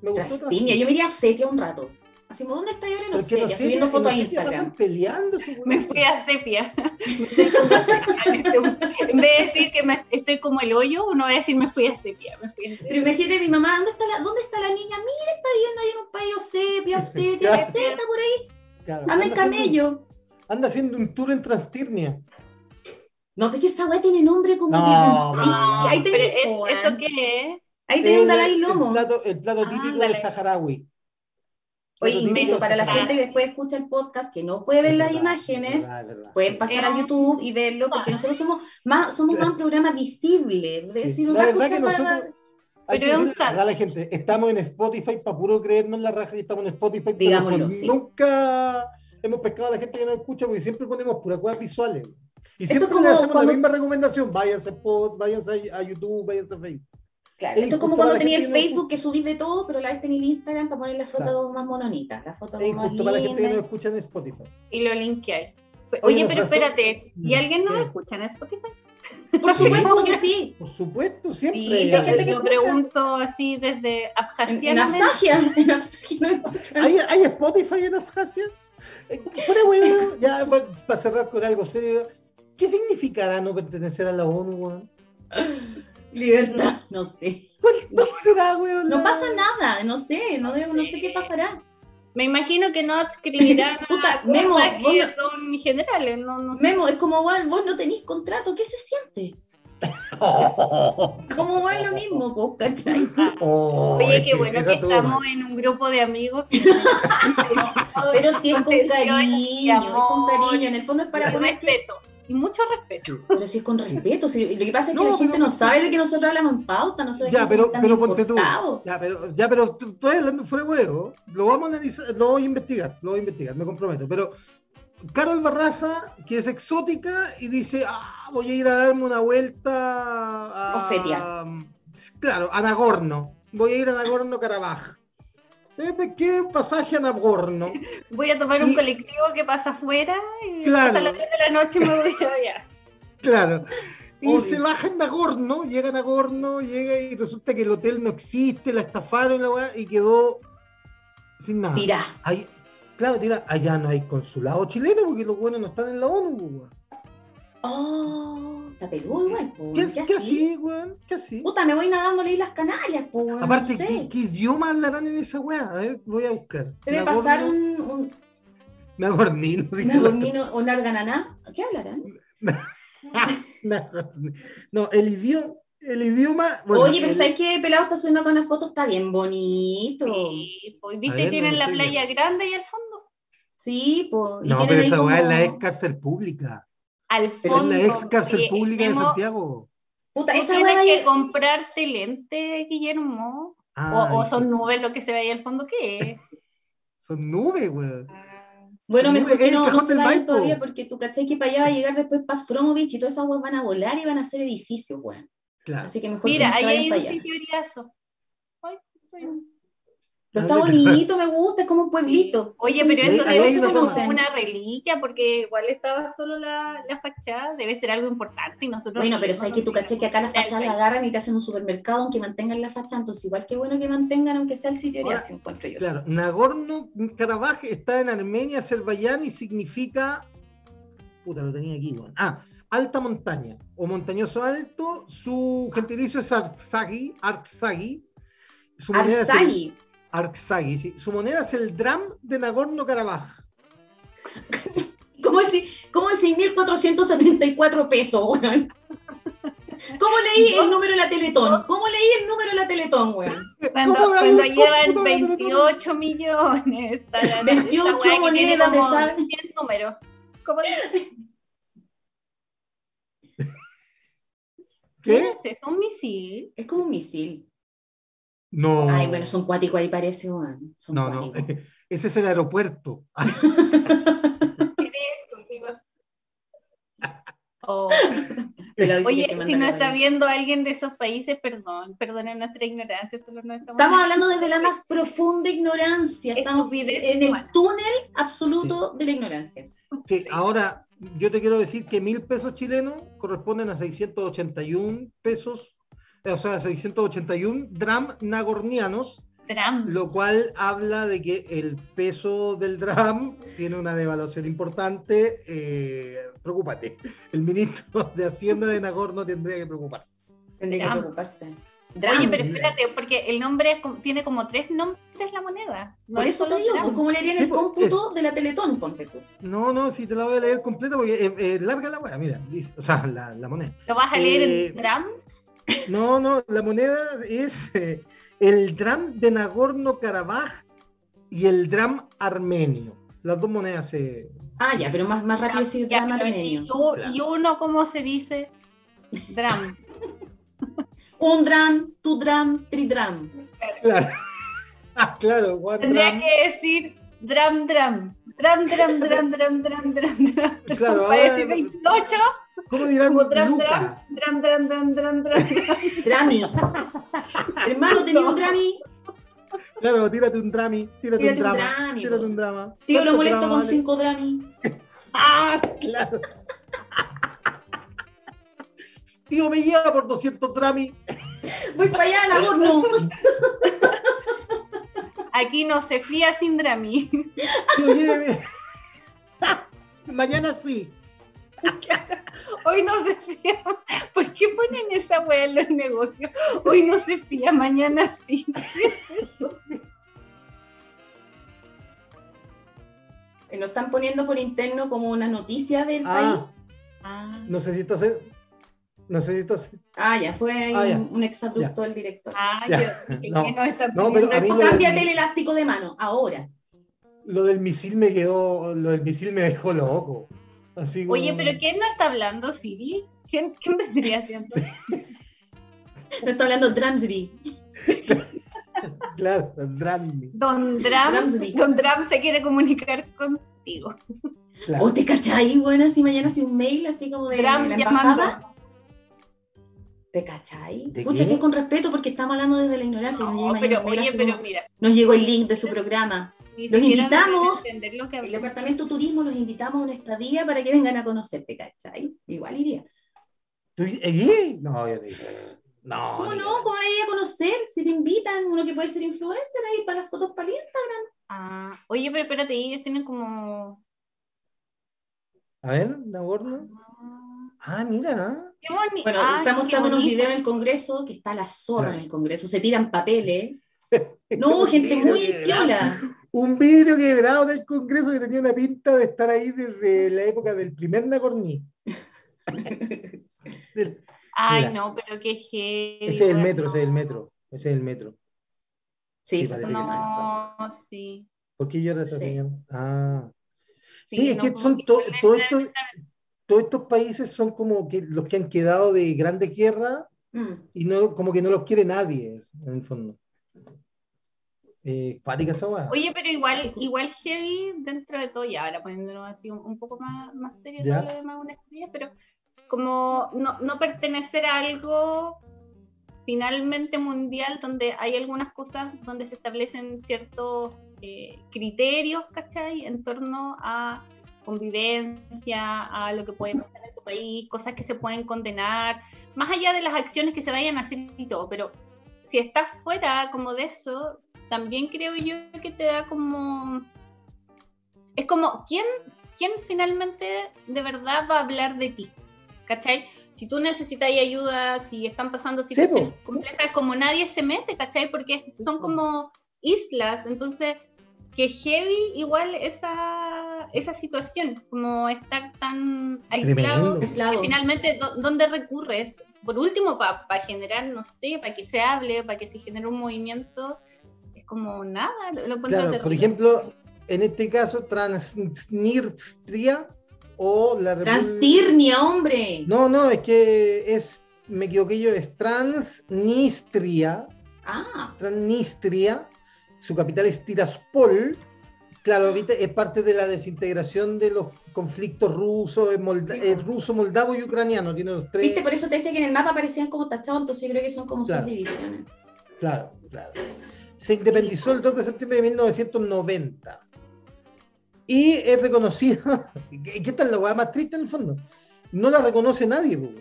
Speaker 1: Me gustó
Speaker 3: Trastinia, yo me iría a Osetia un rato. Así, ¿dónde está ahora
Speaker 1: Porque no sé,
Speaker 3: Subiendo
Speaker 1: en
Speaker 3: fotos a Instagram.
Speaker 1: peleando.
Speaker 2: Me fui a sepia. [LAUGHS] en vez de decir que me- estoy como el hoyo, uno va a decir me fui a sepia. Me fui a sepia.
Speaker 3: Pero imagínate mi mamá, ¿dónde está la, dónde está la niña? Mira, está viviendo ahí en un país Osepia, Osetia, [LAUGHS]
Speaker 1: Claro.
Speaker 3: Está por ahí,
Speaker 1: Claro,
Speaker 3: anda en
Speaker 1: haciendo-
Speaker 3: camello.
Speaker 1: Anda haciendo un tour en Transtirnia.
Speaker 3: No, porque esa weá tiene nombre como
Speaker 1: No,
Speaker 3: que.
Speaker 1: no,
Speaker 3: ahí,
Speaker 1: no.
Speaker 3: ahí tenés,
Speaker 2: es- ¿eso qué es?
Speaker 3: Ahí tenés un
Speaker 1: El-
Speaker 3: Dalai
Speaker 1: El
Speaker 3: Lomo.
Speaker 1: plato, el plato típico del Saharaui.
Speaker 3: Oye, insisto, para la gente que después escucha el podcast, que no puede ver
Speaker 1: Es
Speaker 3: las
Speaker 1: verdad,
Speaker 3: imágenes,
Speaker 1: es verdad, es verdad.
Speaker 3: pueden pasar a YouTube y verlo, porque nosotros somos más, somos más un programa visible.
Speaker 1: Sí.
Speaker 3: Si nos
Speaker 1: La verdad que nosotros,
Speaker 2: Pero es un
Speaker 1: la gente, estamos en Spotify para puro creernos la raja y estamos en Spotify,
Speaker 3: Digámoslo,
Speaker 1: pues
Speaker 3: sí.
Speaker 1: nunca hemos pescado a la gente que nos escucha porque siempre ponemos puras cosas visuales. Y siempre
Speaker 3: es como
Speaker 1: le hacemos
Speaker 3: cuando-
Speaker 1: la misma recomendación, váyanse a Pod, váyanse a, a YouTube, váyanse a Facebook.
Speaker 3: Claro, esto es como cuando tenía el
Speaker 1: que no
Speaker 3: Facebook que subís de todo, pero la vez tenía el Instagram para poner las fotos
Speaker 1: Claro.
Speaker 3: más mononitas, las fotos
Speaker 1: Es
Speaker 3: más
Speaker 1: justo para la gente que
Speaker 3: lindas.
Speaker 1: escucha en Spotify.
Speaker 2: Y lo linkeáis.
Speaker 1: Oye,
Speaker 2: Oye, pero espérate, ¿y
Speaker 1: Mm,
Speaker 2: alguien
Speaker 1: ¿qué?
Speaker 2: escucha en Spotify?
Speaker 3: Por supuesto que sí.
Speaker 1: Por supuesto, siempre.
Speaker 3: Sí,
Speaker 1: hay
Speaker 3: gente que
Speaker 2: Lo
Speaker 3: escucha.
Speaker 2: pregunto así desde Abjasia.
Speaker 3: en Absagia, [LAUGHS] en Absagia no escuchan.
Speaker 1: ¿Hay, hay Spotify en Abjasia? Eh, Fuera huevo, ya pa- para cerrar con algo serio. ¿Qué significará no pertenecer a la ONU, weón? [LAUGHS]
Speaker 3: Libertad, [LAUGHS] no sé. No pasa nada, no sé, no,
Speaker 2: No
Speaker 3: debo- no
Speaker 2: sé.
Speaker 3: sé qué pasará.
Speaker 2: Me imagino que no adscribirán [LAUGHS]
Speaker 3: Puta, Memo, vos
Speaker 2: que
Speaker 3: no-
Speaker 2: son generales, no, no sé.
Speaker 3: Memo, es como vos, vos no tenés contrato, ¿qué se siente? [LAUGHS] Como vos es lo mismo, pues, ¿cachai?
Speaker 1: Oh,
Speaker 2: Oye, qué bueno que estamos en un grupo de amigos.
Speaker 3: Pero si es con cariño, es con cariño, en el fondo es para poner que...
Speaker 2: Y mucho respeto.
Speaker 3: Pero si es con respeto, si- lo que pasa es que
Speaker 1: No,
Speaker 3: la gente
Speaker 1: pero-
Speaker 3: no sabe de que nosotros hablamos en pauta, no sabe
Speaker 1: Ya,
Speaker 3: que
Speaker 1: pero,
Speaker 3: somos tan
Speaker 1: pero ponte tú.
Speaker 3: importados.
Speaker 1: Ya, pero, ya, pero tú- estoy hablando fuera de huevo. Lo vamos a analizar, lo voy a investigar, lo voy a investigar, me comprometo. Pero Carol Barraza, que es exótica y dice, ah, voy a ir a darme una vuelta a...
Speaker 3: Osetia.
Speaker 1: Claro, a Nagorno. Voy a ir a Nagorno-Karabaj. Eh, ¿Qué pasaje a Nagorno? [LAUGHS]
Speaker 2: Voy a tomar un colectivo que pasa afuera y
Speaker 1: Claro.
Speaker 2: hasta las 10 de la noche me voy a allá. [LAUGHS]
Speaker 1: Claro. Y
Speaker 3: Obvio.
Speaker 1: se baja en Nagorno, llega a Nagorno, llega y resulta que el hotel no existe, la estafaron la weá, y quedó sin nada.
Speaker 3: Tira.
Speaker 1: Ahí- claro, tira, allá no hay consulado chileno porque los buenos no están en la ONU, pues, weón.
Speaker 3: Oh, está peludo igual, po.
Speaker 1: ¿Qué,
Speaker 3: ¿Qué,
Speaker 1: qué
Speaker 3: así?
Speaker 1: weón? ¿Qué así?
Speaker 3: Puta, me voy nadando a las Islas Canarias, po, weón,
Speaker 1: Aparte,
Speaker 3: no sé.
Speaker 1: ¿qué, qué idioma hablarán en esa weá? A ver, voy a buscar.
Speaker 3: Debe pasar un, un
Speaker 1: Nagornino, dice
Speaker 3: una
Speaker 1: el otro.
Speaker 3: gornino o una argananá. ¿Qué hablarán? [LAUGHS]
Speaker 1: No, el idioma, el idioma. bueno,
Speaker 3: Oye, pero
Speaker 1: el-
Speaker 3: ¿sabes qué? Pelado está subiendo acá una foto, está bien bonito.
Speaker 2: Sí, pues, viste,
Speaker 1: ver,
Speaker 2: tienen
Speaker 1: no
Speaker 2: la playa grande y al fondo.
Speaker 3: Sí, pues.
Speaker 1: No, pero esa weá es la ex cárcel pública.
Speaker 2: Al
Speaker 1: Pero
Speaker 2: fondo.
Speaker 1: la ex cárcel pública de Santiago.
Speaker 3: Puta,
Speaker 2: Tú
Speaker 3: esa
Speaker 2: tienes que
Speaker 3: es-
Speaker 2: comprarte lentes, Guillermo.
Speaker 1: Ah,
Speaker 2: o, son nubes lo que se ve ahí al fondo, ¿qué es? [LAUGHS]
Speaker 1: Son nubes, weón.
Speaker 3: Bueno,
Speaker 1: Son
Speaker 3: mejor
Speaker 1: nubes,
Speaker 3: que
Speaker 1: el
Speaker 3: no, no
Speaker 1: cajón
Speaker 3: se
Speaker 1: del
Speaker 3: vayan todavía porque tú cachai que para allá va a llegar después Paz Promovich y todas esas aguas van a volar y van a ser edificios, weón.
Speaker 1: Claro.
Speaker 3: Así que mejor
Speaker 2: Mira,
Speaker 3: que no se
Speaker 2: ahí hay un sitio eriazo. Ay, estoy-
Speaker 3: Pero está bonito, me gusta, es como un pueblito.
Speaker 2: Oye, pero eso debe ser
Speaker 1: una
Speaker 2: como
Speaker 3: toma.
Speaker 2: una reliquia, porque igual estaba solo la, la fachada, debe ser algo importante y nosotros...
Speaker 3: Bueno, pero sabes que tú caché que acá la
Speaker 2: está el
Speaker 3: fachada la agarran y te hacen un supermercado aunque mantengan la fachada, entonces igual que bueno que mantengan aunque sea el sitio
Speaker 1: Ahora,
Speaker 3: ya se encuentro yo.
Speaker 1: Claro, Nagorno-Karabaj está en Armenia, Azerbaiyán y significa. Puta, lo tenía aquí, weón. Ah, alta montaña o montañoso alto. Su gentilicio es Arksagi. Arksagi. Su
Speaker 3: Arsagi.
Speaker 1: Arksagi, sí. Su moneda es el dram de Nagorno-Karabaj.
Speaker 3: ¿Cómo decir, cómo decir 1474 pesos, weón? ¿Cómo leí el número de la Teletón? ¿Cómo leí el número de la Teletón, weón?
Speaker 2: Cuando,
Speaker 1: ¿Cómo da
Speaker 2: cuando
Speaker 1: un
Speaker 2: llevan
Speaker 1: cómputo de la
Speaker 2: 28 millones. está la- [LAUGHS]
Speaker 3: 28
Speaker 2: esa weá que tiene
Speaker 3: monedas de sal.
Speaker 2: 100 números. ¿Cómo dice? [LAUGHS]
Speaker 1: ¿Qué?
Speaker 2: es eso? ¿Un misil?
Speaker 3: Es como un misil.
Speaker 1: No.
Speaker 3: Ay, bueno, son cuáticos ahí parece, weón. Son
Speaker 1: No, no. Ese es el aeropuerto. [LAUGHS]
Speaker 2: Oh. Oye, si no está viendo alguien de esos países, perdón, perdonen nuestra ignorancia, solo no estamos...
Speaker 3: Estamos hablando desde la más profunda ignorancia. Estamos
Speaker 2: Estupidez
Speaker 3: en el
Speaker 2: humana.
Speaker 3: túnel absoluto de la ignorancia.
Speaker 1: Sí, ahora yo te quiero decir que mil pesos chilenos corresponden a 681 pesos, o sea, 681 dram nagornianos,
Speaker 2: Trams.
Speaker 1: lo cual habla de que el peso del dram tiene una devaluación importante. eh, preocúpate, el ministro de Hacienda de Nagorno tendría que preocuparse.
Speaker 3: Tendría que
Speaker 2: Dram.
Speaker 3: preocuparse.
Speaker 2: Oye,
Speaker 3: Drams.
Speaker 2: pero espérate, porque el nombre es tiene como tres nombres la moneda. No
Speaker 3: Por
Speaker 2: es
Speaker 3: eso te
Speaker 2: solo
Speaker 3: digo,
Speaker 2: Trams.
Speaker 3: pues, ¿cómo le harían
Speaker 1: Sí,
Speaker 3: el
Speaker 1: pues,
Speaker 3: cómputo de la Teletón, ponte tú?
Speaker 1: No, no, si te la voy a leer completa porque es es larga la wea, mira, dice- o sea, la, la moneda.
Speaker 2: ¿Lo vas a leer
Speaker 1: Eh,
Speaker 2: en Trams?
Speaker 1: No, no, la moneda es eh, el dram de Nagorno-Karabaj y el dram armenio. Las dos monedas se.
Speaker 3: Ah, ya, pero más, más rápido decir
Speaker 2: Ya,
Speaker 3: drama
Speaker 2: pero
Speaker 3: armenio.
Speaker 2: y, u-
Speaker 1: Claro.
Speaker 2: y uno, ¿cómo se dice? Dram. [LAUGHS]
Speaker 3: Un dram, tu dram, tridram.
Speaker 1: Claro. Ah, claro, one
Speaker 2: Tendría
Speaker 1: dram.
Speaker 2: que decir dram, dram. Dram, dram, dram, dram, dram, dram, dram.
Speaker 1: Claro,
Speaker 2: Para
Speaker 1: ahora-
Speaker 2: decir 28,
Speaker 1: ¿Cómo dirán
Speaker 2: como dram,
Speaker 1: Luca?
Speaker 2: dram, dram, dram, dram, dram, dram.
Speaker 3: Drami. Hermano, tenía un drami.
Speaker 1: Claro, tírate un drami, tírate,
Speaker 3: Tírate
Speaker 1: un
Speaker 3: un
Speaker 1: drama.
Speaker 3: drami,
Speaker 1: tírate un drama.
Speaker 3: Tío, lo
Speaker 1: ¿Cuántos
Speaker 3: molesto con cinco drami. [LAUGHS]
Speaker 1: ¡Ah! Claro. Tío, me lleva por 200 drami.
Speaker 3: Voy para allá, la horno.
Speaker 2: Aquí no se fría sin Drami.
Speaker 1: Tío, lléveme. [LAUGHS] Mañana sí.
Speaker 2: Hoy no se fía. ¿Por qué ponen esa wea en los negocios? Hoy no se fía, mañana sí.
Speaker 3: Y Nos están poniendo por interno como una noticia del
Speaker 1: Ah.
Speaker 3: país.
Speaker 2: Ah,
Speaker 1: No sé si estás. No sé si estás.
Speaker 3: Ah, ya, fue
Speaker 1: Ah, ya.
Speaker 3: un, exabrupto del director.
Speaker 2: ah,
Speaker 1: Ya.
Speaker 2: yo
Speaker 1: No.
Speaker 2: ¿qué nos están
Speaker 1: No, pero
Speaker 2: esto?
Speaker 1: lo-
Speaker 3: Cámbiate el elástico de mano, ahahora.
Speaker 1: Lo del misil me quedó. Lo del misil me dejó loco. Así como-
Speaker 2: Oye, pero ¿quién no está hablando, Siri? ¿Quién, quién me estaría haciendo?
Speaker 3: No está hablando Dramsry.
Speaker 1: Claro, drami.
Speaker 2: Don Dram,
Speaker 3: Dramsry.
Speaker 2: Don Dram se quiere comunicar contigo.
Speaker 1: Claro.
Speaker 3: ¿O te cachai, buena, si mañana hace un mail así como de
Speaker 2: Dram
Speaker 3: la
Speaker 2: llamando.
Speaker 3: embajada? ¿Te cachai?
Speaker 1: ¿De
Speaker 3: Muchas sí, con respeto porque estamos hablando desde la ignorancia.
Speaker 2: No, pero oye, pero mira,
Speaker 3: nos llegó el link de su programa.
Speaker 2: Ni
Speaker 3: Los invitamos.
Speaker 2: deben entender lo que
Speaker 3: El departamento de turismo los invitamos a una estadía para que vengan a conocerte, ¿cachai? Igual iría.
Speaker 1: ¿Tú allí? No, yo digo. No.
Speaker 3: ¿Cómo no? ¿Cómo no iría a conocer? Si te invitan, uno que puede ser influencer ahí para las fotos para el Instagram.
Speaker 2: Ah, oye, pero espérate, ellos tienen como.
Speaker 1: A ver, Nagorno. Ah, mira.
Speaker 2: Qué boni-
Speaker 3: Bueno,
Speaker 2: Ay,
Speaker 3: estamos mostrando unos videos en el Congreso que está la zorra en el Congreso. Se tiran papeles.
Speaker 1: Es [LAUGHS]
Speaker 3: No, gente muy
Speaker 1: quebrado. Un vidrio quebrado del Congreso que tenía una pinta de estar ahí desde la época del primer Nagorní. [LAUGHS] Del-
Speaker 2: Ay,
Speaker 1: Mira.
Speaker 2: no, pero qué heavy.
Speaker 1: Ese es el metro, ese es el metro. Ese es el metro.
Speaker 3: Sí,
Speaker 1: Sí.
Speaker 2: No, sí.
Speaker 1: ¿Por qué llora esa
Speaker 3: Sí.
Speaker 1: señora? Ah.
Speaker 2: Sí,
Speaker 1: Sí, es
Speaker 2: no,
Speaker 1: que son
Speaker 2: que
Speaker 1: to- todos estos países son como que los que han quedado de grandes guerras
Speaker 3: Mm.
Speaker 1: y no, como que no los quiere nadie, en el fondo. Eh, esa weá.
Speaker 2: Oye, pero igual, igual heavy dentro de todo, ya ahora poniéndonos así un, un poco más, más serio todo lo demás una estrella, pero como no, no pertenecer a algo finalmente mundial donde hay algunas cosas donde se establecen ciertos eh, criterios, ¿cachai? En torno a convivencia, a lo que puede pasar en tu país, cosas que se pueden condenar, más allá de las acciones que se vayan a hacer y todo, pero si estás fuera como de eso, también creo yo que te da como... Es como, ¿quién, quién finalmente de verdad va a hablar de ti? ¿Cachai? Si tú necesitas ayuda, si están pasando situaciones complejas, como nadie se mete, ¿cachai? Porque son como islas, entonces que heavy igual esa, esa situación, como estar tan aislado, que finalmente, ¿dó- ¿dónde recurres? Por último, para generar, no sé, para que se hable, para que se genere un movimiento, como nada, lo,
Speaker 1: Claro, por ejemplo, en este caso, Transnistria o la
Speaker 3: Transtirnia, hombre.
Speaker 1: No, no, es que es, me equivoqué yo, es Transnistria,
Speaker 3: Ah,
Speaker 1: Transnistria, su capital es Tiraspol. Claro, ahorita es parte de la desintegración de los conflictos rusos, molda-
Speaker 3: Sí.
Speaker 1: ruso, moldavo y ucraniano, tiene los tres.
Speaker 3: viste, por eso te decía que en el mapa aparecían como tachados, entonces yo creo que son como
Speaker 1: Claro.
Speaker 3: subdivisiones.
Speaker 1: Claro, claro. Se independizó el 2 de septiembre de 1990. Y es reconocida, [LAUGHS] que que esta es la hueá más triste en el fondo, no la reconoce nadie, pues.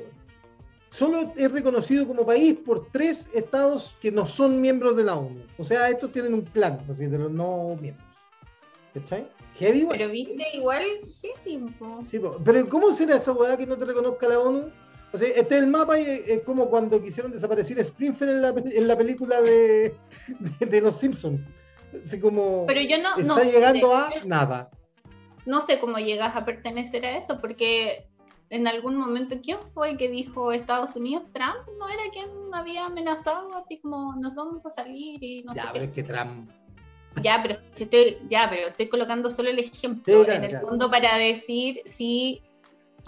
Speaker 1: Solo es reconocido como país por tres estados que no son miembros de la ONU. O sea, estos tienen un clan, así, de los no miembros. ¿Cachai? Heavy.
Speaker 2: Pero viste, igual heavy, po.
Speaker 1: Sí, po. pero ¿cómo será esa weá que no te reconozca la ONU? O sea, este es el mapa y es como cuando quisieron desaparecer Springfield en la, pe- en la película de, de, de Los Simpsons. Así como
Speaker 2: Pero yo no, no
Speaker 1: está llegando
Speaker 2: sé,
Speaker 1: a nada.
Speaker 2: no sé cómo llegas a pertenecer a eso, porque en algún momento, ¿quién fue que dijo Estados Unidos? Trump no era quien había amenazado, así como nos vamos a salir y no
Speaker 1: ya,
Speaker 2: sé
Speaker 1: pero
Speaker 2: qué.
Speaker 1: es que Trump.
Speaker 2: Ya, pero si estoy, ya, pero estoy colocando solo el ejemplo
Speaker 1: Sí, claro,
Speaker 2: en el
Speaker 1: claro.
Speaker 2: fondo para decir si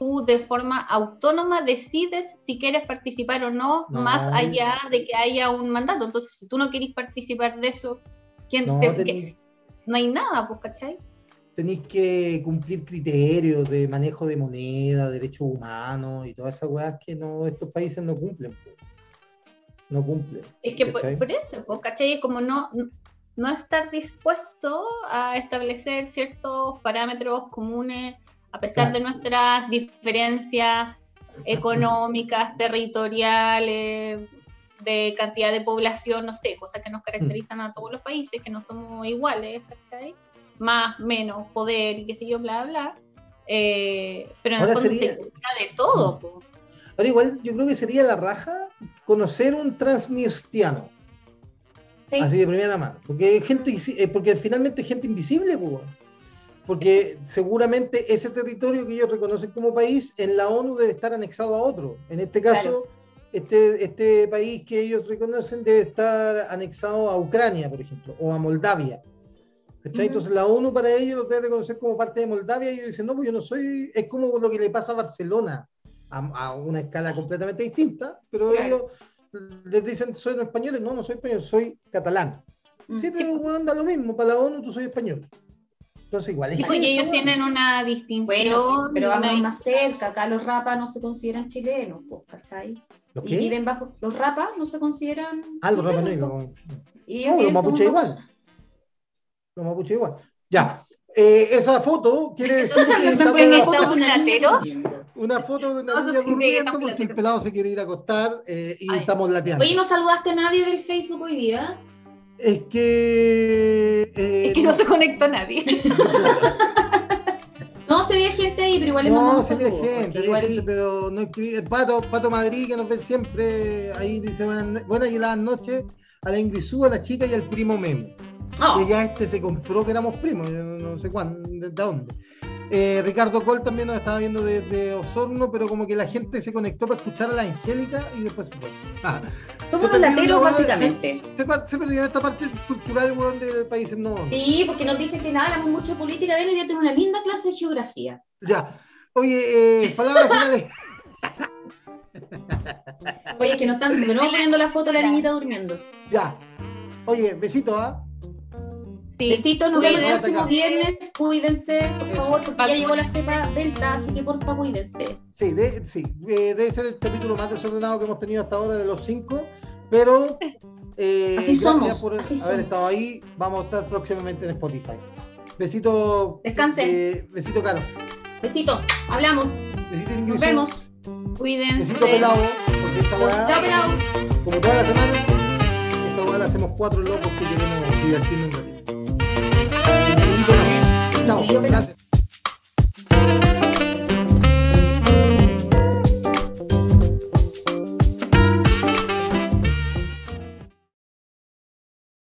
Speaker 2: tú de forma autónoma decides si quieres participar o no,
Speaker 1: No.
Speaker 2: más allá de que haya un mandato. Entonces, si tú no quieres participar de eso, ¿quién
Speaker 1: No,
Speaker 2: te,
Speaker 1: tenéis
Speaker 2: que- no hay nada, pues, ¿cachai?
Speaker 1: tenéis que cumplir criterios de manejo de moneda, derechos humanos y todas esas weas que no, estos países no cumplen. po. No cumplen.
Speaker 2: Es que por, por eso, pues, ¿cachai? Es como no, no estar dispuesto a establecer ciertos parámetros comunes a pesar de nuestras diferencias económicas, territoriales, de cantidad de población, no sé, cosas que nos caracterizan a todos los países, que no somos iguales, ¿cachai? Más, menos, poder y qué sé yo, bla, bla. Eh, pero en
Speaker 1: Ahora
Speaker 2: el fondo
Speaker 1: sería-
Speaker 2: te de todo. po.
Speaker 1: Ahora igual yo creo que sería la raja conocer un transnistriano,
Speaker 3: Sí.
Speaker 1: así de primera mano, porque hay gente eh, porque finalmente es gente invisible, pues. Porque seguramente ese territorio que ellos reconocen como país en la ONU debe estar anexado a otro. En este caso, este, este país que ellos reconocen debe estar anexado a Ucrania, por ejemplo, o a Moldavia. ¿cachai?
Speaker 3: Ujú.
Speaker 1: Entonces la ONU para ellos lo debe reconocer como parte de Moldavia y ellos dicen, no, pues yo no soy, es como lo que le pasa a Barcelona, a, a una escala completamente distinta, pero
Speaker 3: Claro.
Speaker 1: ellos les dicen, soy españoles, no, no soy español, soy catalán.
Speaker 3: Mm.
Speaker 1: Sí, pero bueno, da lo mismo, para la ONU tú soy español. Entonces igual es
Speaker 2: Sí, y
Speaker 1: eso,
Speaker 2: ellos tienen una distinción.
Speaker 3: Bueno, pero
Speaker 2: una
Speaker 3: vamos más cerca, acá los rapas no se consideran chilenos, pues, ¿cachai?
Speaker 1: ¿Los
Speaker 3: Y
Speaker 1: qué?
Speaker 3: viven bajo, los rapas no se consideran
Speaker 1: Ah, los Rapa
Speaker 3: chilenos,
Speaker 1: Nui,
Speaker 3: pues.
Speaker 1: los-
Speaker 3: Y
Speaker 1: No, los mapuches igual. los mapuches igual. Ya, eh, esa foto quiere decir que estamos-
Speaker 3: una
Speaker 1: foto de una
Speaker 2: No,
Speaker 1: niña
Speaker 2: sí,
Speaker 1: durmiendo porque el pelado se quiere ir a acostar eh, y
Speaker 2: Ay.
Speaker 1: estamos lateando.
Speaker 3: Oye, ¿no saludaste a nadie del Facebook hoy día?
Speaker 1: Es que... eh,
Speaker 2: Es que no se conectó nadie.
Speaker 3: No, se [LAUGHS] veía gente ahí, pero igual le
Speaker 1: No, había
Speaker 3: saludos,
Speaker 1: gente,
Speaker 3: igual-
Speaker 1: gente, pero no escribí. El Pato, Pato Madrid, que nos ven siempre, ahí dice buenas, buenas y heladas noches a la Ingrisú, a la chica y al primo Memo.
Speaker 3: Oh,
Speaker 1: Que ya este se compró que éramos primos, yo no, sé cuándo, de dónde. Eh, Ricardo Col también nos estaba viendo desde Osorno, pero como que la gente se conectó para escuchar a la Angélica y después se fue. Ah,
Speaker 3: somos
Speaker 1: se
Speaker 3: los lateros,
Speaker 1: la-
Speaker 3: básicamente.
Speaker 1: Se, se, perdió esta parte cultural weón, del país. No,
Speaker 3: Sí, porque nos dicen que nada, hablamos mucho de política. Ven, hoy día tengo una linda clase de geografía.
Speaker 1: ya. Oye, eh, palabras finales.
Speaker 3: Oye, que nos están de nuevo poniendo la foto de la niñita durmiendo.
Speaker 1: Ya. Oye, besito, ¿ah?
Speaker 2: Sí.
Speaker 3: Besitos, nos vemos el próximo viernes. Cuídense, por
Speaker 1: Eso.
Speaker 3: favor, porque ya llegó la cepa delta, así que por favor, cuídense.
Speaker 1: Sí, de- sí, eh, debe ser el capítulo más desordenado que hemos tenido hasta ahora de los cinco, pero [LAUGHS] eh,
Speaker 3: Así
Speaker 1: gracias
Speaker 3: somos,
Speaker 1: por
Speaker 3: así
Speaker 1: haber
Speaker 3: somos.
Speaker 1: estado ahí. Vamos a estar próximamente en Spotify. Besito.
Speaker 3: Descansen.
Speaker 1: eh, besito, Caro.
Speaker 3: Besito, hablamos,
Speaker 1: Besito,
Speaker 3: nos vemos.
Speaker 2: Cuídense.
Speaker 1: Besito pelado, porque esta
Speaker 3: Besito
Speaker 1: weá,
Speaker 3: pelado.
Speaker 1: como toda la semana, esta la hacemos cuatro locos que queremos divertirnos un ratito. Besito, pelado.